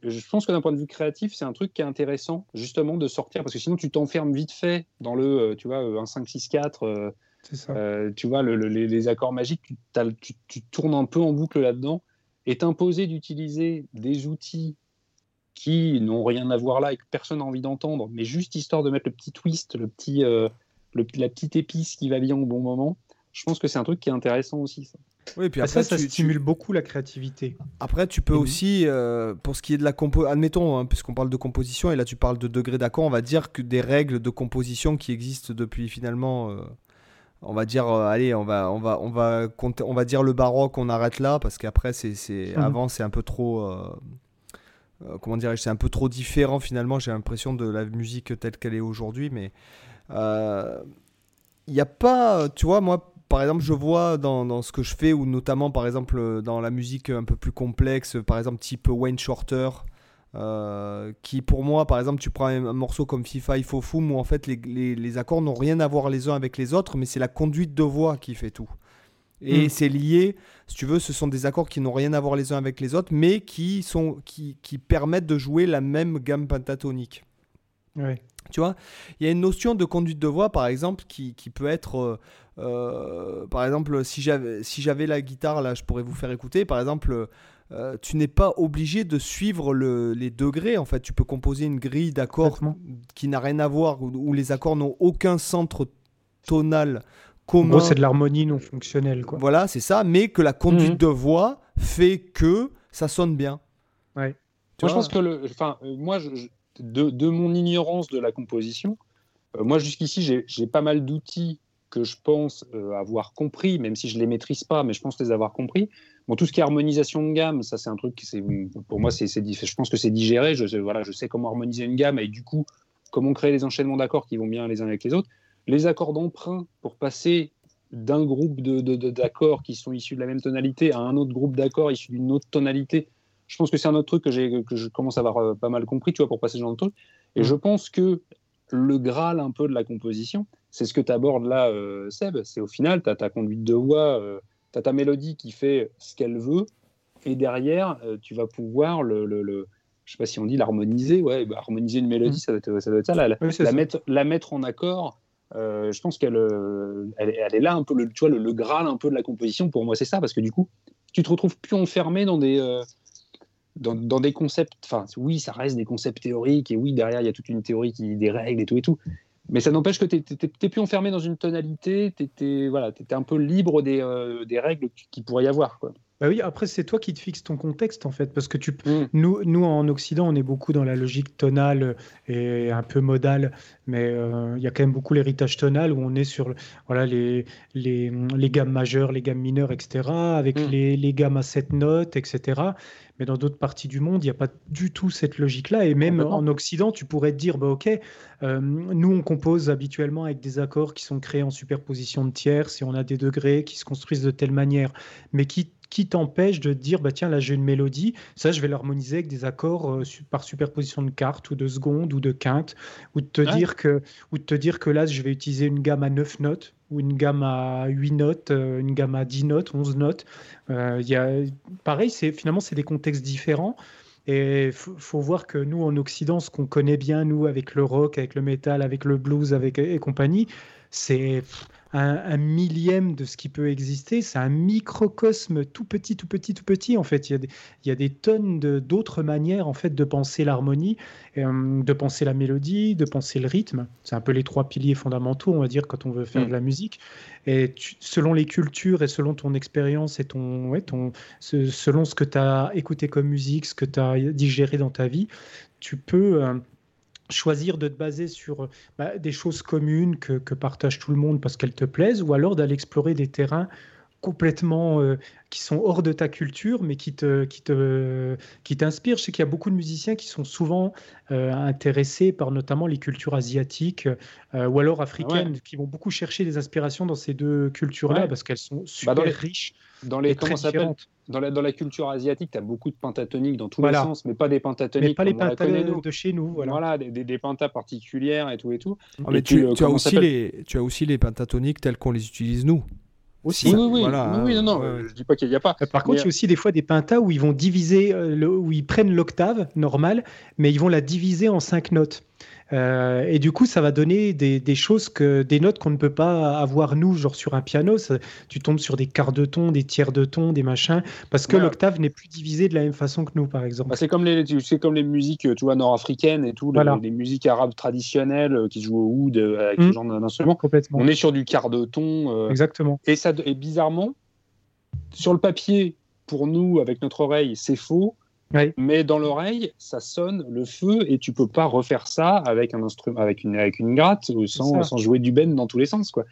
je pense que d'un point de vue créatif, c'est un truc qui est intéressant justement de sortir parce que sinon tu t'enfermes vite fait dans le, euh, tu vois, euh, un 5, 6, 4. tu vois, les, accords magiques, tu, tu, tournes un peu en boucle là-dedans et t'imposer d'utiliser des outils qui n'ont rien à voir là et que personne n'a envie d'entendre, mais juste histoire de mettre le petit twist, le petit, le, la petite épice qui va bien au bon moment, je pense que c'est un truc qui est intéressant aussi. Ça. Oui, puis après, ça, ça stimule beaucoup la créativité. Après, tu peux aussi, euh, pour ce qui est de la compo, admettons, hein, puisqu'on parle de composition, et là tu parles de degré d'accord, on va dire que des règles de composition qui existent depuis finalement, euh, on va dire, euh, allez, on va, on va, on va, on va dire le baroque, on arrête là, parce qu'après, c'est, mhm. avant, c'est un peu trop, comment dirais-je, c'est un peu trop différent finalement. J'ai l'impression de la musique telle qu'elle est aujourd'hui, mais il n'y a pas, tu vois, moi par exemple, je vois dans, ce que je fais, ou notamment par exemple dans la musique un peu plus complexe, par exemple type Wayne Shorter, euh, qui pour moi, par exemple, tu prends un, morceau comme FIFA Ifofum, où en fait les, les, accords n'ont rien à voir les uns avec les autres, mais c'est la conduite de voix qui fait tout. Et hmm. c'est lié, si tu veux, ce sont des accords qui n'ont rien à voir les uns avec les autres, mais qui, sont, qui, qui permettent de jouer la même gamme pentatonique. Oui. Tu vois, il y a une notion de conduite de voix, par exemple, qui, qui peut être euh, euh, par exemple, si j'avais si j'avais la guitare, là, je pourrais vous faire écouter. Par exemple, euh, tu n'es pas obligé de suivre le, les degrés. En fait, tu peux composer une grille d'accords qui n'a rien à voir, où, les accords n'ont aucun centre tonal commun. c'est de l'harmonie non fonctionnelle. Quoi. Voilà, c'est ça. Mais que la conduite mhm. de voix fait que ça sonne bien. Ouais. moi, je pense que le, enfin, euh, moi, de, de, mon ignorance de la composition, moi jusqu'ici, j'ai pas mal d'outils que je pense euh, avoir compris, même si je les maîtrise pas, mais je pense les avoir compris. Bon, tout ce qui est harmonisation de gamme, ça c'est un truc qui c'est pour moi c'est je pense que c'est digéré. Je voilà, je sais comment harmoniser une gamme et du coup comment créer les enchaînements d'accords qui vont bien les uns avec les autres. Les accords d'emprunt pour passer d'un groupe de, d'accords qui sont issus de la même tonalité à un autre groupe d'accords issus d'une autre tonalité. Je pense que c'est un autre truc que, que je commence à avoir euh, pas mal compris, tu vois, pour passer ce genre de truc. Et mmh. je pense que le graal un peu de la composition, c'est ce que tu abordes là, euh, Seb. C'est au final, tu as ta conduite de voix, euh, tu as ta mélodie qui fait ce qu'elle veut, et derrière, euh, tu vas pouvoir le, le, je sais pas si on dit l'harmoniser, ouais, bah, harmoniser une mélodie, mm. ça, doit être, ça, la, mettre, la, mettre, en accord je pense qu'elle elle, est là un peu, le, tu vois, le, graal un peu de la composition. Pour moi, c'est ça, parce que du coup, tu te retrouves plus enfermé dans des, dans, dans, des concepts. Enfin, oui, ça reste des concepts théoriques, et oui, derrière, il y a toute une théorie qui des règles et tout et tout. Mais ça n'empêche que tu n'es plus enfermé dans une tonalité, tu étais, voilà, étais un peu libre des, règles qu'il pourrait y avoir. Bah oui, après, c'est toi qui te fixes ton contexte, en fait, parce que tu, mm. nous, nous, en Occident, on est beaucoup dans la logique tonale et un peu modale, mais euh, il y a quand même beaucoup l'héritage tonal où on est sur voilà, les, les, les gammes majeures, les gammes mineures, etc., avec mm. les, les, gammes à sept notes, etc. Mais dans d'autres parties du monde, il n'y a pas du tout cette logique-là. Et même en Occident, tu pourrais te dire, bah, OK, euh, nous, on compose habituellement avec des accords qui sont créés en superposition de tierces et on a des degrés qui se construisent de telle manière, mais qui qui t'empêche de dire bah tiens là j'ai une mélodie ça je vais l'harmoniser avec des accords euh, par superposition de cartes ou de secondes ou de quintes ou de te dire que ou de te dire que là je vais utiliser une gamme à 9 notes une gamme à 8 notes euh, une gamme à 10 notes 11 notes. Euh, y a pareil finalement c'est des contextes différents. Et il faut voir que nous, en Occident, ce qu'on connaît bien, nous, avec le rock, avec le metal, avec le blues, avec et compagnie, c'est un, millième de ce qui peut exister. C'est un microcosme tout petit, tout petit, tout petit. En fait, il y a des, il y a des tonnes d'autres manières en fait de penser l'harmonie, euh, de penser la mélodie, de penser le rythme. C'est un peu les trois piliers fondamentaux, on va dire, quand on veut faire mm. de la musique. Et selon les cultures et selon ton expérience et ton, ouais, ton, selon ce que tu as écouté comme musique, ce que tu as digéré dans ta vie, tu peux euh, choisir de te baser sur bah, des choses communes que, que, partage tout le monde parce qu'elles te plaisent, ou alors d'aller explorer des terrains complètement euh, qui sont hors de ta culture, mais qui te qui te qui t'inspirent. Je sais qu'il y a beaucoup de musiciens qui sont souvent euh, intéressés par notamment les cultures asiatiques euh, ou alors africaines, qui vont beaucoup chercher des inspirations dans ces deux cultures-là parce qu'elles sont bah, super riches. Dans les comment dans la, dans la culture asiatique, tu as beaucoup de pentatoniques dans tous les sens, mais pas des pentatoniques. Mais pas les pentas de chez nous. Voilà, voilà des, des, des, pentas particulières et tout et tout. Ah, mais tu, tu, as aussi les, tu as aussi les pentatoniques tels qu'on les utilise nous. Aussi, oui, oui, oui, non, non, je dis pas qu'il n'y a pas. Par contre, il y a aussi des fois des pentas où ils vont diviser, euh, où ils prennent l'octave normale, mais ils vont la diviser en cinq notes. Euh, et du coup, ça va donner des, choses que des notes qu'on ne peut pas avoir nous, genre sur un piano. tu tombes sur des quarts de ton, des tiers de ton, des machins, parce que l'octave n'est plus divisée de la même façon que nous, par exemple. Bah, c'est comme les, c'est comme les musiques, tu vois, nord-africaines et tout, les, musiques arabes traditionnelles euh, qui jouent au oud euh, avec ce mmh. genre d'instrument. Complètement. On est sur du quart de ton. Exactement. Et ça, et bizarrement, sur le papier, pour nous, avec notre oreille, c'est faux. Mais dans l'oreille, ça sonne le feu et tu peux pas refaire ça avec un instrument, avec une, avec une gratte ou sans, sans jouer du ben dans tous les sens, quoi.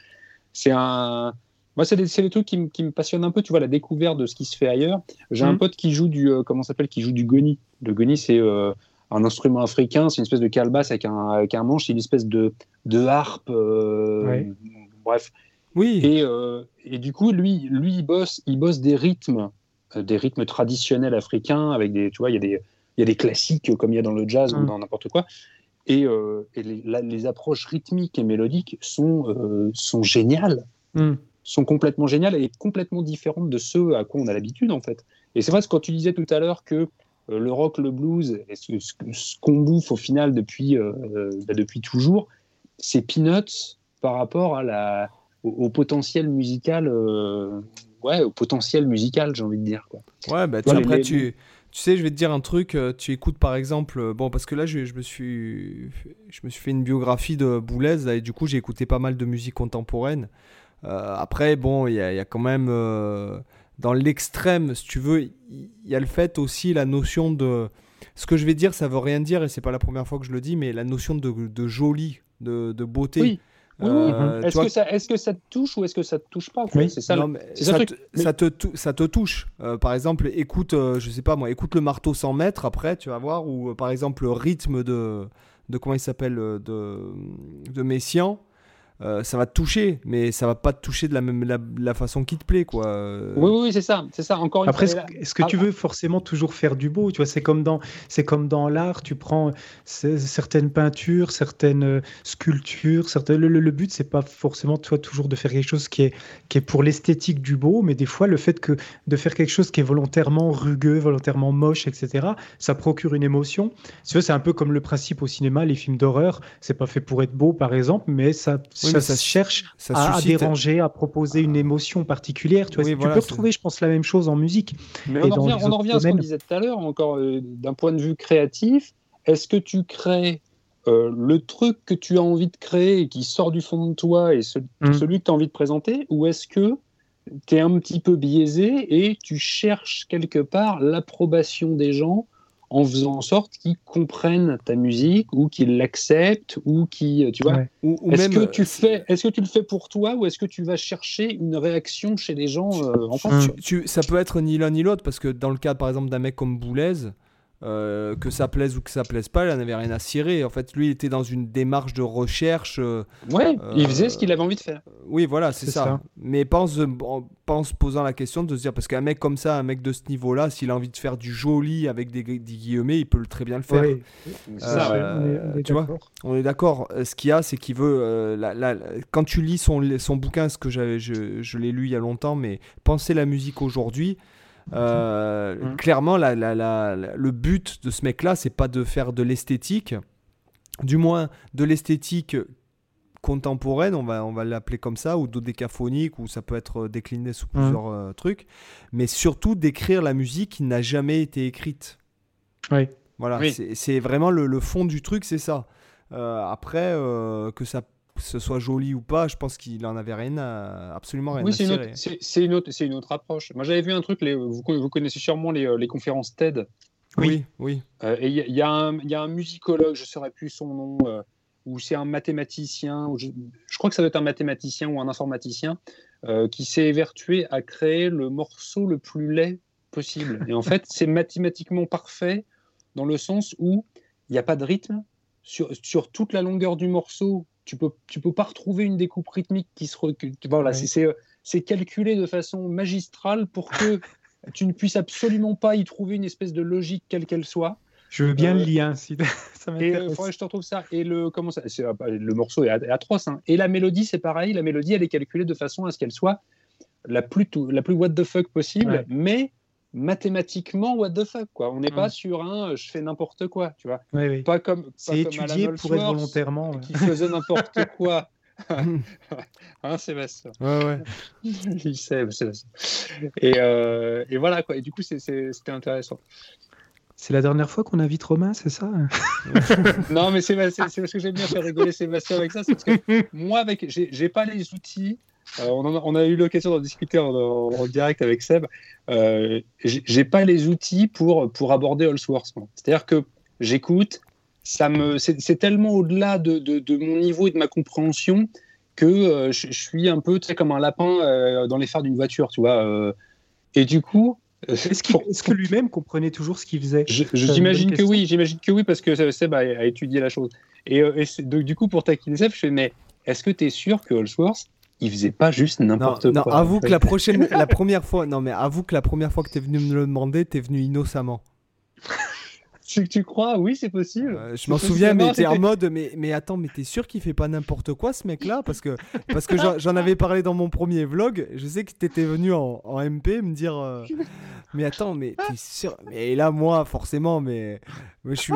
C'est un, moi, c'est des, trucs qui, qui, me passionnent un peu, tu vois, la découverte de ce qui se fait ailleurs. J'ai un mhm. pote qui joue du, euh, comment s'appelle, qui joue du goni. Le goni, c'est euh, un instrument africain, c'est une espèce de calebasse avec un, avec un manche, c'est une espèce de, de harpe, euh, bref. Oui. Et, et, du coup, lui, lui, il bosse, il bosse des rythmes des rythmes traditionnels africains, avec des, tu vois, il y, a des, y a des classiques comme il y a dans le jazz ou mm. dans n'importe quoi. Et, euh, et les, les, approches rythmiques et mélodiques sont, euh, sont géniales, mm. sont complètement géniales et complètement différentes de ceux à quoi on a l'habitude en fait. Et c'est vrai, que quand tu disais tout à l'heure que le rock, le blues, ce, ce, qu'on bouffe au final depuis, bah, depuis toujours, c'est peanuts par rapport à la, au, potentiel musical ouais, au potentiel musical, j'ai envie de dire. Quoi. Ouais, bah, tu, après, tu, tu sais, je vais te dire un truc. Euh, tu écoutes par exemple, euh, bon, parce que là, je, je, me suis, je me suis fait une biographie de Boulez et du coup, j'ai écouté pas mal de musique contemporaine. Euh, après, bon, il y, y, a quand même dans l'extrême, si tu veux, il y, a le fait aussi la notion de. Ce que je vais dire, ça veut rien dire et c'est pas la première fois que je le dis, mais la notion de, de joli, de, de beauté. Oui. Euh, est-ce, que ça, est-ce que ça te touche ou est-ce que ça te touche pas C'est ça, ça, te, ça, te, ça, te, touche. Euh, par exemple, écoute, euh, je sais pas moi, écoute le marteau 100 mètres après, tu vas voir, ou par exemple le rythme de, de comment il s'appelle, de, de Messian. Euh, ça va te toucher, mais ça va pas te toucher de la même la, façon qui te plaît, quoi. Oui, oui, c'est ça, c'est ça. Encore une Après, est-ce que tu veux forcément toujours faire du beau Tu vois, c'est comme dans c'est comme dans l'art. Tu prends certaines peintures, certaines euh, sculptures, certaines... Le, le, but c'est pas forcément toi toujours de faire quelque chose qui est qui est pour l'esthétique du beau, mais des fois le fait que de faire quelque chose qui est volontairement rugueux, volontairement moche, etc. Ça procure une émotion. c'est un peu comme le principe au cinéma, les films d'horreur. C'est pas fait pour être beau, par exemple, mais ça ça, se cherche à, déranger, à proposer une émotion particulière. Tu, vois, tu peux retrouver, je pense, la même chose en musique. Mais on, en revient, à ce qu'on disait tout à l'heure, encore euh, d'un point de vue créatif. Est-ce que tu crées euh, le truc que tu as envie de créer et qui sort du fond de toi et mm. celui que tu as envie de présenter, ou est-ce que tu es un petit peu biaisé et tu cherches quelque part l'approbation des gens en faisant en sorte qu'ils comprennent ta musique ou qu'ils l'acceptent ou qui tu vois. Est-ce que tu fais est-ce que tu le fais pour toi ou est-ce que tu vas chercher une réaction chez les gens euh, en ça peut être ni l'un ni l'autre parce que dans le cas par exemple d'un mec comme Boulez euh, que ça plaise ou que ça plaise pas, il n'avait rien à cirer. En fait, lui, il était dans une démarche de recherche. Euh, ouais, il faisait ce qu'il avait envie de faire. Oui, voilà, c'est ça. Mais pense, pense posant la question de se dire, parce qu'un mec comme ça, un mec de ce niveau-là, s'il a envie de faire du joli avec des, guillemets, il peut très bien le faire. ça, tu vois, on est d'accord. Ce qu'il y a, c'est qu'il veut. La, quand tu lis son, son bouquin, ce que je, je l'ai lu il y a longtemps, mais penser la musique aujourd'hui. Euh, mmh. Clairement, le but de ce mec-là, c'est pas de faire de l'esthétique, du moins de l'esthétique contemporaine, on va, on va l'appeler comme ça, ou dodécaphonique, ou ça peut être décliné sous mmh. plusieurs euh, trucs, mais surtout d'écrire la musique qui n'a jamais été écrite. Oui. Voilà, c'est vraiment le, fond du truc, c'est ça. Euh, après, que ça que ce soit joli ou pas, je pense qu'il en avait rien absolument rien oui, c'est une, autre, une autre approche. Moi, j'avais vu un truc, les, vous, vous, connaissez sûrement les, les conférences TED. Oui, oui. Euh, et il y, y, a un musicologue, je ne saurais plus son nom, euh, ou c'est un mathématicien, ou je, crois que ça doit être un mathématicien ou un informaticien, euh, qui s'est évertué à créer le morceau le plus laid possible. Et en fait, c'est mathématiquement parfait dans le sens où il n'y a pas de rythme. Sur, sur toute la longueur du morceau, tu peux, tu peux pas retrouver une découpe rythmique qui se recule. Voilà, c'est calculé de façon magistrale pour que (laughs) tu ne puisses absolument pas y trouver une espèce de logique quelle qu'elle soit. Je veux bien le euh, lien, si (laughs) ça Et euh, je te retrouve ça. Et le, comment ça, euh, le morceau est atroce. Hein. Et la mélodie, c'est pareil. La mélodie, elle est calculée de façon à ce qu'elle soit la plus, la plus what the fuck possible, mais mathématiquement what the fuck quoi. On n'est pas mm. sur un je fais n'importe quoi, tu vois. Pas comme c'est étudié pour être volontairement qui faisait n'importe (laughs) quoi. (laughs) hein, Sébastien Ouais, ouais. (laughs) Il sait, Sébastien. Et, euh, et voilà, quoi. Et du coup, c'était intéressant. C'est la dernière fois qu'on invite Romain, c'est ça Non, mais c'est parce que j'aime bien faire rigoler Sébastien avec ça. Parce que moi, avec, j'ai pas les outils euh, on, a, eu l'occasion d'en discuter en, direct avec Seb. Euh, j'ai pas les outils pour, pour aborder Allsworth. C'est-à-dire que j'écoute, ça me, c'est tellement au-delà de, de, mon niveau et de ma compréhension que euh, je, suis un peu comme un lapin euh, dans les phares d'une voiture, tu vois. et du coup, est-ce que lui-même comprenait toujours ce qu'il faisait? J'imagine que oui, j'imagine que oui, parce que Seb a, étudié la chose. Et, donc, du coup, pour taquiner Seb, je fais, mais est-ce que tu es sûr que Allsworth, il faisait pas juste n'importe quoi. Non, avoue que la prochaine, (laughs) la première fois, non mais avoue que la première fois que tu es venu me le demander, tu es venu innocemment. Que tu crois, oui, c'est possible. je m'en souviens, mais t'es en mode, mais, mais attends, mais t'es sûr qu'il fait pas n'importe quoi ce mec-là? Parce que, parce que j'en avais parlé dans mon premier vlog. Je sais que t'étais venu en, en, MP me dire, euh, mais attends, mais t'es sûr? Et là, moi, forcément, mais, je suis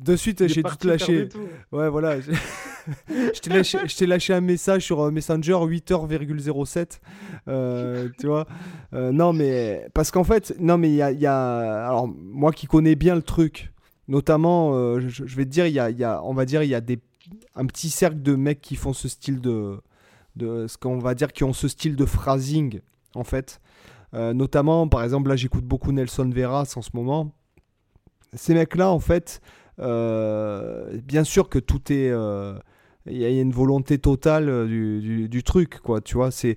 de, suite, j'ai tout lâché. Ouais, voilà. (laughs) je t'ai lâché, lâché, un message sur euh, Messenger 8h,07. Euh, tu vois Non, mais parce qu'en fait, non, mais il y a, y a, alors moi qui connais bien le truc Notamment, euh, je, vais te dire, il y a, on va dire, il y a des, un petit cercle de mecs qui font ce style de, de ce qu'on va dire, qui ont ce style de phrasing, en fait. Euh, notamment, par exemple, là, j'écoute beaucoup Nelson Veras en ce moment. Ces mecs-là, en fait, euh, bien sûr que tout est il y a une volonté totale du, du, truc, quoi, tu vois, c'est...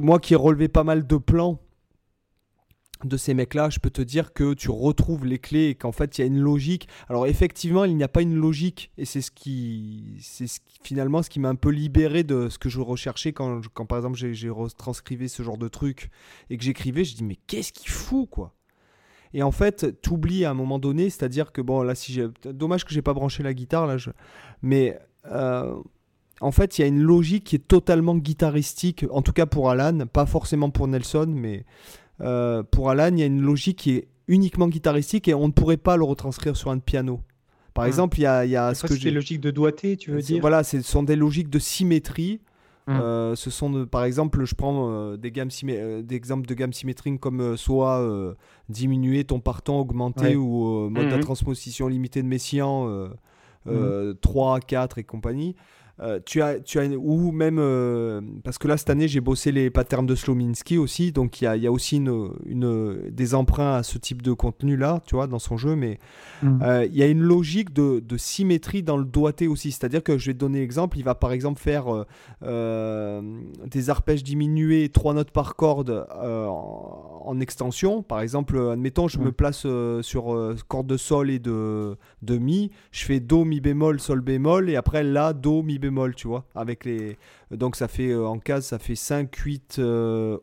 Moi qui ai relevé pas mal de plans de ces mecs-là, je peux te dire que tu retrouves les clés et qu'en fait il y a une logique. Alors effectivement, il n'y a pas une logique et c'est ce qui, c'est finalement ce qui m'a un peu libéré de ce que je recherchais quand, quand par exemple j'ai, retranscrivé ce genre de truc et que j'écrivais, je dis mais qu'est-ce qu'il fout quoi? Et en fait, t'oublies à un moment donné, c'est-à-dire que bon là si j'ai, dommage que j'ai pas branché la guitare là, mais euh, en fait, il y a une logique qui est totalement guitaristique, en tout cas pour Alan, pas forcément pour Nelson, mais euh, pour Alan, il y a une logique qui est uniquement guitaristique et on ne pourrait pas le retranscrire sur un piano. Par exemple, il y a, y a ce que j'ai. logiques de doigté, tu veux dire Voilà, ce sont des logiques de symétrie. Hum. Euh, ce sont, par exemple, je prends euh, des, gammes euh, des exemples de gammes symétriques comme soit diminuer ton partant, augmenter ou mode de hum, hum. transposition limitée de Messiaen, 3, 4 et compagnie. Euh, tu as, tu as ou même euh, parce que là cette année j'ai bossé les patterns de Slominski aussi, donc il y a, y a, aussi une, une, des emprunts à ce type de contenu là, tu vois, dans son jeu, mais mm. euh, il y a une logique de, de, symétrie dans le doigté aussi, c'est-à-dire que je vais te donner l'exemple, il va par exemple faire des arpèges diminués, trois notes par corde en, extension, par exemple, admettons je me mm. place sur corde de sol et de, de mi, je fais do mi bémol sol bémol et après la do mi bémol, tu vois. Avec les... Donc ça fait euh, en case, ça fait 5, 8,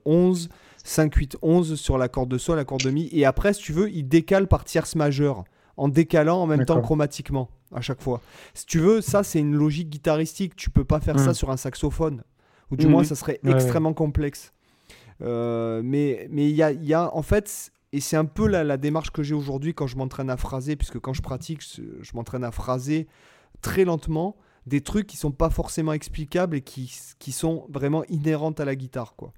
11. 5, 8, 11 sur la corde de sol, la corde de mi. Et après, si tu veux, il décale par tierce majeure. En décalant en même temps chromatiquement à chaque fois. Si tu veux, ça c'est une logique guitaristique. Tu peux pas faire ça hmm. sur un saxophone. Ou du moins, ça serait extrêmement complexe. Euh, mais il y, a, y a en fait, et c'est un peu la, la démarche que j'ai aujourd'hui quand je m'entraîne à phraser, puisque quand je pratique, je m'entraîne à phraser très lentement des trucs qui sont pas forcément explicables et qui, qui sont vraiment inhérentes à la guitare, quoi.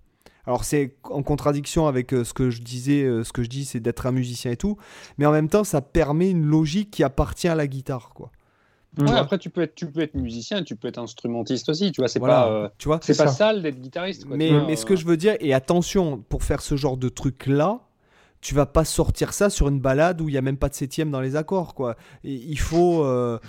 Alors c'est en contradiction avec euh, ce que je disais, euh, ce que je dis, c'est d'être un musicien et tout, mais en même temps, ça permet une logique qui appartient à la guitare, quoi. après tu peux être tu peux être musicien, tu peux être instrumentiste aussi, tu vois, c'est pas euh, tu vois, c'est pas sale d'être guitariste. mais, mais ce que je veux dire et attention pour faire ce genre de truc là, tu vas pas sortir ça sur une balade où il y a même pas de septième dans les accords quoi. il faut euh,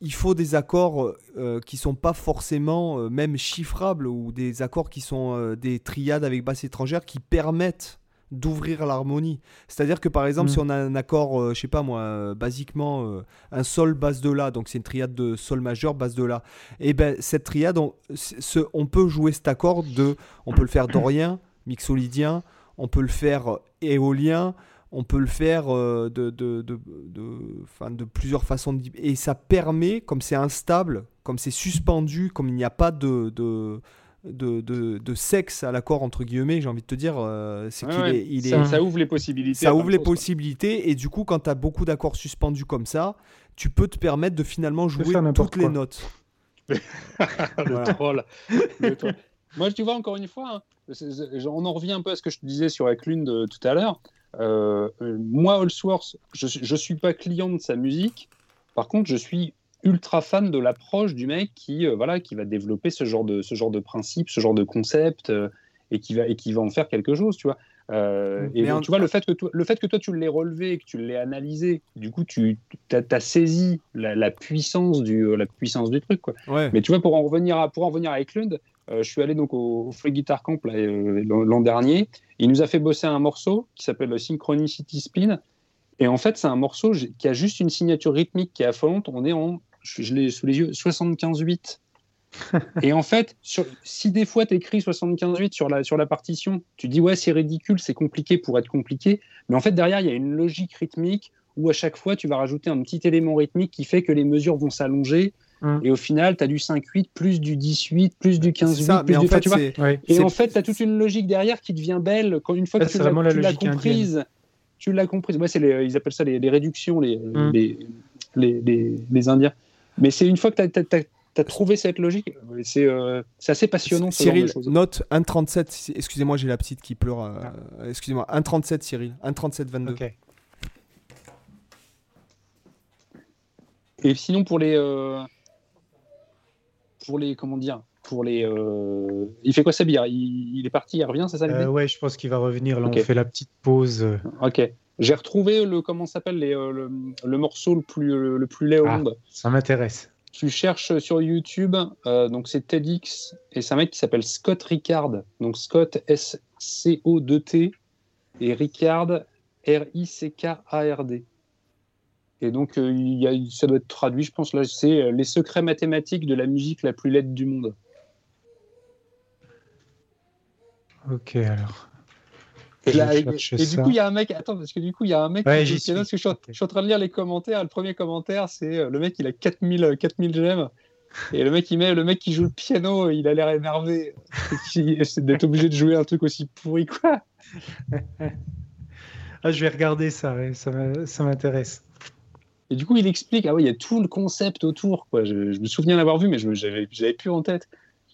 il faut des accords euh, qui sont pas forcément euh, même chiffrables ou des accords qui sont des triades avec basse étrangère qui permettent d'ouvrir l'harmonie. C'est-à-dire que par exemple, mm. si on a un accord, je sais pas moi, basiquement un sol basse de la, donc c'est une triade de sol majeur basse de la. Et ben cette triade, on, on peut jouer cet accord de, on peut le faire dorien, mixolydien, on peut le faire éolien, on peut le faire euh, de, de, de, de, plusieurs façons. et ça permet, comme c'est instable, comme c'est suspendu, comme il n'y a pas de, de, sexe à l'accord, entre guillemets, j'ai envie de te dire, euh, c'est qu'il est, ça, ouvre les possibilités. Ça ouvre les possibilités, et du coup, quand tu as beaucoup d'accords suspendus comme ça, tu peux te permettre de finalement jouer toutes les notes. (laughs) (laughs) le, troll. Moi, tu vois, encore une fois, hein, on en revient un peu à ce que je te disais sur Eklund euh, tout à l'heure. Euh, euh, moi, Allsworth, je ne suis pas client de sa musique. Par contre, je suis ultra fan de l'approche du mec qui, voilà, qui va développer ce genre de, ce genre de principe, ce genre de concept, et, qui va, et qui va en faire quelque chose, tu vois. et tu vois, le fait, que toi, le fait que toi tu l'aies relevé, que tu l'aies analysé, du coup, tu as, saisi la, puissance du, la puissance du truc. Quoi. Mais tu vois, pour en revenir à, pour en revenir à Eklund, euh, je suis allé donc au, Free Guitar Camp euh, l'an dernier. Il nous a fait bosser un morceau qui s'appelle Synchronicity Spin. Et en fait, c'est un morceau qui a juste une signature rythmique qui est affolante. On est en, je, l'ai sous les yeux, 75-8. (laughs) et en fait, si des fois tu écris 75-8 sur la, sur la partition, tu dis ouais, c'est ridicule, c'est compliqué pour être compliqué. Mais en fait, derrière, il y a une logique rythmique où à chaque fois, tu vas rajouter un petit élément rythmique qui fait que les mesures vont s'allonger Hum. Et au final, tu as du 5-8, plus du 10-8, plus du 15-8, plus du... tu vois Et en fait, tu as toute une logique derrière qui devient belle quand une fois que tu l'as comprise. Tu l'as comprise. Ouais, les, ils appellent ça les, réductions, les, hum. les, les, les, Indiens. Mais c'est une fois que tu as, trouvé cette logique, c'est euh, assez passionnant. Cyril, note 1,37. Excusez-moi, j'ai la petite qui pleure. Euh, ah. Excusez-moi, 1,37 Cyril. 1,37,22. Ok. Et sinon, pour les, euh, pour les comment dire pour les euh, il fait quoi Sabir? Il, il, est parti il revient c'est ça euh, ouais je pense qu'il va revenir. Là on fait la petite pause. Ok. J'ai retrouvé le comment s'appelle les euh, le, morceau le plus le, plus laid au ah, monde. ça m'intéresse. Tu cherches sur YouTube donc c'est TEDx et c'est un mec qui s'appelle Scott Ricard. Donc Scott S C O 2 T et Ricard R I C K A R D et donc, euh, il y a, ça doit être traduit, je pense, là, c'est euh, Les secrets mathématiques de la musique la plus laide du monde. Ok, alors. Et, du coup, il y a un mec, attends, parce que du coup, il y a un mec, je, suis, je, suis, en train de lire les commentaires. Le premier commentaire, c'est euh, le mec, il a 4000, 4000 j'aime. Et le mec, il met le mec qui joue le piano, il a l'air énervé (laughs) d'être obligé de jouer un truc aussi pourri, quoi. ah, je vais regarder ça, ça m'intéresse. Et du coup, il explique, ah oui, il y a tout le concept autour. Quoi. Je, me souviens l'avoir vu, mais je n'avais plus en tête.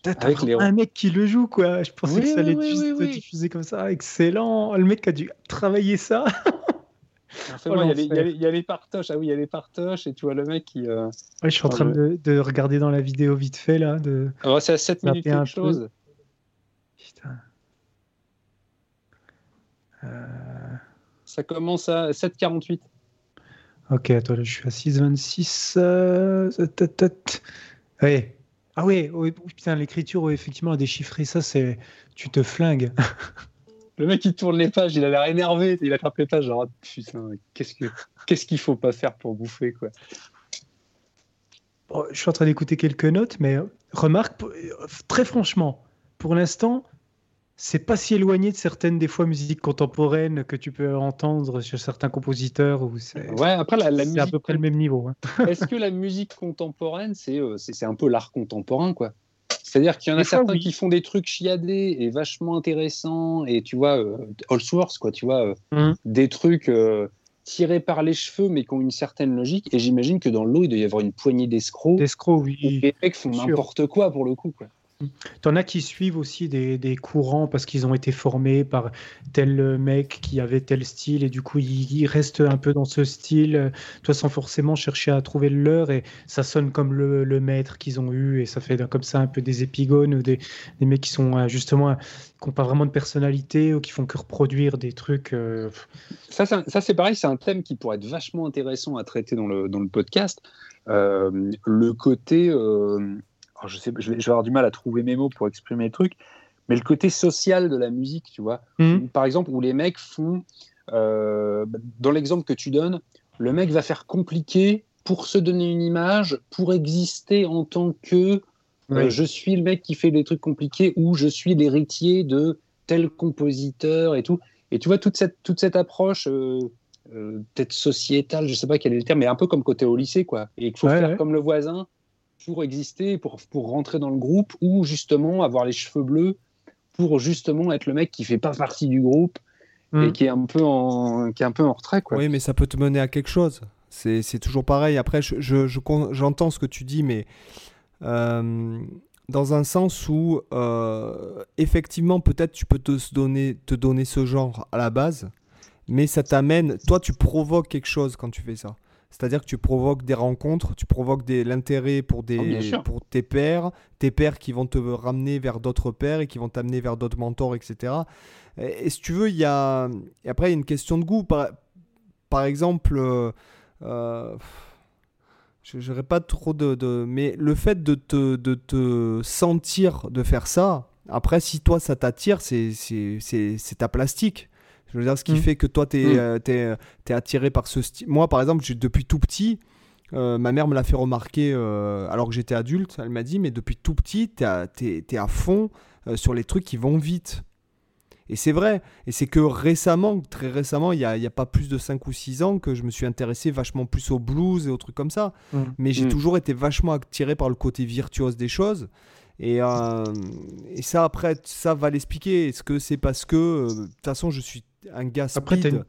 Avec les... un mec qui le joue, quoi. Je pensais que ça allait être juste diffuser comme ça. Excellent. Le mec a dû travailler ça. (laughs) Oh, il, y a les, partoches. Ah oui, il y a les partoches. Et tu vois le mec qui. Euh, je suis en train de, de, regarder dans la vidéo vite fait, là. De... Oh, c'est à 7 minutes quelque chose. Putain. Euh... Ça commence à 7,48. Ok, attends, je suis à 6,26. Euh... Oui. Ah oui, putain, l'écriture, effectivement, a déchiffré ça, c'est. Tu te flingues. (laughs) Le mec, il tourne les pages, il a l'air énervé, il attrape les pages, genre, putain, qu'est-ce qu'il ce qu'il faut pas faire pour bouffer, quoi. je suis en train d'écouter quelques notes, mais remarque, euh, très franchement, pour l'instant, c'est pas si éloigné de certaines des fois musiques contemporaines que tu peux entendre chez certains compositeurs. Ou ouais, après la, musique, c'est à peu près le même niveau. Hein. (laughs) Est-ce que la musique contemporaine, c'est euh, c'est un peu l'art contemporain, quoi? C'est-à-dire qu'il y en a certains qui font des trucs chiadés et vachement intéressants, et tu vois, euh, all source, quoi, tu vois, euh, mmh. des trucs tirés par les cheveux, mais qui ont une certaine logique. Et j'imagine que dans l'eau, il doit y avoir une poignée d'escrocs. D'escrocs, oui. Les mecs font n'importe quoi pour le coup, quoi. T'en as qui suivent aussi des, courants parce qu'ils ont été formés par tel mec qui avait tel style et du coup ils, restent un peu dans ce style, toi sans forcément chercher à trouver le leur et ça sonne comme le, maître qu'ils ont eu et ça fait comme ça un peu des épigones ou des, des mecs qui sont euh, justement qui n'ont pas vraiment de personnalité ou qui font que reproduire des trucs. Euh, ça, ça c'est pareil, c'est un thème qui pourrait être vachement intéressant à traiter dans le, dans le podcast. Euh, le côté je, sais, je vais, avoir du mal à trouver mes mots pour exprimer le truc, mais le côté social de la musique, tu vois. Mhm. Par exemple, où les mecs font, euh, dans l'exemple que tu donnes, le mec va faire compliqué pour se donner une image, pour exister en tant que euh, je suis le mec qui fait des trucs compliqués ou je suis l'héritier de tel compositeur et tout. Et tu vois, toute cette, toute cette approche, euh, peut-être sociétale, je sais pas quel est le terme, mais un peu comme côté au lycée, quoi. Et il faut faire comme le voisin, pour exister, pour, pour rentrer dans le groupe, ou justement avoir les cheveux bleus pour justement être le mec qui fait pas partie du groupe et hmm. qui est un peu en, qui est un peu en retrait. Quoi. Oui, mais ça peut te mener à quelque chose. C'est toujours pareil. Après, j'entends je, je, ce que tu dis, mais euh, dans un sens où, euh, effectivement, peut-être tu peux te donner, te donner ce genre à la base, mais ça t'amène, toi, tu provoques quelque chose quand tu fais ça. C'est-à-dire que tu provoques des rencontres, tu provoques l'intérêt pour, des, oh, pour tes pairs, tes pairs qui vont te ramener vers d'autres pairs et qui vont t'amener vers d'autres mentors, etc. Et, si tu veux, il y a. Et après, il y a une question de goût. Par, par exemple, euh, euh je n'aurais pas trop de, de, Mais le fait de te, de te sentir de faire ça, après, si toi ça t'attire, c'est ta plastique. Je veux dire, ce qui mm. fait que toi, tu es, mm. euh, euh, attiré par ce style. Moi, par exemple, depuis tout petit, euh, ma mère me l'a fait remarquer alors que j'étais adulte. Elle m'a dit, mais depuis tout petit, tu es, à fond sur les trucs qui vont vite. Et c'est vrai. Et c'est que récemment, très récemment, il n'y a, a, pas plus de 5 ou 6 ans, que je me suis intéressé vachement plus au blues et aux trucs comme ça. Mm. Mais j'ai toujours été vachement attiré par le côté virtuose des choses. Et, et ça, après, ça va l'expliquer. Est-ce que c'est parce que, de toute façon, je suis un gars speed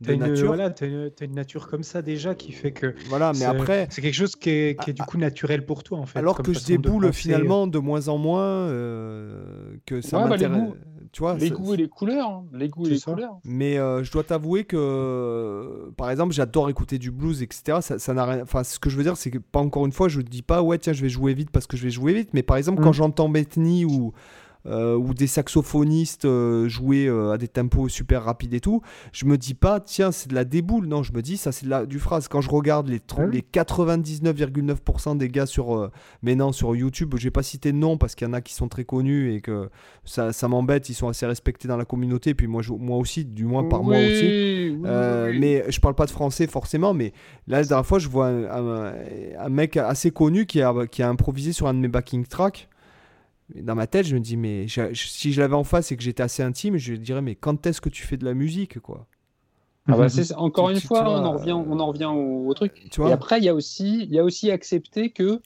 de une, nature. Voilà, tu as, une nature comme ça déjà qui fait que. Voilà, mais après. C'est quelque chose qui est, qui est, du coup naturel pour toi en fait. Alors que je déboule finalement de moins en moins, euh, que ça ouais, bah, m'intéresse. tu vois, les goûts et les couleurs. Hein. Les goûts et les couleurs. Mais euh, je dois t'avouer que, par exemple, j'adore écouter du blues, etc. Ça, ça n'a rien. Enfin, ce que je veux dire, c'est que pas encore une fois, je ne dis pas, ouais, tiens, je vais jouer vite parce que je vais jouer vite. Mais par exemple, quand mmh. j'entends Bethany ou. Euh, ou des saxophonistes euh, jouer euh, à des tempos super rapides et tout, je me dis pas, tiens, c'est de la déboule. Non, je me dis, ça, c'est de la, du phrase. Quand je regarde les, les 99,9% des gars sur, maintenant sur YouTube, je vais pas citer de nom parce qu'il y en a qui sont très connus et que ça, ça m'embête. Ils sont assez respectés dans la communauté. Et puis moi, moi aussi, du moins par moi aussi. mais je parle pas de français forcément. Mais là, la dernière fois, je vois un, un mec assez connu qui a, qui a improvisé sur un de mes backing tracks dans ma tête, je me dis, mais si je l'avais en face et que j'étais assez intime, je dirais, mais quand est-ce que tu fais de la musique, quoi? Ah bah (laughs) encore une fois, on en revient, on en revient au, truc. Tu vois? Et après, il y a aussi, il y a aussi accepter que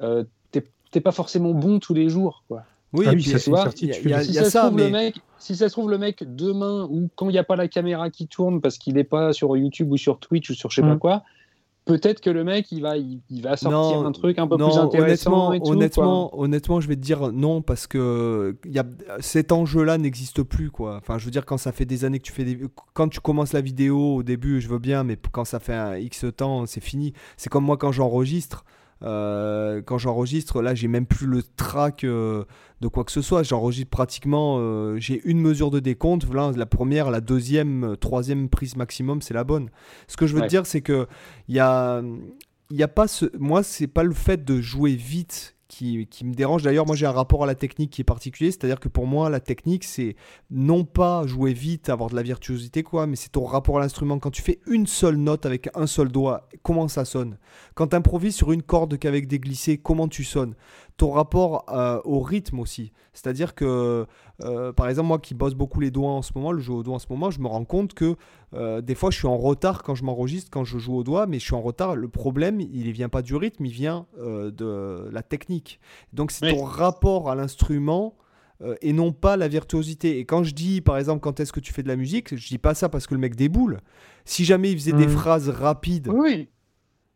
euh, t'es pas forcément bon tous les jours, quoi. Oui, ah ça, si, ça, se trouve, le mec, si ça se trouve le mec demain ou quand il n'y a pas la caméra qui tourne parce qu'il n'est pas sur YouTube ou sur Twitch ou sur je sais pas mm. quoi, peut-être que le mec, il va, il, va sortir un truc un peu plus intéressant. Honnêtement, honnêtement, honnêtement, je vais te dire non parce que y a, cet enjeu-là n'existe plus, quoi. Enfin, je veux dire, quand ça fait des années que tu fais des, quand tu commences la vidéo au début, je veux bien, mais quand ça fait un X temps, c'est fini. C'est comme moi quand j'enregistre. Euh, quand j'enregistre, là, j'ai même plus le track euh, de quoi que ce soit. J'enregistre pratiquement, euh, j'ai une mesure de décompte. Là, la première, la deuxième, troisième prise maximum, c'est la bonne. Ce que je veux dire, c'est que il y a, y a pas ce, moi, c'est pas le fait de jouer vite qui, me dérange. D'ailleurs, moi j'ai un rapport à la technique qui est particulier, c'est-à-dire que pour moi, la technique, c'est non pas jouer vite, avoir de la virtuosité, quoi, mais c'est ton rapport à l'instrument. Quand tu fais une seule note avec un seul doigt, comment ça sonne? Quand tu improvises sur une corde qu'avec des glissés, comment tu sonnes? Ton rapport euh, au rythme aussi. C'est-à-dire que, euh, par exemple, moi qui bosse beaucoup les doigts en ce moment, le jeu au doigt en ce moment, je me rends compte que euh, des fois je suis en retard quand je m'enregistre, quand je joue au doigt, mais je suis en retard. Le problème, il ne vient pas du rythme, il vient de la technique. Donc c'est ton rapport à l'instrument et non pas la virtuosité. Et quand je dis, par exemple, quand est-ce que tu fais de la musique, je dis pas ça parce que le mec déboule. Si jamais il faisait des mmh. phrases rapides, oui.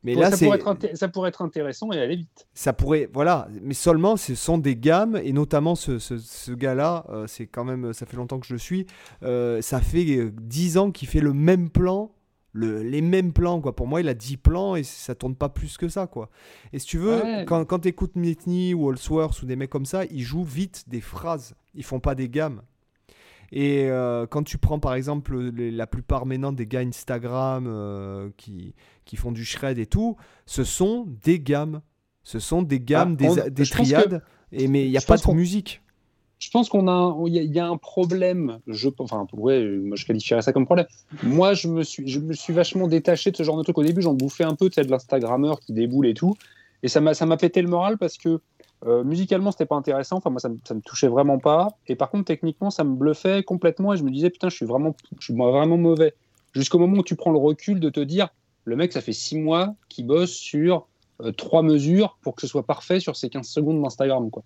Mais là, ça, pourrait être ça pourrait être intéressant et aller vite. Ça pourrait, voilà, mais seulement ce sont des gammes et notamment ce, ce, gars-là, euh, c'est quand même, ça fait longtemps que je le suis, euh, ça fait 10 ans qu'il fait le même plan, le, les mêmes plans, quoi. Pour moi, il a 10 plans et ça tourne pas plus que ça, quoi. Et si tu veux, quand, quand tu écoutes Mitney ou Allsworth ou des mecs comme ça, ils jouent vite des phrases, ils font pas des gammes. Et euh, quand tu prends par exemple la plupart maintenant des gars Instagram euh, qui, qui font du shred et tout, ce sont des gammes. Ce sont des gammes, ah, des, triades, et, mais il n'y a pas de musique. Je pense qu'on a, il y, a un problème. Je, enfin, ouais, moi je qualifierais ça comme problème. Moi, je me suis, je me suis vachement détaché de ce genre de truc. Au début, j'en bouffais un peu, tu sais, de l'Instagrammeur qui déboule et tout, et ça m'a, ça m'a pété le moral parce que euh, musicalement, c'était pas intéressant. Enfin, moi, ça, me touchait vraiment pas. Et par contre, techniquement, ça me bluffait complètement. Et je me disais, putain, je suis vraiment, je suis vraiment mauvais. Jusqu'au moment où tu prends le recul de te dire, le mec, ça fait six mois qu'il bosse sur euh, trois mesures pour que ce soit parfait sur ces 15 secondes d'Instagram, quoi.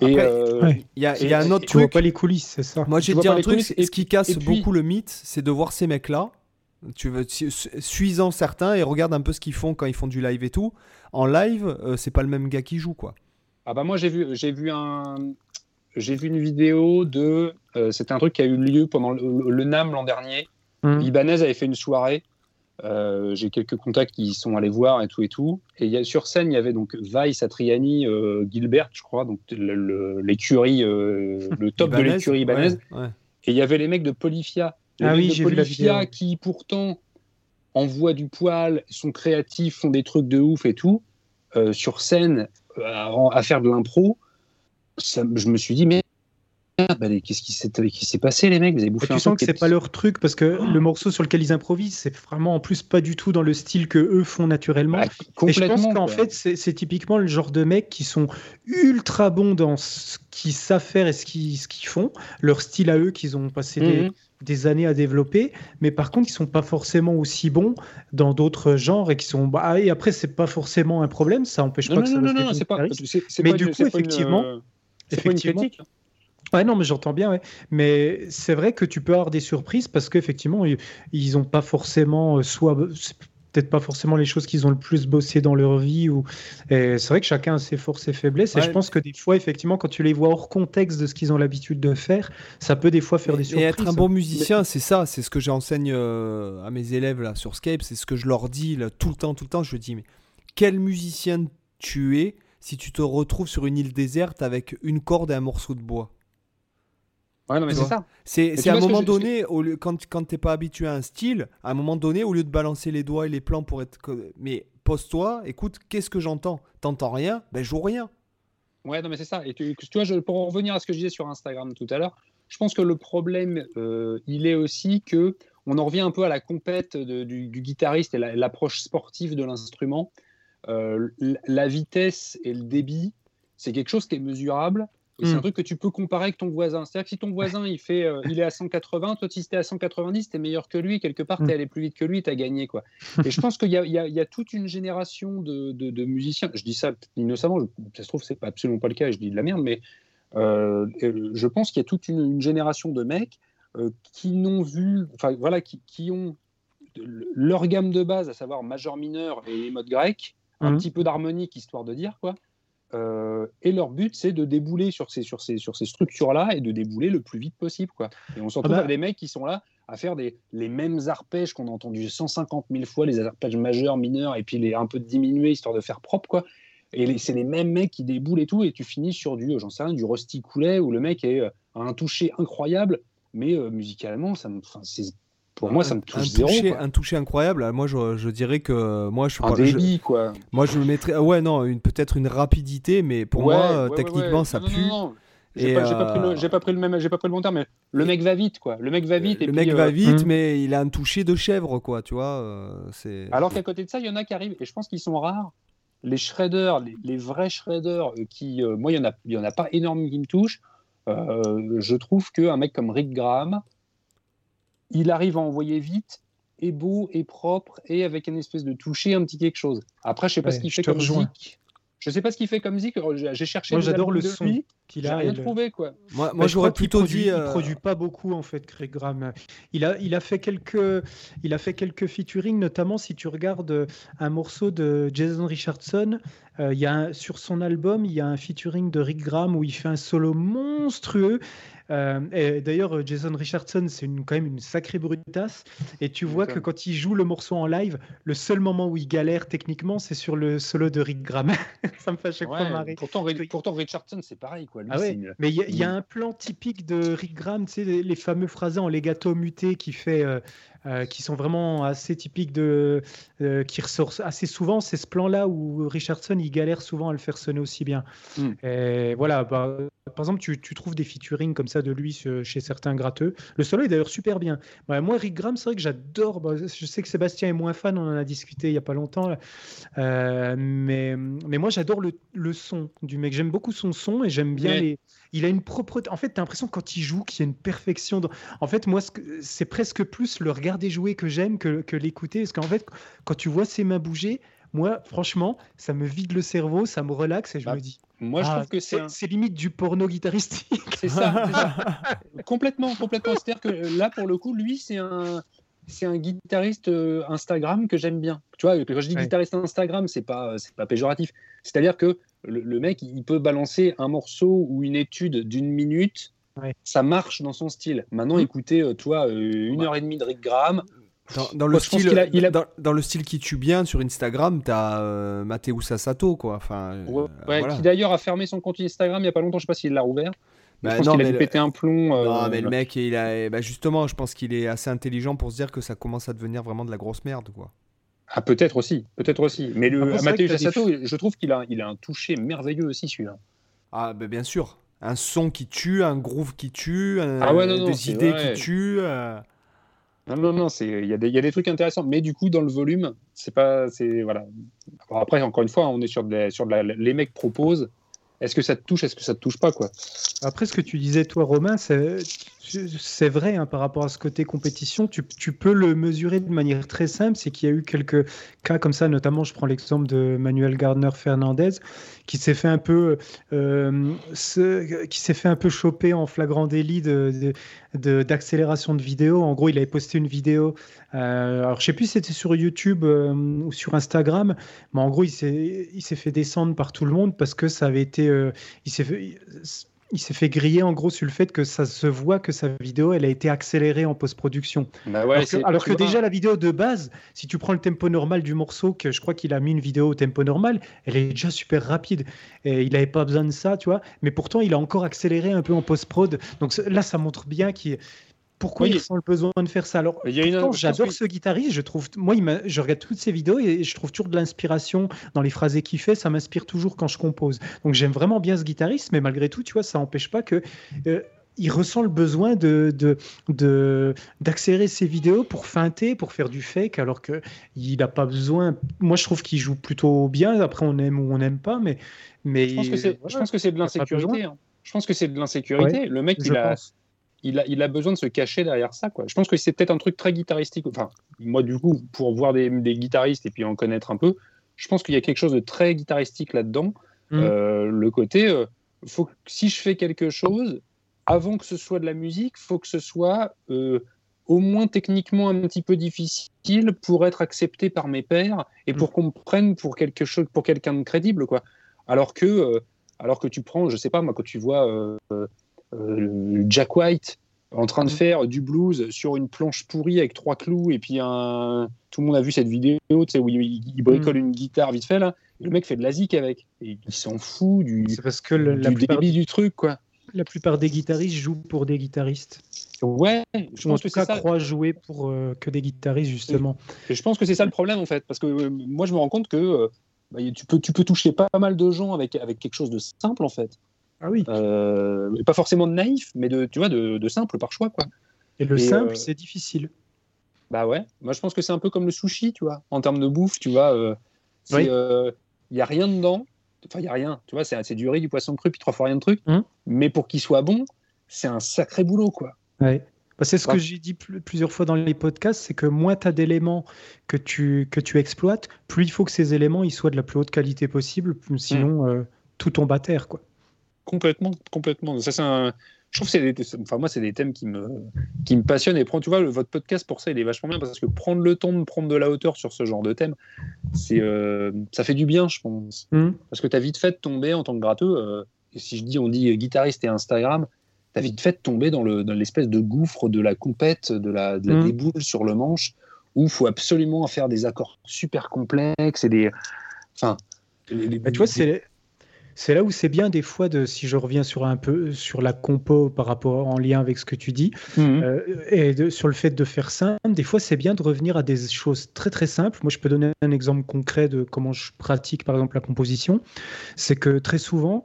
Et euh, il y, a un autre tu truc. vois pas les coulisses, c'est ça. Moi, j'ai dit un truc. ce qui casse beaucoup le mythe, c'est de voir ces mecs-là. Tu veux, suisant certains et regarde un peu ce qu'ils font quand ils font du live et tout. En live, c'est pas le même gars qui joue, quoi. Ah bah moi j'ai vu j'ai vu un j'ai vu une vidéo de euh, c'était un truc qui a eu lieu pendant le, NAM l'an dernier. Mmh. Ibanez avait fait une soirée. Euh, j'ai quelques contacts qui sont allés voir et tout et tout. Et y a, sur scène, il y avait donc Vai, Satriani, euh, Gilbert, je crois, donc l'écurie, (laughs) le, top de l'écurie Ibanez. Et il y avait les mecs de Polyphia. Les ah oui, de Polyphia qui pourtant envoient du poil, sont créatifs, font des trucs de ouf et tout. sur scène, à, faire de l'impro, je me suis dit, mais qu'est-ce qui s'est passé, les mecs Vous avez bouffé Tu sens que c'est pas leur truc parce que le morceau sur lequel ils improvisent, c'est vraiment en plus pas du tout dans le style que eux font naturellement. Bah, et je pense qu'en fait, c'est typiquement le genre de mecs qui sont ultra bons dans ce qu'ils savent faire et ce qu'ils font, leur style à eux qu'ils ont passé des, mhm des années à développer, mais par contre, ils sont pas forcément aussi bons dans d'autres genres et qui sont. Bah, et après, c'est pas forcément un problème, ça empêche pas que ça. Non, non, non, c'est pas. Mais du coup, effectivement, effectivement. Une hein. Ouais, non, mais j'entends bien, ouais. Mais c'est vrai que tu peux avoir des surprises parce qu'effectivement, ils n'ont pas forcément euh, soit peut-être pas forcément les choses qu'ils ont le plus bossé dans leur vie. Ou... C'est vrai que chacun a ses forces et faiblesses. Et je pense que des fois, effectivement, quand tu les vois hors contexte de ce qu'ils ont l'habitude de faire, ça peut des fois faire des surprises. Et être un bon musicien, c'est ça. C'est ce que j'enseigne euh, à mes élèves là, sur Skype. C'est ce que je leur dis là, tout le temps, tout le temps. Je dis, mais quel musicien tu es si tu te retrouves sur une île déserte avec une corde et un morceau de bois? Ouais, non, mais c'est ça. C'est à un moment donné, au lieu, quand, quand t'es pas habitué à un style, à un moment donné, au lieu de balancer les doigts et les plans pour être. Mais pose-toi, écoute, qu'est-ce que j'entends? T'entends rien? Ben, joue rien. Ouais, non, mais c'est ça. Et tu, tu vois, je, pour en revenir à ce que je disais sur Instagram tout à l'heure, je pense que le problème, euh, il est aussi que on en revient un peu à la compète du, guitariste et l'approche sportive de l'instrument. Euh, la vitesse et le débit, c'est quelque chose qui est mesurable et c'est un hmm. truc que tu peux comparer avec ton voisin. C'est-à-dire que si ton voisin il, fait, euh, il est à 180, toi si tu es à 190, tu es meilleur que lui. Quelque part, tu es hmm. allé plus vite que lui, tu as gagné. Quoi. Et je pense qu'il y, y, y a, toute une génération de, de, musiciens. Je dis ça innocemment, ça se trouve, c'est absolument pas le cas, je dis de la merde, mais euh, je pense qu'il y a toute une, génération de mecs euh, qui n'ont vu, enfin voilà, qui, qui, ont leur gamme de base, à savoir majeur mineur et les modes grecs, un Mhm. petit peu d'harmonique histoire de dire quoi. Euh, et leur but, c'est de débouler sur ces, sur ces, sur ces structures-là et de débouler le plus vite possible. Quoi. Et on se retrouve bah. avec des mecs qui sont là à faire des, les mêmes arpèges qu'on a entendus 150 000 fois, les arpèges majeurs, mineurs, et puis les un peu diminués histoire de faire propre. Quoi. Et c'est les mêmes mecs qui déboulent et tout, et tu finis sur du, j'en sais rien, du Rusty Coulet où le mec est, euh, a un toucher incroyable, mais euh, musicalement, ça c'est- pour moi, ça me touche un zéro. toucher, quoi. un toucher incroyable. Alors, Moi, je, je dirais que moi, je Un pas- je- quoi. moi, je le mettrais. Ouais, non, une peut-être une rapidité, mais pour Ouais, moi, euh, ouais, techniquement, ouais. ça Non, pue. non, non. J'ai Et, pas, j'ai pas pris euh, le- j'ai pas pris le même, j'ai pas pris le bon terme, mais le mec va vite, quoi. Le mec va vite. et le puis, mec euh, va vite, Mhm. mais il a un toucher de chèvre, quoi. Tu vois, euh, c'est. Alors qu'à côté de ça, il y en a qui arrivent, et je pense qu'ils sont rares. Les shredders, les, les vrais shredders, euh, qui, euh, moi, il y en a, il y en a pas énormément qui me touchent. Euh, je trouve qu'un mec comme Rick Graham, il arrive à envoyer vite, et beau, et propre, et avec une espèce de toucher, un petit quelque chose. Après, je sais pas Ouais, ce qu'il fait comme rejoins. zik. Je sais pas ce qu'il fait comme zik. J'ai j'ai cherché. Moi, j'adore le de son qu'il J'ai a. rien et le- trouvé, quoi. Moi, j'aurais plutôt produit- dit. Il euh, produit pas beaucoup en fait, Craig Graham. Il a, il a fait quelques, il a fait quelques featuring, notamment si tu regardes euh, un morceau de Jason Richardson. euh, il y a un- sur son album, il y a un featuring de Rick Graham où il fait un solo monstrueux. Euh, d'ailleurs, euh, Jason Richardson, c'est quand même une sacrée brutasse. Et tu vois que quand il joue le morceau en live, le seul moment où il galère techniquement, c'est sur le solo de Rick Graham. (laughs) Ça me fait à chaque fois marrer. pourtant, Richardson, c'est pareil, quoi. Lui, Ah ouais, une- mais il y, a- il y a Mm. un plan typique de Rick Graham, tu sais, les, les fameux phrasés en legato muté qui fait, euh, euh, qui sont vraiment assez typiques de, euh, qui ressortent assez souvent. C'est ce plan-là où Richardson il galère souvent à le faire sonner aussi bien. Mm. Et voilà, bah, par exemple, tu, tu trouves des featuring comme ça de lui chez certains gratteux. Le solo est d'ailleurs super bien. Moi, Rick Graham, c'est vrai que j'adore. bah, je sais que Sébastien est moins fan, on en a discuté il y a pas longtemps. là. Euh, mais, mais moi, j'adore le, le son du mec. J'aime beaucoup son son et j'aime bien les. Il a une propreté. En fait, tu as l'impression quand il joue qu'il y a une perfection. dans- En fait, moi, c'est presque plus le regarder jouer que j'aime que, que l'écouter. Parce qu'en fait, quand tu vois ses mains bouger, moi, franchement, ça me vide le cerveau, ça me relaxe et je Bah, me dis. Moi, je ah, trouve que c'est un- c'est limite du porno guitaristique. C'est ça, ça. (laughs) complètement, complètement. C'est-à-dire que là, pour le coup, lui, c'est un, c'est un guitariste euh, Instagram que j'aime bien. Tu vois, quand je dis Ouais. guitariste Instagram, c'est pas, c'est pas péjoratif. C'est-à-dire que le, le mec, il peut balancer un morceau ou une étude d'une minute. Ouais. Ça marche dans son style. Maintenant, Mhm. écoutez, euh, toi, euh, une heure et demie de Rick Graham. Dans, dans le style, qu'il a- il a- dans, dans le style qui tue bien sur Instagram, t'as euh, Matteo Sasato, quoi. Enfin, euh, Ouais, ouais, voilà. Qui d'ailleurs a fermé son compte Instagram il y a pas longtemps. Je sais pas s'il l'a rouvert. Bah, je pense non, qu'il a mais dû le- péter un plomb. euh, Non, mais le mec, il a, bah, justement, je pense qu'il est assez intelligent pour se dire que ça commence à devenir vraiment de la grosse merde, quoi. Ah, peut-être aussi, peut-être aussi. Mais le vrai Matteo que t'as des Sato, je trouve qu'il a, il a un toucher merveilleux aussi, celui-là. Ah, bah, bien sûr. Un son qui tue, un groove qui tue, un- Ah ouais, non, non, des c'est idées vrai. qui tuent. euh. Non, non, non, c'est, il y, a des- il y a des trucs intéressants, mais du coup, dans le volume, c'est pas, c'est voilà. Après, encore une fois, on est sur, de, sur de la, les mecs proposent. Est-ce que ça te touche, est-ce que ça te touche pas, quoi? Après, ce que tu disais, toi, Romain, c'est c'est vrai hein, par rapport à ce côté compétition. Tu, peux le mesurer de manière très simple. C'est qu'il y a eu quelques cas comme ça, notamment, je prends l'exemple de Manuel Gardner Fernandez, qui s'est fait un peu, euh, qui s'est fait un peu choper en flagrant délit de, d'accélération de, vidéo. En gros, il avait posté une vidéo. euh, alors, je sais plus si c'était sur YouTube euh, ou sur Instagram, mais en gros, il s'est, il s'est fait descendre par tout le monde parce que ça avait été, il s'est fait, il s'est fait griller en gros sur le fait que ça se voit que sa vidéo elle a été accélérée en post-production. Bah ouais, alors que, alors déjà la vidéo de base, si tu prends le tempo normal du morceau, que je crois qu'il a mis une vidéo au tempo normal, elle est déjà super rapide. Et il n'avait pas besoin de ça, tu vois. Mais pourtant, il a encore accéléré un peu en post-prod. Donc là, ça montre bien qu'il pourquoi Oui. il ressent le besoin de faire ça. Alors, j'adore ce guitariste. Je trouve, moi, il je regarde toutes ses vidéos et je trouve toujours de l'inspiration dans les phrases qu'il fait. Ça m'inspire toujours quand je compose. Donc, j'aime vraiment bien ce guitariste, mais malgré tout, tu vois, ça n'empêche pas que euh, il ressent le besoin de d'accélérer ses vidéos pour feinter, pour faire du fake, alors que il n'a pas besoin. Moi, je trouve qu'il joue plutôt bien. Après, on aime ou on n'aime pas, mais mais Je pense que c'est, voilà. de l'insécurité. hein. Je pense que c'est de l'insécurité. Le mec, il a, pense. Il a, il a besoin de se cacher derrière ça. Quoi. Je pense que c'est peut-être un truc très guitaristique. Enfin, moi, du coup, pour voir des, des guitaristes et puis en connaître un peu, je pense qu'il y a quelque chose de très guitaristique là-dedans. Mm. Euh, le côté, euh, faut que, si je fais quelque chose, avant que ce soit de la musique, faut que ce soit euh, au moins techniquement un petit peu difficile pour être accepté par mes pairs et pour mm. qu'on me prenne pour quelque chose, pour quelqu'un de crédible, quoi. Alors que, alors que tu prends, je sais pas moi, quand tu vois Jack White en train de mm. faire du blues sur une planche pourrie avec trois clous et puis un, tout le monde a vu cette vidéo, tu sais, où il, bricole mm. une guitare vite fait là. le mec fait de la zik avec. Et il s'en fout du, parce que la débit du truc, quoi la plupart des guitaristes jouent pour des guitaristes. Ouais, je pense en tout que cas ça. croient jouer pour euh, que des guitaristes justement. Et je pense que c'est ça le problème en fait, parce que euh, moi je me rends compte que euh, bah, tu, peux, tu peux toucher pas mal de gens avec, avec quelque chose de simple en fait. Ah oui. pas forcément de naïf, mais de, tu vois, de, simple par choix quoi. Et le simple, c'est difficile. Bah ouais, moi je pense que c'est un peu comme le sushi, tu vois, en termes de bouffe, tu vois. Il n'y a rien dedans, Enfin, il n'y a rien. Tu vois, c'est du riz, du poisson cru, puis trois fois rien de truc. Hum. Mais pour qu'il soit bon, c'est un sacré boulot, quoi. Ouais. Bah, c'est ce que j'ai dit plusieurs fois dans les podcasts, c'est que moins tu as d'éléments que tu, que tu exploites, plus il faut que ces éléments ils soient de la plus haute qualité possible, sinon hum. euh, tout tombe à terre. Quoi. Complètement, complètement. Ça, c'est un, je trouve que c'est des, enfin moi c'est des thèmes qui me qui me passionnent et prendre tu vois votre podcast pour ça il est vachement bien parce que prendre le temps de prendre de la hauteur sur ce genre de thème c'est euh, ça fait du bien je pense mmh. parce que tu as vite fait de tomber en tant que gratteux euh, et si je dis on dit guitariste et Instagram tu as vite fait de tomber dans le dans l'espèce de gouffre de la compète de la, de la mmh. déboule sur le manche où il faut absolument faire des accords super complexes et des enfin bah, tu vois c'est c'est là où c'est bien des fois de, si je reviens sur un peu sur la compo par rapport en lien avec ce que tu dis, mhm. euh, et de, sur le fait de faire simple, des fois c'est bien de revenir à des choses très très simples. Moi je peux donner un exemple concret de comment je pratique par exemple la composition. C'est que très souvent,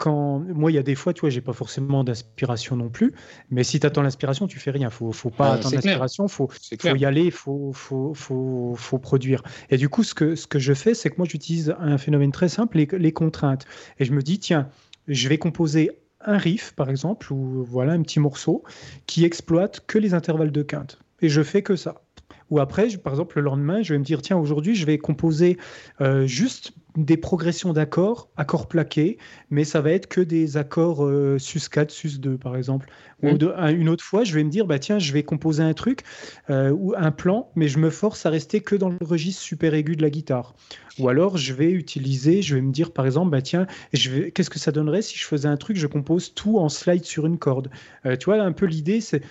quand moi, il y a des fois, tu vois, j'ai pas forcément d'inspiration non plus. Mais si tu attends l'inspiration, tu fais rien. Faut, faut pas attendre l'inspiration. Faut, faut y aller. Faut, faut, faut, faut, produire. Et du coup, ce que, ce que je fais, c'est que moi, j'utilise un phénomène très simple, les, les, contraintes. Et je me dis, tiens, je vais composer un riff, par exemple, ou voilà un petit morceau qui exploite que les intervalles de quinte. Et je fais que ça. Ou après, par exemple, le lendemain, je vais me dire, tiens, aujourd'hui, je vais composer euh, juste des progressions d'accords, accords plaqués, mais ça va être que des accords euh, sus 4, sus 2, par exemple. Ou mmh. une autre fois, je vais me dire, bah tiens, je vais composer un truc euh, ou un plan, mais je me force à rester que dans le registre super aigu de la guitare. Ou alors, je vais utiliser, je vais me dire, par exemple, bah tiens, qu'est-ce que ça donnerait si je faisais un truc, je compose tout en slide sur une corde? tu vois, un peu l'idée, c'est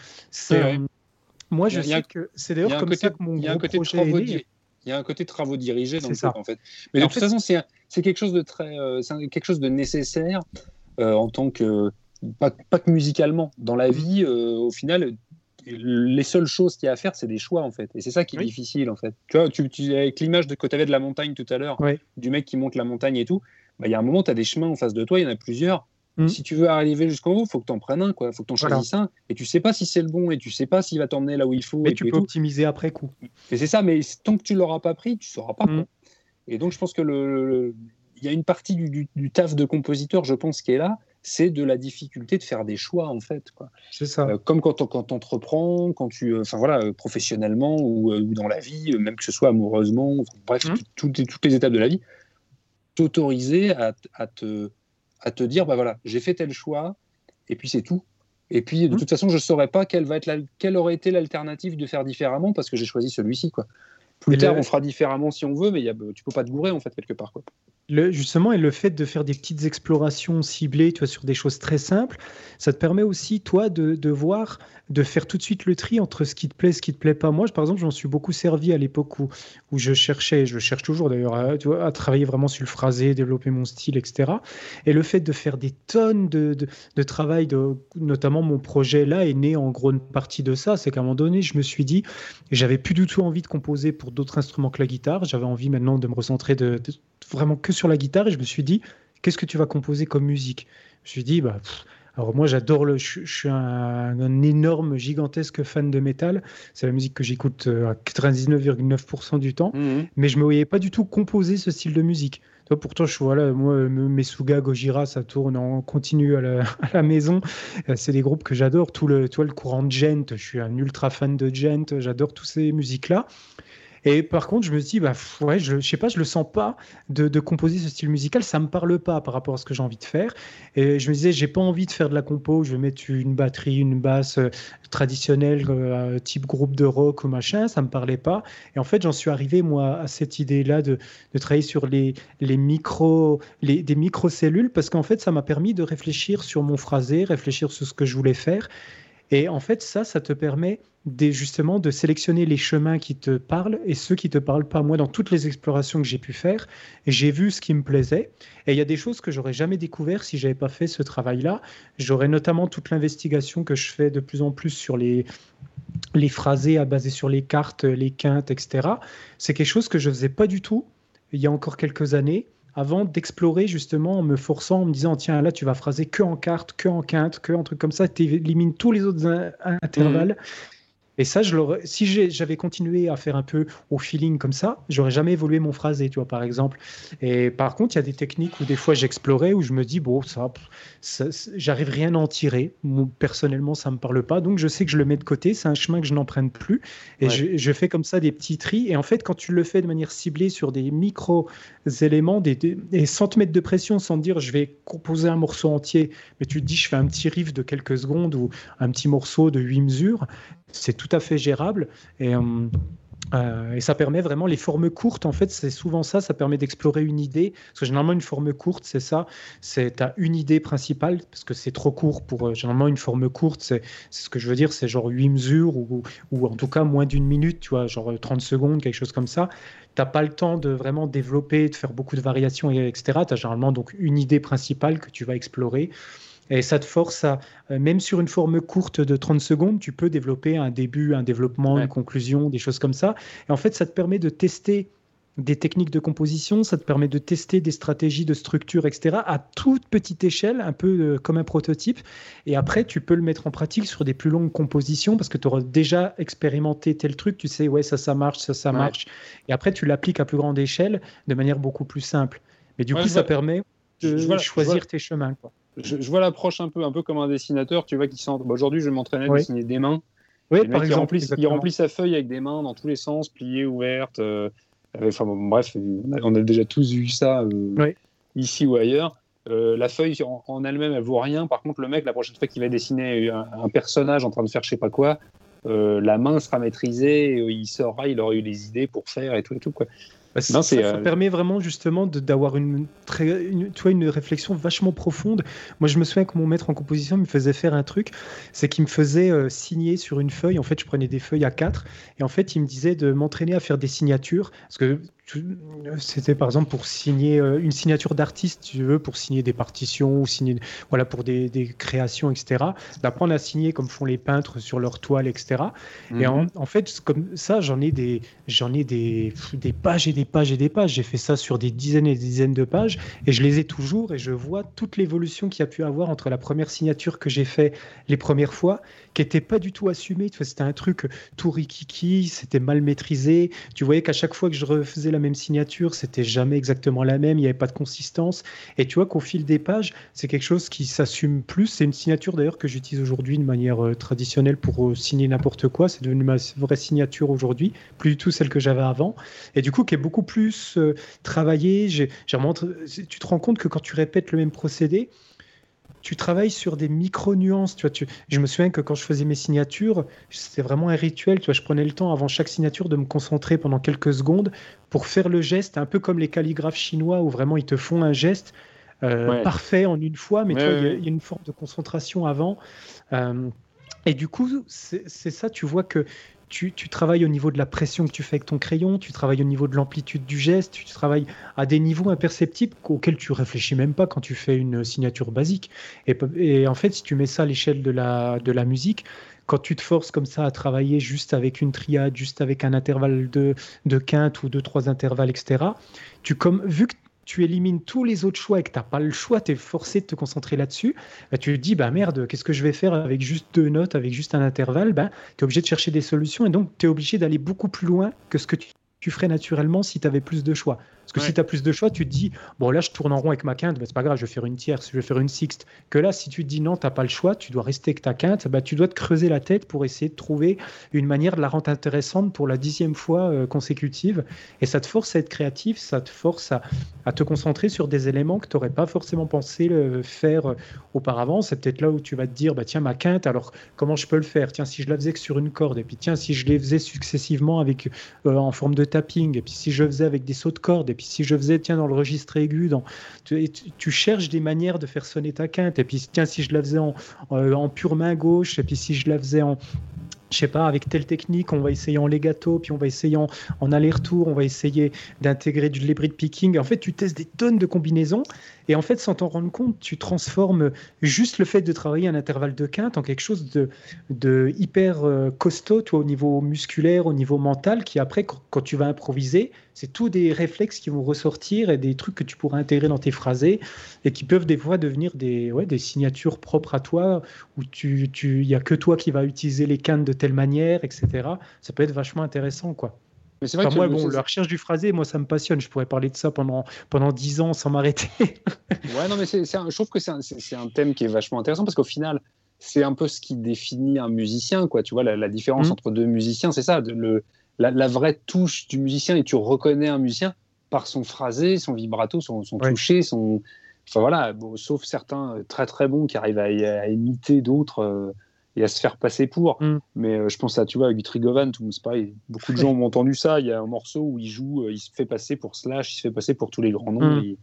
moi, je sais que c'est d'ailleurs comme ça que mon gros projet est. Il y a un côté travaux dirigés dans le truc, en fait. Mais de toute façon, c'est quelque chose de très, euh, quelque chose de nécessaire euh, en tant que pas, pas, que musicalement. Dans la vie, euh, au final, les seules choses qu'il y a à faire, c'est des choix, en fait. Et c'est ça qui est difficile, en fait. Tu vois, tu, tu avec l'image que tu avais de la montagne tout à l'heure, du mec qui monte la montagne et tout, bah, il y a un moment, tu as des chemins en face de toi, il y en a plusieurs. Mm. Si tu veux arriver jusqu'en haut, il faut que tu en prennes un, quoi. faut que tu en choisisses un. Et tu sais pas si c'est le bon et tu sais pas s'il va t'emmener là où il faut. Mais tu peux optimiser après coup. Mais c'est ça, mais tant que tu l'auras pas pris, tu sauras pas. Mm. Et donc, je pense que le, il y a une partie du, taf de compositeur, je pense, qui est là, c'est de la difficulté de faire des choix, en fait. C'est ça. Euh, comme quand, quand tu entreprends, quand tu, euh, voilà, euh, professionnellement ou, dans la vie, même que ce soit amoureusement, bref, mm. toutes les étapes de la vie, t'autoriser à, à, te, à te dire, bah voilà, j'ai fait tel choix, et puis c'est tout. Et puis, de mmh. toute façon, je ne saurais pas quelle, va être quelle aurait été l'alternative de faire différemment parce que j'ai choisi celui-ci. Quoi. Plus tard, on fera différemment si on veut, mais y a, tu peux pas te gourer en fait quelque part. Quoi justement, et le fait de faire des petites explorations ciblées, tu vois, sur des choses très simples, ça te permet aussi, toi, de, voir, de faire tout de suite le tri entre ce qui te plaît, ce qui te plaît pas. Moi, par exemple, j'en suis beaucoup servi à l'époque où, où je cherchais, je cherche toujours d'ailleurs, à, à, travailler vraiment sur le phrasé, développer mon style, etc. Et le fait de faire des tonnes de, de, travail, de, notamment mon projet là est né en gros une partie de ça, c'est qu'à un moment donné, je me suis dit, j'avais plus du tout envie de composer pour d'autres instruments que la guitare, j'avais envie maintenant de me recentrer de vraiment que sur la guitare et je me suis dit, qu'est-ce que tu vas composer comme musique? Je me suis dit, bah, alors moi j'adore le, je, suis un, énorme, gigantesque fan de métal. C'est la musique que j'écoute euh, à 99,9% du temps, mhm. mais je me voyais pas du tout composer ce style de musique. Toi, pourtant, je voilà, moi, Mesuga, Gojira, ça tourne en continu à la, (laughs) à la maison. Euh, c'est des groupes que j'adore. Tout le, toi, le courant de Gent, je suis un ultra fan de Gent. J'adore toutes ces musiques-là. Et par contre, je me dis, bah, ouais, je, je sais pas, je le sens pas de, composer ce style musical, ça me parle pas par rapport à ce que j'ai envie de faire. Et je me disais, j'ai pas envie de faire de la compo, je vais mettre une batterie, une basse euh, traditionnelle, euh, type groupe de rock ou machin, ça me parlait pas. Et en fait, j'en suis arrivé, moi, à cette idée-là de, travailler sur les, les micro, les, micro-cellules, parce qu'en fait, ça m'a permis de réfléchir sur mon phrasé, réfléchir sur ce que je voulais faire. Et en fait, ça, ça te permet justement de sélectionner les chemins qui te parlent et ceux qui te parlent pas. Moi, dans toutes les explorations que j'ai pu faire, j'ai vu ce qui me plaisait. Et il y a des choses que j'aurais jamais découvert si j'avais pas fait ce travail-là. J'aurais notamment toute l'investigation que je fais de plus en plus sur les les phrasés à baser sur les cartes, les quintes, etc. C'est quelque chose que je faisais pas du tout il y a encore quelques années avant d'explorer justement en me forçant, en me disant tiens là tu vas phraser que en carte, que en quinte, que en truc comme ça, tu élimines tous les autres intervalles. Mmh. Et ça, je si j'avais continué à faire un peu au feeling comme ça, j'aurais jamais évolué mon phrasé, tu vois, par exemple. Et par contre, il y a des techniques où des fois j'explorais, où je me dis, bon, ça, j'arrive rien à en tirer. personnellement, ça me parle pas. Donc, je sais que je le mets de côté. C'est un chemin que je n'emprunte plus. Et je, fais comme ça des petits tris. Et en fait, quand tu le fais de manière ciblée sur des micro-éléments, des, et sans te mettre de pression, sans te dire, je vais composer un morceau entier, mais tu te dis, je fais un petit riff de quelques secondes ou un petit morceau de 8 mesures, c'est tout à fait gérable. Et, euh, euh, et, ça permet vraiment les formes courtes. En fait, c'est souvent ça. Ça permet d'explorer une idée. Parce que généralement, une forme courte, c'est ça. C'est as une idée principale parce que c'est trop court pour euh, généralement une forme courte. C'est ce que je veux dire. C'est genre 8 mesures ou, en tout cas moins d'une minute. Tu vois, genre 30 secondes, quelque chose comme ça. Tu n'as pas le temps de vraiment développer, de faire beaucoup de variations, etc. Tu as généralement donc une idée principale que tu vas explorer. Et ça te force à, euh, même sur une forme courte de 30 secondes, tu peux développer un début, un développement, une conclusion, des choses comme ça. Et en fait, ça te permet de tester des techniques de composition, ça te permet de tester des stratégies de structure, etc., à toute petite échelle, un peu euh, comme un prototype. Et après, tu peux le mettre en pratique sur des plus longues compositions parce que tu auras déjà expérimenté tel truc, tu sais, ouais, ça, ça marche, ça, ça marche. Et après, tu l'appliques à plus grande échelle de manière beaucoup plus simple. Mais du coup, ça permet de choisir tes chemins. Quoi je, vois l'approche un peu, un peu comme un dessinateur, tu vois, qui sent. Bah, aujourd'hui, je vais m'entraîner à dessiner des mains. Oui, par exemple. Il remplit, sa feuille avec des mains dans tous les sens, pliées, ouvertes. Euh, enfin, bref, on a déjà tous vu ça euh, ici ou ailleurs. Euh, la feuille en, elle-même, elle vaut rien. Par contre, le mec, la prochaine fois qu'il va dessiner un, personnage en train de faire je sais pas quoi, la main sera maîtrisée, il saura, il aura eu les idées pour faire et tout et tout. Quoi. Bah, ça, euh, permet vraiment justement d'avoir une, une, tu une réflexion vachement profonde. Moi, je me souviens que mon maître en composition me faisait faire un truc, c'est qu'il me faisait euh, signer sur une feuille. En fait, je prenais des feuilles à quatre, et en fait, il me disait de m'entraîner à faire des signatures, parce que c'était par exemple pour signer euh, une signature d'artiste, tu veux, pour signer des partitions ou signer, voilà, pour des, des créations, etc. D'apprendre à signer comme font les peintres sur leur toile, etc. Et en, mhm. en, fait, comme ça, j'en ai des, j'en ai des, des pages et des pages et des pages. J'ai fait ça sur des dizaines et des dizaines de pages et je les ai toujours et je vois toute l'évolution qu'il y a pu avoir entre la première signature que j'ai fait les premières fois, qui était pas du tout assumée. C'était un truc tout rikiki, c'était mal maîtrisé. Tu voyais qu'à chaque fois que je refaisais la même signature, c'était jamais exactement la même, il n'y avait pas de consistance. Et tu vois qu'au fil des pages, c'est quelque chose qui s'assume plus. C'est une signature d'ailleurs que j'utilise aujourd'hui de manière euh, traditionnelle pour euh, signer n'importe quoi. C'est devenu ma vraie signature aujourd'hui, plus du tout celle que j'avais avant. Et du coup, qui est beaucoup plus euh, travaillée. J'ai, tu te rends compte que quand tu répètes le même procédé, tu travailles sur des micro-nuances. Tu vois, tu... Je me souviens que quand je faisais mes signatures, c'était vraiment un rituel. Tu vois, je prenais le temps avant chaque signature de me concentrer pendant quelques secondes pour faire le geste, un peu comme les calligraphes chinois où vraiment ils te font un geste euh, parfait en une fois, mais il y, a une forme de concentration avant. Euh, et du coup, c'est ça, tu vois que tu, travailles au niveau de la pression que tu fais avec ton crayon, tu travailles au niveau de l'amplitude du geste, tu travailles à des niveaux imperceptibles auxquels tu réfléchis même pas quand tu fais une signature basique. Et, en fait, si tu mets ça à l'échelle de la, de la musique, quand tu te forces comme ça à travailler juste avec une triade, juste avec un intervalle de, de quinte ou deux, trois intervalles, etc., tu comme, vu que tu élimines tous les autres choix et que tu n'as pas le choix, tu es forcé de te concentrer là-dessus, bah, tu te dis, bah merde, qu'est-ce que je vais faire avec juste deux notes, avec juste un intervalle? Bah, Tu es obligé de chercher des solutions et donc tu es obligé d'aller beaucoup plus loin que ce que tu, ferais naturellement si tu avais plus de choix. Parce que si tu as plus de choix, tu te dis, bon là je tourne en rond avec ma quinte, bah, c'est pas grave, je vais faire une tierce, je vais faire une sixte. Que là, si tu te dis non, tu pas le choix, tu dois rester avec ta quinte, bah, tu dois te creuser la tête pour essayer de trouver une manière de la rendre intéressante pour la dixième fois euh, consécutive. Et ça te force à être créatif, ça te force à, à te concentrer sur des éléments que tu n'aurais pas forcément pensé le faire euh, auparavant. C'est peut-être là où tu vas te dire, bah, tiens, ma quinte, alors comment je peux le faire? Tiens, si je la faisais que sur une corde, et puis tiens, si je les faisais successivement avec, euh, en forme de tapping, et puis si je faisais avec des sauts de corde, et puis si je faisais, tiens, dans le registre aigu, dans... tu, cherches des manières de faire sonner ta quinte, et puis tiens, si je la faisais en, euh, en pure main gauche, et puis si je la faisais en, je sais pas, avec telle technique, on va essayer en legato, puis on va essayer en, aller-retour, on va essayer d'intégrer du de picking. En fait, tu testes des tonnes de combinaisons et en fait, sans t'en rendre compte, tu transformes juste le fait de travailler un intervalle de quinte en quelque chose de, hyper euh, costaud, toi, au niveau musculaire, au niveau mental, qui après, quand tu vas improviser, c'est tous des réflexes qui vont ressortir et des trucs que tu pourras intégrer dans tes phrasés et qui peuvent des fois devenir des, ouais, des signatures propres à toi, où il tu, tu, y a que toi qui vas utiliser les quintes de telle manière, etc. Ça peut être vachement intéressant, quoi. Mais c'est vrai que moi, bon, la recherche du phrasé, moi, ça me passionne. Je pourrais parler de ça pendant pendant dix ans sans m'arrêter. (laughs) ouais, non, mais c'est, je trouve que c'est un, un, thème qui est vachement intéressant parce qu'au final, c'est un peu ce qui définit un musicien, quoi. Tu vois, la, différence mmh. entre deux musiciens, c'est ça, le, la, vraie touche du musicien et tu reconnais un musicien par son phrasé, son vibrato, son, son toucher, son. Enfin voilà, sauf certains très très bons qui arrivent à, imiter d'autres. Euh, et à se faire passer pour. Mm. Mais euh, je pense à, tu vois, Guthrie Govan, tout c'est pareil. Beaucoup de gens ont entendu ça. Il y a un morceau où il joue, euh, il se fait passer pour Slash, il se fait passer pour tous les grands noms. Mm.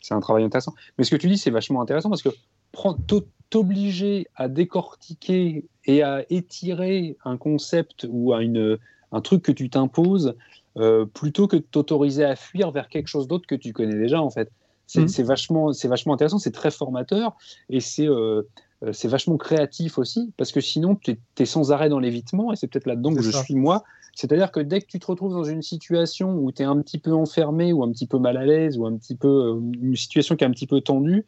C'est un travail intéressant. Mais ce que tu dis, c'est vachement intéressant parce que t'obliger à décortiquer et à étirer un concept ou à une, un truc que tu t'imposes euh, plutôt que de t'autoriser à fuir vers quelque chose d'autre que tu connais déjà, en fait. C'est mm. vachement, vachement intéressant, c'est très formateur et c'est c'est vachement créatif aussi, parce que sinon, tu es, sans arrêt dans l'évitement, et c'est peut-être là-dedans que je suis moi. C'est-à-dire que dès que tu te retrouves dans une situation où tu es un petit peu enfermé, ou un petit peu mal à l'aise, ou un petit peu, euh, une situation qui est un petit peu tendue,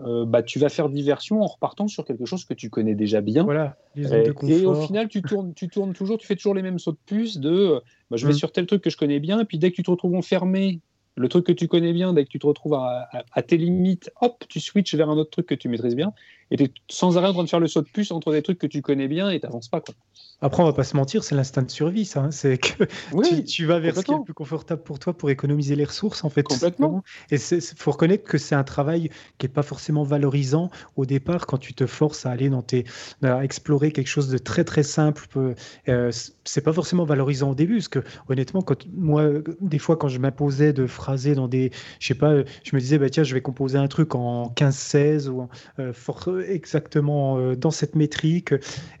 euh, bah, tu vas faire diversion en repartant sur quelque chose que tu connais déjà bien. Voilà, et, au final, tu tournes, tu tournes toujours, tu fais toujours les mêmes sauts de puce de bah, je vais mm. sur tel truc que je connais bien, et puis dès que tu te retrouves enfermé le truc que tu connais bien, dès que tu te retrouves à, tes limites, hop, tu switches vers un autre truc que tu maîtrises bien, et tu es sans arrêt en train de faire le saut de puce entre des trucs que tu connais bien et tu n'avances pas. Quoi. Après, on va pas se mentir, c'est l'instinct de survie, ça. Hein. C'est que tu, vas vers ce qui est le plus confortable pour toi pour économiser les ressources, en fait. Complètement. Et il faut reconnaître que c'est un travail qui est pas forcément valorisant au départ quand tu te forces à aller dans tes, à explorer quelque chose de très très simple. Euh, c'est pas forcément valorisant au début, parce que honnêtement, quand moi, des fois, quand je m'imposais de phraser dans des, je sais pas, je me disais, bah tiens, je vais composer un truc en 15-16 ou euh, exactement euh, dans cette métrique,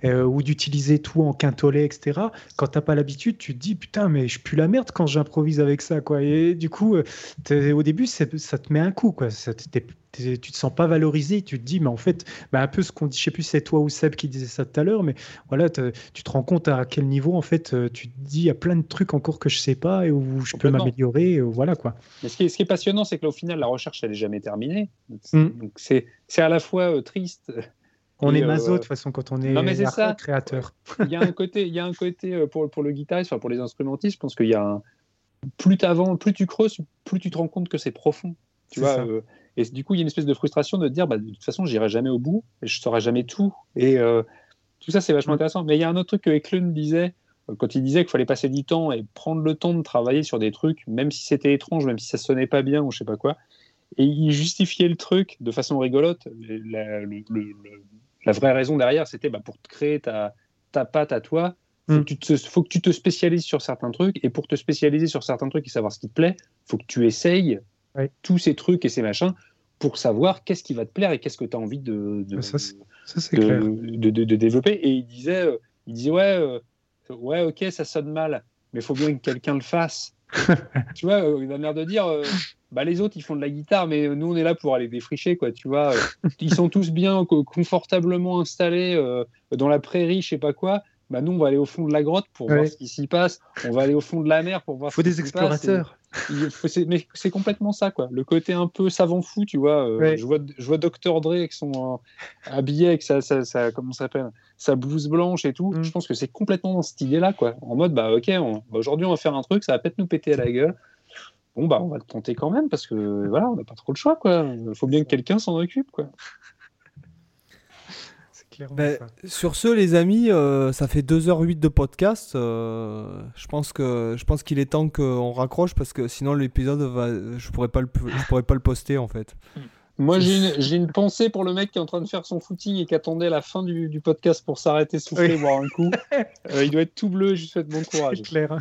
euh, ou d'utiliser tout en quintolet, etc. Quand t'as pas l'habitude, tu te dis putain, mais je pue la merde quand j'improvise avec ça, quoi. Et du coup, euh, au début, ça te met un coup, quoi. Ça, tu te sens pas valorisé, tu te dis, mais en fait, bah, un peu ce qu'on dit, je sais plus c'est toi ou Seb qui disait ça tout à l'heure, mais voilà, tu te rends compte à quel niveau, en fait, euh, tu te dis, il y a plein de trucs encore que je sais pas et où je peux m'améliorer, voilà quoi. Mais ce qui est, ce qui est passionnant, c'est que au final, la recherche, elle est jamais terminée. Donc c'est à la fois triste (laughs) on est maso de toute façon quand on est, non, mais ça. créateur. Il y a un côté, il y a un côté euh, pour, pour le guitariste, enfin pour les instrumentistes, je pense qu'il y a un... plus, plus tu creuses, plus tu te rends compte que c'est profond. Tu vois, euh, et du coup, il y a une espèce de frustration de dire, bah, de toute façon, j'irai jamais au bout, je saurai jamais tout. Et euh, tout ça, c'est vachement mm. intéressant. Mais il y a un autre truc que Eklund disait, quand il disait qu'il fallait passer du temps et prendre le temps de travailler sur des trucs, même si c'était étrange, même si ça sonnait pas bien ou je sais pas quoi. Et il justifiait le truc de façon rigolote. le, la vraie raison derrière, c'était bah, pour te créer ta, ta patte à toi, il faut, mm. faut, que tu te spécialises sur certains trucs. Et pour te spécialiser sur certains trucs et savoir ce qui te plaît, il faut que tu essayes tous ces trucs et ces machins pour savoir qu'est-ce qui va te plaire et qu'est-ce que tu as envie de, de, de, de, développer. Et il disait, euh, il disait ouais, euh, ouais, ok, ça sonne mal, mais il faut bien que quelqu'un le fasse. (laughs) tu vois, euh, il a l'air de dire, bah, les autres, ils font de la guitare, mais nous, on est là pour aller défricher, quoi, tu vois. (laughs) ils sont tous bien, confortablement installés euh, dans la prairie, je sais pas quoi. Bah, nous, on va aller au fond de la grotte pour voir ce qui s'y passe. On va aller au fond de la mer pour voir faut des explorateurs. Mais c'est complètement ça, quoi. Le côté un peu savant fou, tu vois. Euh, je vois, je vois Dr. Dre avec son euh, habillé avec sa, sa, comment s'appelle, sa blouse blanche et tout. Mm. Je pense que c'est complètement dans cette idée-là, quoi. En mode, bah ok, bah, aujourd'hui, on va faire un truc, ça va peut-être nous péter à la gueule bon, bah, on va le tenter quand même parce que voilà, on n'a pas trop le choix, quoi. Il faut bien que quelqu'un s'en occupe, quoi. Ben, sur ce, les amis, euh, ça fait 2h08 de podcast. Euh, je pense que je pense qu'il est temps qu'on raccroche parce que sinon l'épisode va, je pourrais pas le, je pourrais pas le poster en fait. (laughs) Moi, j'ai une, pensée pour le mec qui est en train de faire son footing et qui attendait la fin du, podcast pour s'arrêter, souffler, boire un coup. (laughs) Euh, il doit être tout bleu. Je lui souhaite bon courage. (laughs) clair.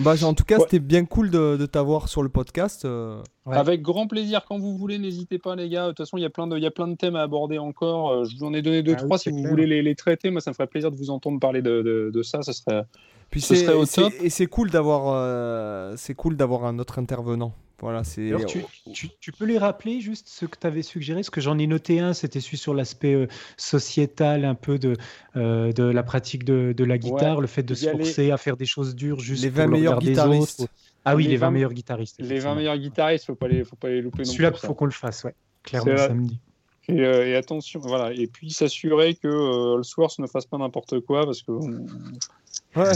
Bah, en tout cas, c'était bien cool de, t'avoir sur le podcast. Euh. Avec grand plaisir, quand vous voulez, n'hésitez pas, les gars. De toute façon, il y, a plein de, de thèmes à aborder encore. Euh, je vous en ai donné deux, ah trois. si vous voulez les, les, traiter, moi, ça me ferait plaisir de vous entendre parler de, de, ça. Ce serait, Puis ce serait au top. Et c'est cool d'avoir euh, c'est cool d'avoir un autre intervenant. Voilà, c'est. Tu, tu, tu, peux les rappeler juste ce que tu avais suggéré, ce que j'en ai noté un, c'était celui sur l'aspect sociétal un peu de, de la pratique de, de la guitare, le fait de se forcer à faire des choses dures juste les 20 meilleurs guitaristes. Ah oui, les, 20, meilleurs guitaristes. Les 20 meilleurs guitaristes, faut pas les, faut pas les louper. Celui-là, il faut qu'on le fasse, ouais. Clairement, samedi. Et, euh, et, attention, voilà. Et puis s'assurer que euh, Allsworth ne fasse pas n'importe quoi parce que on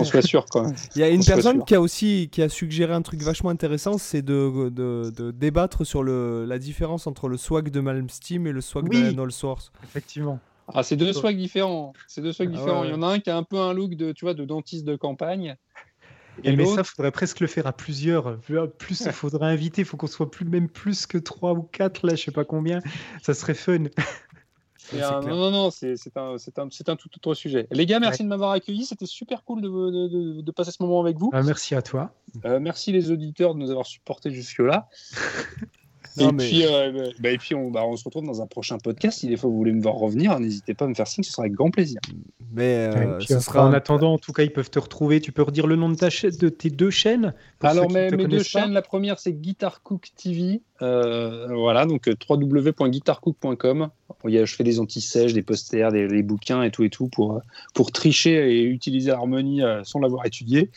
soit sûr. (laughs) Il y a une personne qui a aussi qui a suggéré un truc vachement intéressant, c'est de, de, de, débattre sur le, la différence entre le swag de Malmsteen et le swag de Allsworth. Effectivement. Ah, c'est deux swags différents. C'est deux swags ah différents. Il y en a un qui a un peu un look de, tu vois, de dentiste de campagne. Et mais ça, faudrait presque le faire à plusieurs. Plus, il (laughs) faudrait inviter, il faut qu'on soit plus, même plus que trois ou quatre, là, je sais pas combien. Ça serait fun. (laughs) non, non, non, c'est un, un, un, tout autre sujet. Les gars, merci de m'avoir accueilli. C'était super cool de, de, de, passer ce moment avec vous. Ah, merci à toi. Euh, merci les auditeurs de nous avoir supportés jusque-là. (laughs) et, puis, euh, (laughs) bah, et puis, on, bah, on, se retrouve dans un prochain podcast. Si des fois vous voulez me voir revenir, n'hésitez pas à me faire signe, ce sera avec grand plaisir. Mais euh, ce sera en attendant, en tout cas, ils peuvent te retrouver. Tu peux redire le nom de ta chaîne, de tes deux chaînes Alors mes, mes deux chaînes, la première c'est Guitar Cook TV. Euh, voilà, donc www.guitarcook.com. Je fais des anti-sèches, des posters, des, bouquins et tout et tout pour pour tricher et utiliser Harmony sans l'avoir étudié.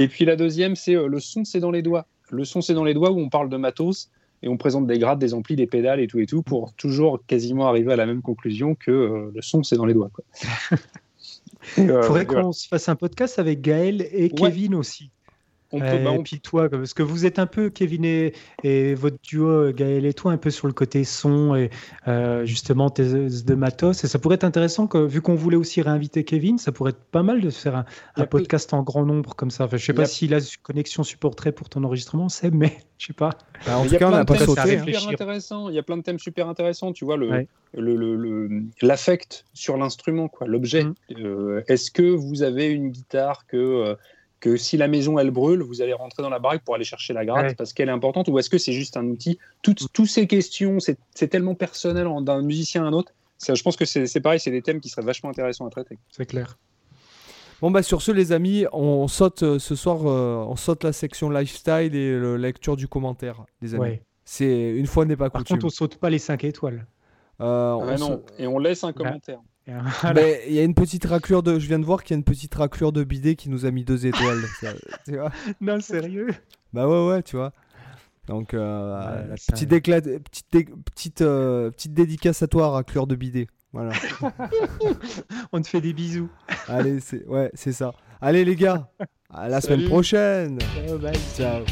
Et puis la deuxième c'est le son c'est dans les doigts. Le son c'est dans les doigts où on parle de matos et on présente des grades, des amplis, des pédales et tout et tout pour toujours quasiment arriver à la même conclusion que euh, le son c'est dans les doigts. Il (laughs) faudrait qu'on se fasse un podcast avec Gaël et Kevin aussi. On peut, bah, et puis toi, parce que vous êtes un peu, Kevin et, votre duo, Gaël et toi, un peu sur le côté son et euh, justement de matos. Et ça pourrait être intéressant, que, vu qu'on voulait aussi réinviter Kevin, ça pourrait être pas mal de faire un, podcast en grand nombre comme ça. Enfin, je sais pas si la connexion supporterait pour ton enregistrement, c'est, mais (laughs) je sais pas. Bah, en tout cas, on n'a pas sauté. Hein. Il y a plein de thèmes super intéressants. Tu vois, le, l'affect sur l'instrument, quoi, l'objet. Mm. Euh, est-ce que vous avez une guitare que euh, que si la maison elle brûle, vous allez rentrer dans la baraque pour aller chercher la gratte parce qu'elle est importante ou est-ce que c'est juste un outil? Toutes, ces questions, c'est tellement personnel d'un musicien à un autre. je pense que c'est pareil, c'est des thèmes qui seraient vachement intéressants à traiter. C'est clair. Bon bah sur ce les amis, on saute euh, ce soir, euh, on saute la section lifestyle et la lecture du commentaire, les amis. C'est une fois n'est pas coutume. Par contre, on saute pas les 5 étoiles. Euh, ah non, et on laisse un commentaire. (laughs) Il y a une petite raclure de. Je viens de voir qu'il y a une petite raclure de bidet qui nous a mis deux étoiles. (laughs) tu vois non, sérieux? Bah ouais, ouais, tu vois. Donc, euh, petite, petite, petite, euh, petite dédicace à toi, raclure de bidet. Voilà. (laughs) On te fait des bisous. Allez, c'est ouais, c'est ça. Allez les gars, à la semaine prochaine. Ciao, bye. Ciao.